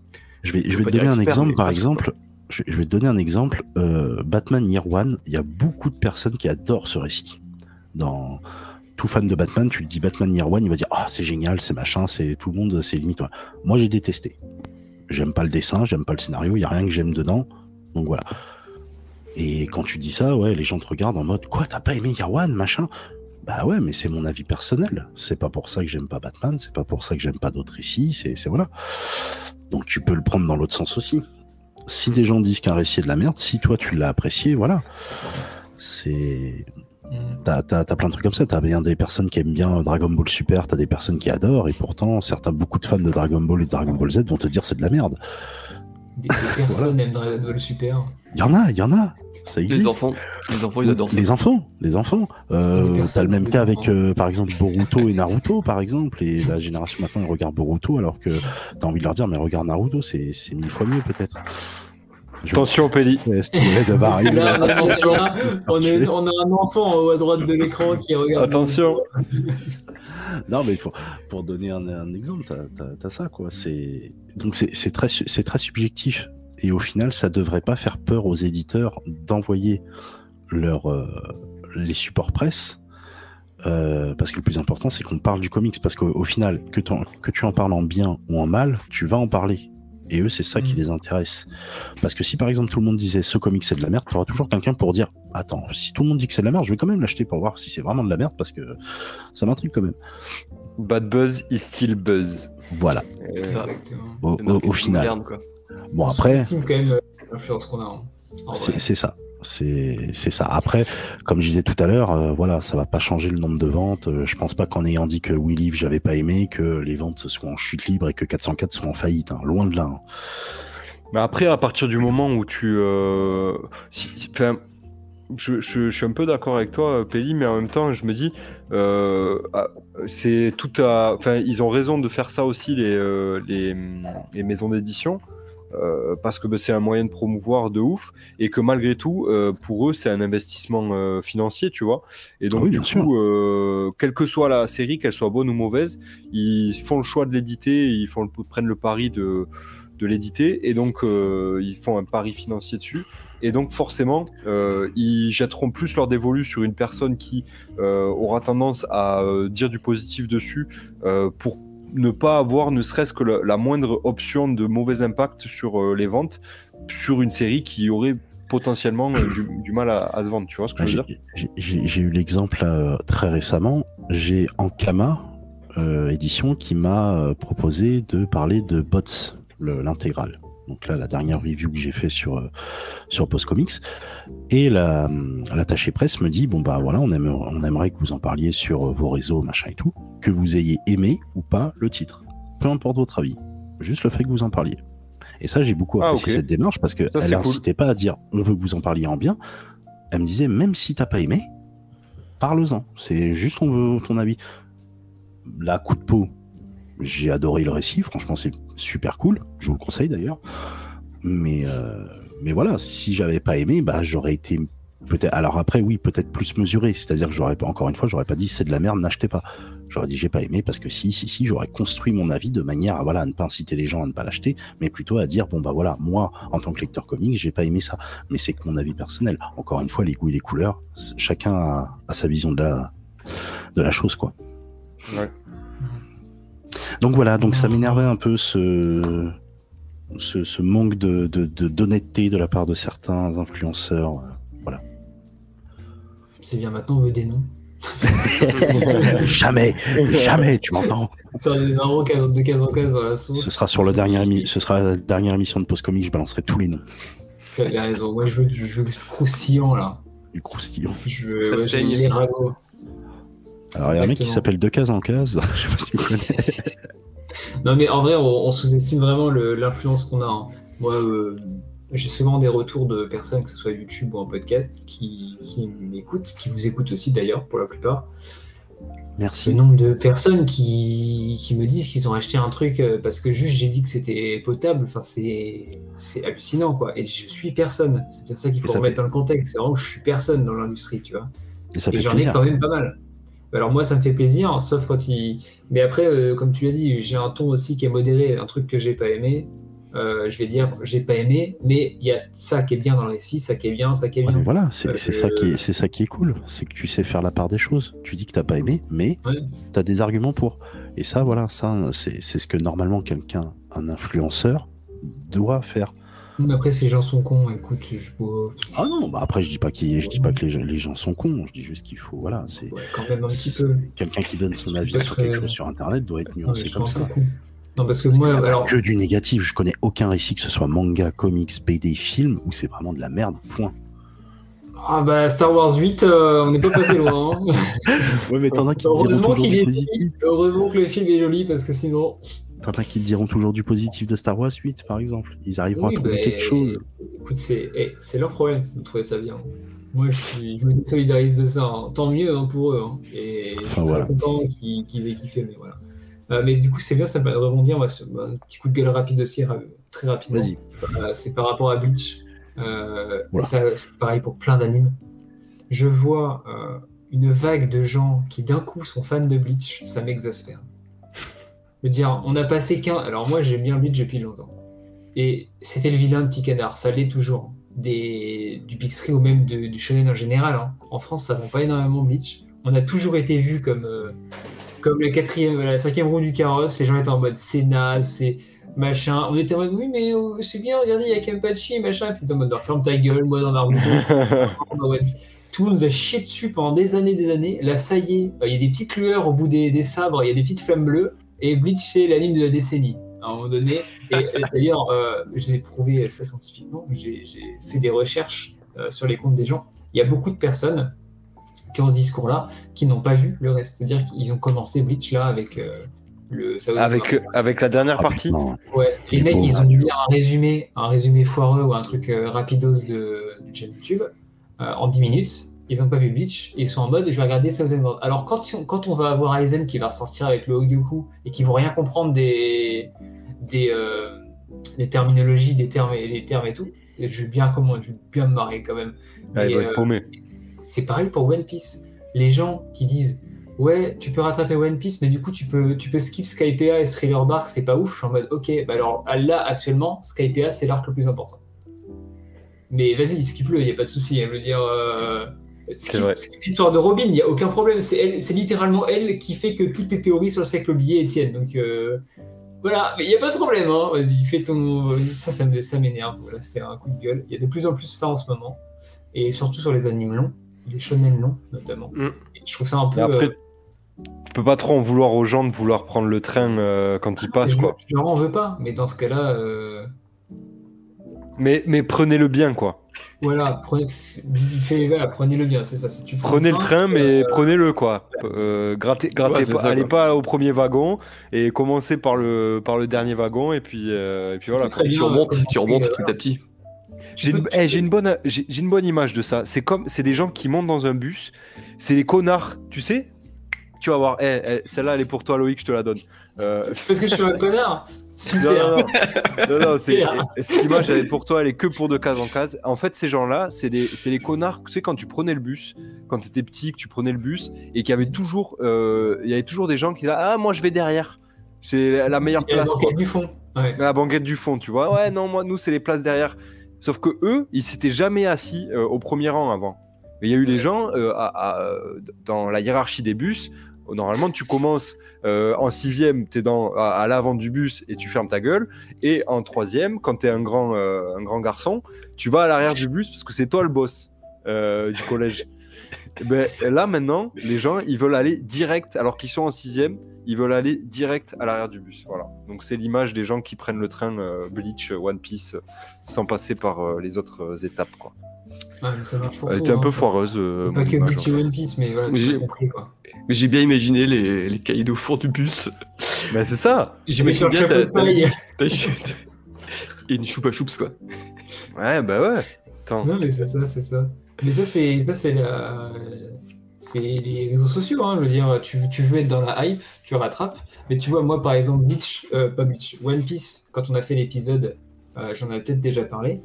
Je vais, je te donner un exemple, par exemple. Je, vais te donner un exemple. Batman Year One, il y a beaucoup de personnes qui adorent ce récit. Dans tout fan de Batman, tu le dis Batman Year One, il va dire ah c'est génial, c'est machin, c'est tout le monde, c'est limite. Moi j'ai détesté. J'aime pas le dessin, j'aime pas le scénario, il y a rien que j'aime dedans. Donc voilà. Et quand tu dis ça, ouais, les gens te regardent en mode quoi, t'as pas aimé Year One, machin? Bah ouais, mais c'est mon avis personnel. C'est pas pour ça que j'aime pas Batman, c'est pas pour ça que j'aime pas d'autres récits, c'est c'est- voilà. Donc tu peux le prendre dans l'autre sens aussi. Si des gens disent qu'un récit est de la merde, si toi tu l'as apprécié, voilà. C'est. Mm. T'as, t'as, t'as plein de trucs comme ça. T'as bien des personnes qui aiment bien Dragon Ball Super, t'as des personnes qui adorent, et pourtant, certains, beaucoup de fans de Dragon Ball et de Dragon Ball Z vont te dire c'est de la merde. Des, des personnes aiment Dragon Ball Super. Il y en a, il y en a. Ça existe. Les enfants, les enfants, ils adorent ça. Les enfants, les enfants. Euh, t'as le même cas avec, euh, par exemple, Boruto et Naruto, par exemple. Et la génération maintenant, ils regardent Boruto, alors que t'as envie de leur dire, mais regarde Naruto, c'est, c'est mille fois mieux, peut-être. Je- Attention, Pelli. On, a, on, a, on a un enfant en haut à droite de l'écran qui regarde. Attention. Non, mais pour, pour donner un, un exemple, t'as, t'as ça, quoi. C'est, donc c'est, très, subjectif. Et au final, ça devrait pas faire peur aux éditeurs d'envoyer leur, euh, les supports presse. euh, parce que le plus important, c'est qu'on parle du comics. Parce qu'au au final, que tu en parles en bien ou en mal, tu vas en parler. Et eux, c'est ça qui Mm. les intéresse. Parce que si par exemple tout le monde disait ce comic c'est de la merde, tu auras toujours quelqu'un pour dire Attends, si tout le monde dit que c'est de la merde, je vais quand même l'acheter pour voir si c'est vraiment de la merde parce que ça m'intrigue quand même. Bad buzz is still buzz. Voilà, Euh, au, final. moderne, quoi. Bon, On après, sous-estime quand même euh, l'influence qu'on a. en vrai. c'est c'est ça. C'est ça. Après, comme je disais tout à l'heure, euh, voilà, ça va pas changer le nombre de ventes. Euh, je pense pas qu'en ayant dit que We Live, j'avais pas aimé, que les ventes soient en chute libre et que 404 soient en faillite. hein. Loin de là. hein. Mais après, à partir du moment où tu. euh, je, suis un peu d'accord avec toi, Pelli, mais en même temps, je me dis, euh, ah, c'est tout à. Enfin, ils ont raison de faire ça aussi, euh, les maisons d'édition. Euh, parce que bah, c'est un moyen de promouvoir de ouf et que malgré tout euh, pour eux c'est un investissement euh, financier tu vois. Et donc Oui, du coup quelle que soit la série qu'elle soit bonne ou mauvaise ils font le choix de l'éditer ils font le- prennent le pari de de l'éditer et donc euh, ils font un pari financier dessus. Et donc forcément euh, ils jetteront plus leur dévolu sur une personne qui euh, aura tendance à dire du positif dessus pour ne pas avoir ne serait-ce que la, la moindre option de mauvais impact sur euh, les ventes sur une série qui aurait potentiellement euh, du, du mal à, à se vendre tu vois ce que Ah, je veux J'ai dire? j'ai- eu l'exemple là, très récemment. J'ai Ankama euh, édition qui m'a euh, proposé de parler de Bots, le- l'intégrale. Donc là, la dernière review que j'ai fait sur euh, sur Post Comics et la l'attaché presse me dit bon bah voilà, on aimerait, on aimerait que vous en parliez sur euh, vos réseaux machin et tout, que vous ayez aimé ou pas le titre, peu importe votre avis, juste le fait que vous en parliez. Et ça, j'ai beaucoup Ah, apprécié cette démarche parce que Ça, c'est elle cool. incitait pas à dire on veut que vous en parliez en bien, elle me disait même si t'as pas aimé, parle-en. C'est juste on veut ton avis. La coup de peau, j'ai adoré le récit. Franchement, c'est super cool. Je vous le conseille d'ailleurs. Mais euh, mais voilà, si j'avais pas aimé, bah j'aurais été peut-être. Alors après, oui, peut-être plus mesuré. C'est-à-dire que j'aurais pas encore une fois, j'aurais pas dit c'est de la merde, n'achetez pas. J'aurais dit j'ai pas aimé parce que si si si, j'aurais construit mon avis de manière à voilà à ne pas inciter les gens à ne pas l'acheter, mais plutôt à dire bon bah voilà, moi en tant que lecteur comics, j'ai pas aimé ça mais c'est que mon avis personnel. Encore une fois, les goûts et les couleurs, chacun a, a sa vision de la, de la chose, quoi. Ouais. Donc voilà, donc ça m'énervait un peu ce, ce, ce manque de de- de- d'honnêteté de, la part de certains influenceurs. euh, C'est bien, maintenant on veut des noms. jamais, jamais, tu m'entends Sur les de case en case dans la sauce. Ce sera sur le dernier émi- ce sera la dernière émission de Post Comics, je balancerai tous les noms Tu as raison. Moi, je veux, du- je veux du croustillant là. du croustillant. Je veux ouais, les ragots. Alors il y a un mec qui s'appelle De Case en Case, je sais pas si tu connais. Non, mais en vrai, on, on sous-estime vraiment le- l'influence qu'on a. hein. Moi, euh, j'ai souvent des retours de personnes, que ce soit YouTube ou en podcast, qui, qui m'écoutent, qui vous écoutent aussi d'ailleurs, pour la plupart. Le Merci. nombre de personnes qui, qui me disent qu'ils ont acheté un truc euh, parce que juste j'ai dit que c'était potable, enfin, c'est hallucinant quoi. Et je suis personne. C'est bien ça qu'il faut remettre fait- dans le contexte. C'est vraiment que je suis personne dans l'industrie, tu vois. Et Et j'en ai quand même pas mal. Alors moi, ça me fait plaisir, sauf quand il. Mais après, euh, comme tu l'as dit, j'ai un ton aussi qui est modéré, un truc que j'ai pas aimé. Euh, je vais dire, j'ai pas aimé, mais il y a ça qui est bien dans le récit, ça qui est bien, ça qui est bien. voilà, c'est Euh, c'est ça qui est, c'est ça qui est cool, c'est que tu sais faire la part des choses. Tu dis que t'as pas aimé, mais Ouais. t'as des arguments pour. Et ça, voilà, ça, c'est c'est ce que normalement quelqu'un, un influenceur, doit faire. Après, ces gens sont cons, écoute, je. Ah non, bah après je dis pas qu'il, je dis pas que les, gens- les gens sont cons, je dis juste qu'il faut, voilà, c'est Ouais, quand même un petit peu. quelqu'un qui donne son avis sur quelque chose sur Internet doit être nuancé comme ça. Non, parce que moi, alors, que du négatif. Je connais aucun récit, que ce soit manga, comics, BD, film, où c'est vraiment de la merde. Point. ah bah, Star Wars 8, euh, on n'est pas passé loin. hein. Ouais, mais t'en as qui Heureusement est. Heureusement que le film est joli, parce que sinon. As qui diront toujours du positif de Star Wars 8, par exemple. Ils arriveront Oui, à trouver bah, quelque chose. Écoute, c'est eh, leur problème de trouver ça bien. Moi, je, suis, je me désolidarise de ça. hein. Tant mieux hein, pour eux. hein. Et je suis très content qu'ils aient kiffé. Mais, voilà. Euh, mais du coup, c'est bien, ça me permet de rebondir. Moi, sur- bah, un petit coup de gueule rapide aussi, très rapidement. Vas-y. Euh, c'est par rapport à Bleach. Euh, Voilà. c'est pareil pour plein d'animes. Je vois euh, une vague de gens qui d'un coup sont fans de Bleach, ça m'exaspère. Je veux dire, on a passé qu'un. Alors moi, j'aime bien Bleach depuis longtemps. Et c'était le vilain de Petit Canard, ça l'est toujours. Des, du Three ou même de- du shonen en général. hein. En France, ça vend pas énormément Bleach. On a toujours été vu comme, euh, comme la, quatrième, la cinquième roue du carrosse. Les gens étaient en mode c'est naze, c'est machin. On était en mode oui, mais euh, c'est bien, regardez, il y a Kenpachi et machin. Puis t'es en mode non, ferme ta gueule, moi dans Naruto. Bah. Tout le monde nous a chié dessus pendant des années, des années. Là, ça y est, il y a des petites lueurs au bout des, des sabres, il y a des petites flammes bleues. Et Bleach, c'est l'anime de la décennie, à un moment donné. Et et d'ailleurs, euh, je l'ai prouvé ça scientifiquement. J'ai j'ai fait des recherches euh, sur les comptes des gens. Il y a beaucoup de personnes qui ont ce discours-là, qui n'ont pas vu le reste. C'est-à-dire qu'ils ont commencé Bleach là avec euh, le. ça avec, avec la dernière partie? Ouais, les mecs, ils ont dû lire un résumé, un résumé foireux ou un truc euh, rapidos de, du chaîne YouTube euh, en 10 minutes. Ils n'ont pas vu Bleach, ils sont en mode je vais regarder Thousand World. Alors quand, on- quand on va avoir Aizen qui va ressortir avec le Hogyoku et qui vont rien comprendre des, des, euh, des terminologies, des termes et des termes et tout, je vais bien comment, je vais bien me marrer quand même. Ah, euh, c'est pareil pour One Piece. Les gens qui disent ouais, tu peux rattraper One Piece, mais du coup tu peux tu peux skip Skypea et Thriller Bark, c'est pas ouf. Je suis en mode ok, bah alors là actuellement Skypea c'est l'arc le plus important. Mais vas-y, skip-le, il y a pas de souci. hein, je veux dire, euh, skip l'histoire de Robin, il y a aucun problème. C'est elle, c'est littéralement elle qui fait que toutes tes théories sur le siècle oublié tiennent. Donc euh, voilà, mais il y a pas de problème. Hein. Vas-y, fais ton ça, ça me ça m'énerve. Voilà, c'est un coup de gueule. Il y a de plus en plus ça en ce moment et surtout sur les animes longs, les shonen longs notamment. Mm. Et je trouve ça un peu. Et après, euh, tu peux pas trop en vouloir aux gens de vouloir prendre le train euh, quand ils passent, je, quoi. je leur en veux pas, mais dans ce cas-là, euh, Mais, mais prenez-le bien, quoi. Voilà, prenez, voilà, prenez-le bien, c'est ça. Si tu prends Prenez le train, mais euh, prenez-le, quoi. Euh, grattez, grattez Ouais, pas, ça, allez quoi. pas au premier wagon et commencez par le, par le dernier wagon, et puis, euh, et puis voilà. Très tu remontes, tu remontes petit à petit. J'ai une, eh, une bonne, j'ai une bonne image de ça. C'est comme, c'est des gens qui montent dans un bus. C'est les connards, tu sais? Tu vas voir. Eh, eh, celle-là, elle est pour toi, Loïc. Je te la donne. Euh, Parce que je suis un connard. non, Super. non, non. non, cette image, elle est pour toi. Elle est que pour de case en case. En fait, ces gens-là, c'est des, c'est les connards. Tu sais, quand tu prenais le bus, quand tu étais petit, que tu prenais le bus et qu'il y avait toujours, euh, il y avait toujours des gens qui là, ah, moi, je vais derrière. C'est la- la meilleure la place. quoi. banquette du fond. Ouais. La banquette du fond, tu vois. Ouais, non, moi, nous, c'est les places derrière. Sauf que eux, ils s'étaient jamais assis euh, au premier rang avant. Il y a eu des gens euh, à- à- euh, dans la hiérarchie des bus Normalement, tu commences euh, en sixième, tu es dans, à, à l'avant du bus et tu fermes ta gueule. Et en troisième, quand tu es un grand, euh, un grand garçon, tu vas à l'arrière du bus parce que c'est toi le boss euh, du collège. Ben, là, maintenant, les gens, ils veulent aller direct, alors qu'ils sont en sixième, ils veulent aller direct à l'arrière du bus. Voilà. Donc, c'est l'image des gens qui prennent le train Bleach, One Piece, sans passer par les autres étapes. Quoi. Ouais, mais ça marche pour Elle était un hein, peu ça. foireuse. euh, Pas que Bleach et. One Piece, mais voilà, j'ai j'ai- compris quoi. Mais j'ai bien imaginé les, les caïds au fond du bus. Mais c'est ça. J'imagine bien ta- ta- paille. ta- Et une choupa choups quoi. Ouais, bah ouais. Attends. Non, mais c'est ça, c'est ça. Mais ça, c'est ça, c'est la... c'est les réseaux sociaux. Hein, je veux dire, tu, tu veux être dans la hype, tu rattrapes. Mais tu vois, moi, par exemple, Bleach, euh, pas Bleach, One Piece, quand on a fait l'épisode, euh, j'en avais peut-être déjà parlé.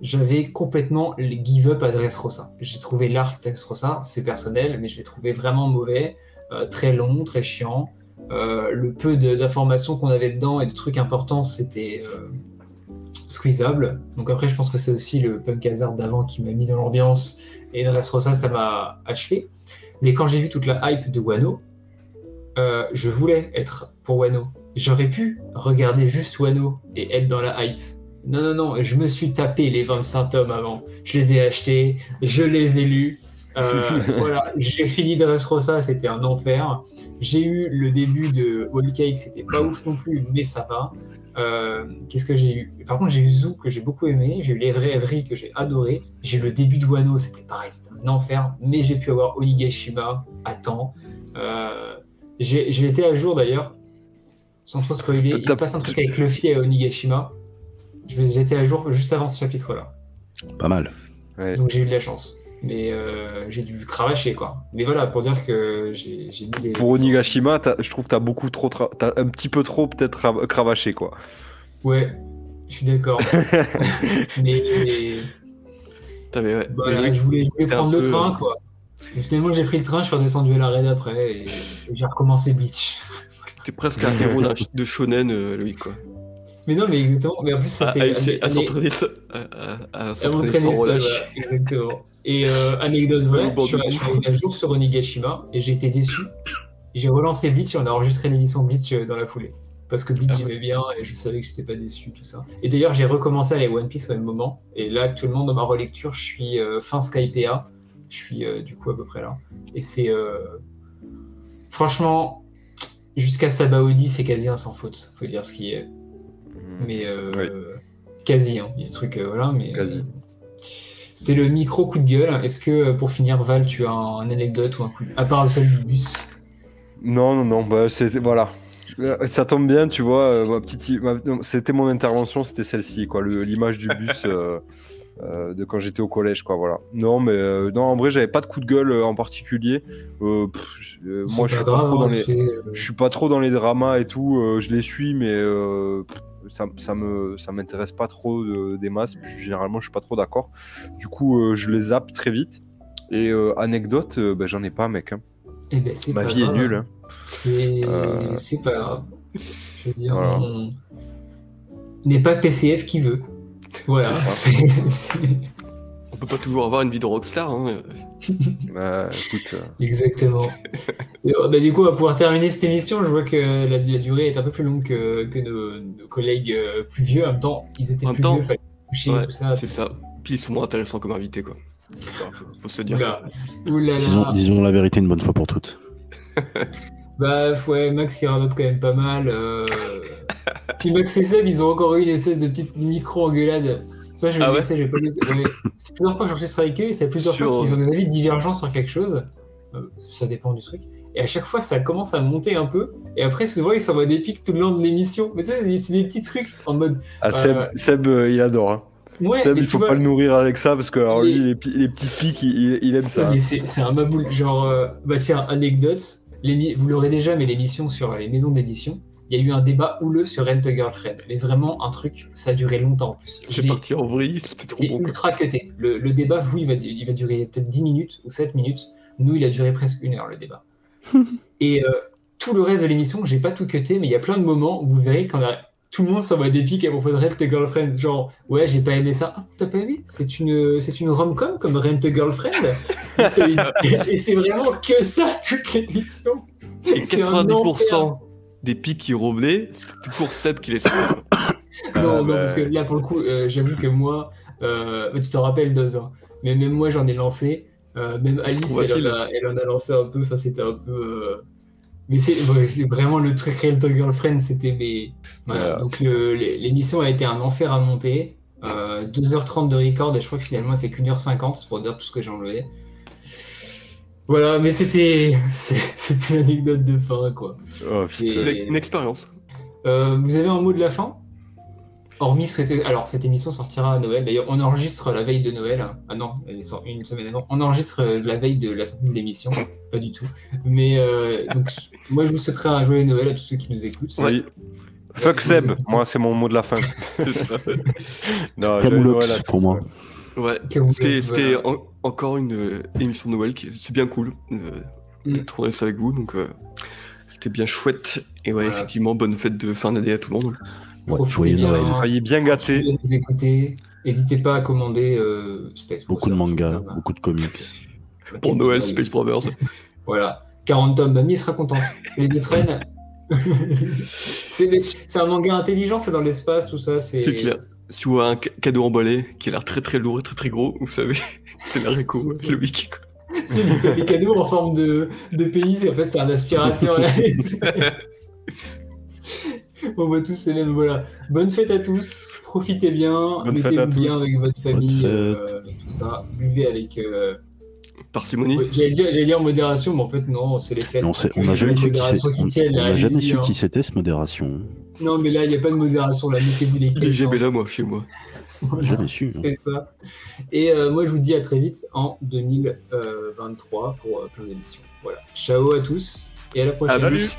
J'avais complètement les give up à Dressrosa. J'ai trouvé l'arc Dressrosa, c'est personnel, mais je l'ai trouvé vraiment mauvais, euh, très long, très chiant. Euh, le peu d'informations qu'on avait dedans et de trucs importants, c'était euh, squeezable. Donc après, je pense que c'est aussi le punk hazard d'avant qui m'a mis dans l'ambiance et Dressrosa, ça m'a achevé. Mais quand j'ai vu toute la hype de Wano, je voulais être pour Wano. J'aurais pu regarder juste Wano et être dans la hype. Non, non, non, je me suis tapé les 25 tomes avant. Je les ai achetés, je les ai lus. Euh, voilà, j'ai fini Dressrosa, c'était un enfer. J'ai eu le début de Whole Cake, c'était pas ouf non plus, mais ça va. Euh, Qu'est-ce que j'ai eu? Par contre, j'ai eu Zoo que j'ai beaucoup aimé, j'ai eu Les Vrais Evry que j'ai adoré, j'ai eu le début de Wano, c'était pareil, c'était un enfer, mais j'ai pu avoir Onigashima à temps. Euh, j'ai été à jour d'ailleurs, sans trop spoiler, il se passe un truc avec Luffy à Onigashima. Été à jour juste avant ce chapitre-là, Pas mal. Ouais. donc j'ai eu de la chance. Mais euh, j'ai dû cravacher quoi. Mais voilà, pour dire que j'ai mis les. Pour Onigashima, je trouve que t'as beaucoup trop, tra- t'as un petit peu trop peut-être cra- cravaché quoi. Ouais, je suis d'accord. mais Putain, mais ouais. Voilà, Mais oui, je voulais, je voulais c'était prendre le train, euh, quoi. Et finalement, j'ai pris le train, je suis redescendu à l'arrêt d'après et, et j'ai recommencé Bleach. T'es presque un héros de shonen, euh, Loïc quoi. Mais non, mais exactement. Mais en plus, ça, À, c'est. à s'entraîner se- à- s'entraîner relâche. voilà, exactement. Et euh, anecdote bord je suis, arrivé un jour sur Onigashima et j'ai été déçu. J'ai relancé Bleach et on a enregistré l'émission Bleach euh, dans la foulée. Parce que Bleach Ah ouais. j'aimais bien et je savais que j'étais pas déçu, tout ça. Et d'ailleurs, j'ai recommencé à aller One Piece au même moment. Et là, actuellement, dans ma relecture, je suis euh, fin Skypea. Je suis euh, du coup à peu près là. Et c'est. euh, Franchement, jusqu'à Sabaody, c'est quasi un sans faute. Faut dire ce qui est. Mais. euh, Oui. Quasi, hein. Il y a des trucs, euh, voilà, mais. Quasi. euh, c'est le micro coup de gueule. Est-ce que pour finir, Val, tu as un, une anecdote ou un coup de... À part celle du bus? Non, non, non, bah, c'était, voilà. Ça tombe bien, tu vois, euh, ma petite, i- ma- non, c'était mon intervention, c'était celle-ci, quoi, le- l'image du bus euh, euh, de quand j'étais au collège, quoi, voilà. Non, mais euh, non, en vrai, j'avais pas de coup de gueule euh, en particulier. Euh, pff, euh, moi, je suis pas trop dans hein, les, euh, je suis pas trop dans les dramas et tout. euh, je les suis, mais euh, pff, ça, ça me, ça m'intéresse pas trop de- des masses. généralement, je suis pas trop d'accord. Du coup, euh, je les zappe très vite. Et euh, anecdote, ben, j'en ai pas, mec. hein. eh ben, Ma vie est nulle. hein. C'est Euh, c'est pas grave. Je veux dire, Voilà. on n'est pas PCF qui veut. Voilà. peut pas toujours avoir une vie de rockstar. Hein. Bah, écoute, euh, Exactement. Et, euh, bah, du coup, on va pouvoir terminer cette émission. Je vois que la, la durée est un peu plus longue que, que nos, nos collègues euh, plus vieux. En même temps, ils étaient En plus temps, vieux, fallait coucher ouais, tout ça. C'est ça. Puis ils sont moins intéressants comme invités quoi. Enfin, faut, faut se dire. Oula. Oula là. Disons, disons la vérité une bonne fois pour toutes. Bah ouais, Max il radote quand même pas mal. euh. Puis Max et Seb, ils ont encore eu une espèce de petite micro-engueulade. Ça, je vais Ah ouais laisser, je vais pas plusieurs fois que j'enregistre avec eux c'est plusieurs Sur- fois qu'ils ont des avis divergents sur quelque chose. Euh, ça dépend du truc. Et à chaque fois, ça commence à monter un peu. Et après, souvent, ils s'envoient des pics tout le long de l'émission. Mais ça, c'est des, petits trucs en mode. ah, Seb, Euh, Seb, euh, il adore. hein. Ouais, Seb, il faut vois, pas le nourrir avec ça parce que alors, Mais- lui, les, les petits pics, il, il- aime ça. c'est un maboule. Genre, euh, bah tiens, anecdote. l'émi- Vous l'aurez déjà, mais l'émission sur les maisons d'édition, il y a eu un débat houleux sur Rent a Girlfriend. Mais vraiment, un truc, ça a duré longtemps en plus. Je J'ai parti en vrille, c'était trop bon. ultra cuté. Le, le débat, vous, il va, il va durer peut-être 10 minutes ou 7 minutes. Nous, il a duré presque une heure, le débat. Et euh, tout le reste de l'émission, j'ai pas tout cuté, mais il y a plein de moments où vous verrez qu'on a. Tout le monde s'envoie des pics à propos de Rent a Girlfriend. Genre, ouais, j'ai pas aimé ça. Ah, t'as pas aimé? C'est une, c'est une rom-com comme Rent a Girlfriend Et, c'est vraiment que ça toute l'émission. Et C'est un 90% des pics qui revenaient, c'était toujours Seb qui les savait. Non, non, bah, parce que là, pour le coup, euh, j'avoue que moi, euh, tu te rappelles Doz, hein, mais même moi, j'en ai lancé. Euh, même Alice, elle en, a, elle en a lancé un peu. Enfin, c'était un peu. Mais c'est vraiment le truc Real Talk Girlfriend, c'était. Voilà. Voilà. Donc, l'émission a été un enfer à monter. Euh, 2h30 de record, et je crois que finalement, elle fait qu'une heure 50, c'est pour dire tout ce que j'ai enlevé. Voilà, mais c'était c'était l'anecdote de fin, quoi. Oh, C'est- une expérience. Euh, vous avez un mot de la fin? Hormis cette... Alors, cette émission sortira à Noël. D'ailleurs, on enregistre la veille de Noël. Ah non, elle sort une semaine avant. On enregistre la veille de la sortie de l'émission. Pas du tout. Mais euh, donc, moi, je vous souhaiterais un joyeux Noël à tous ceux qui nous écoutent. Oui. Fuck Seb, moi c'est mon mot de la fin. non, voilà, pour moi. Ouais, c'était c'était voilà. en- encore une euh, émission de Noël qui c'est bien cool euh, de Mm. tourner ça avec vous, donc euh, c'était bien chouette. Et ouais, Voilà. effectivement, bonne fête de fin d'année à tout le monde. Ouais, Profitez joyeux bien. Noël. Soyez bien gâtés. Nous écouter. N'hésitez pas à commander euh, Space Beaucoup de mangas, beaucoup de comics. Pour Noël, Space Brothers. Voilà. 40 tomes, mamie sera contente. Les étrennes. c'est un manga intelligent, c'est dans l'espace, tout ça. C'est C'est clair. Si vous voyez un ca- cadeau emballé qui a l'air très très lourd et très très gros, vous savez, c'est la réco, C'est- le wiki. C'est les, les cadeaux en forme de, de pays, et en fait, c'est un aspirateur. On voit tous ces mêmes. Voilà. Bonne fête à tous. Profitez bien. Mettez-vous bien avec votre famille. Euh, tout ça. Buvez avec. euh, Parcimonie. J'allais dire, j'allais dire modération, mais en fait, non, c'est les fêtes. On n'a jamais su qui on- jamais hein. qui c'était ce modération. Non, mais là, il n'y a pas de modération. Là, mettez-vous est caisses, jamais là, moi, chez moi. Voilà. Jamais su. hein. C'est ça. Et euh, moi, je vous dis à très vite en 2023 pour euh, plein d'émissions. Voilà. Ciao à tous et à la prochaine. À plus.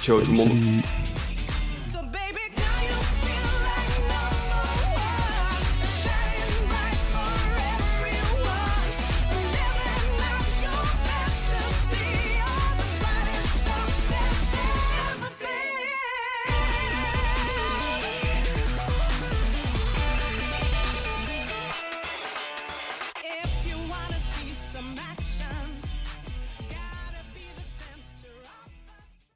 Ciao tout le monde. Salut.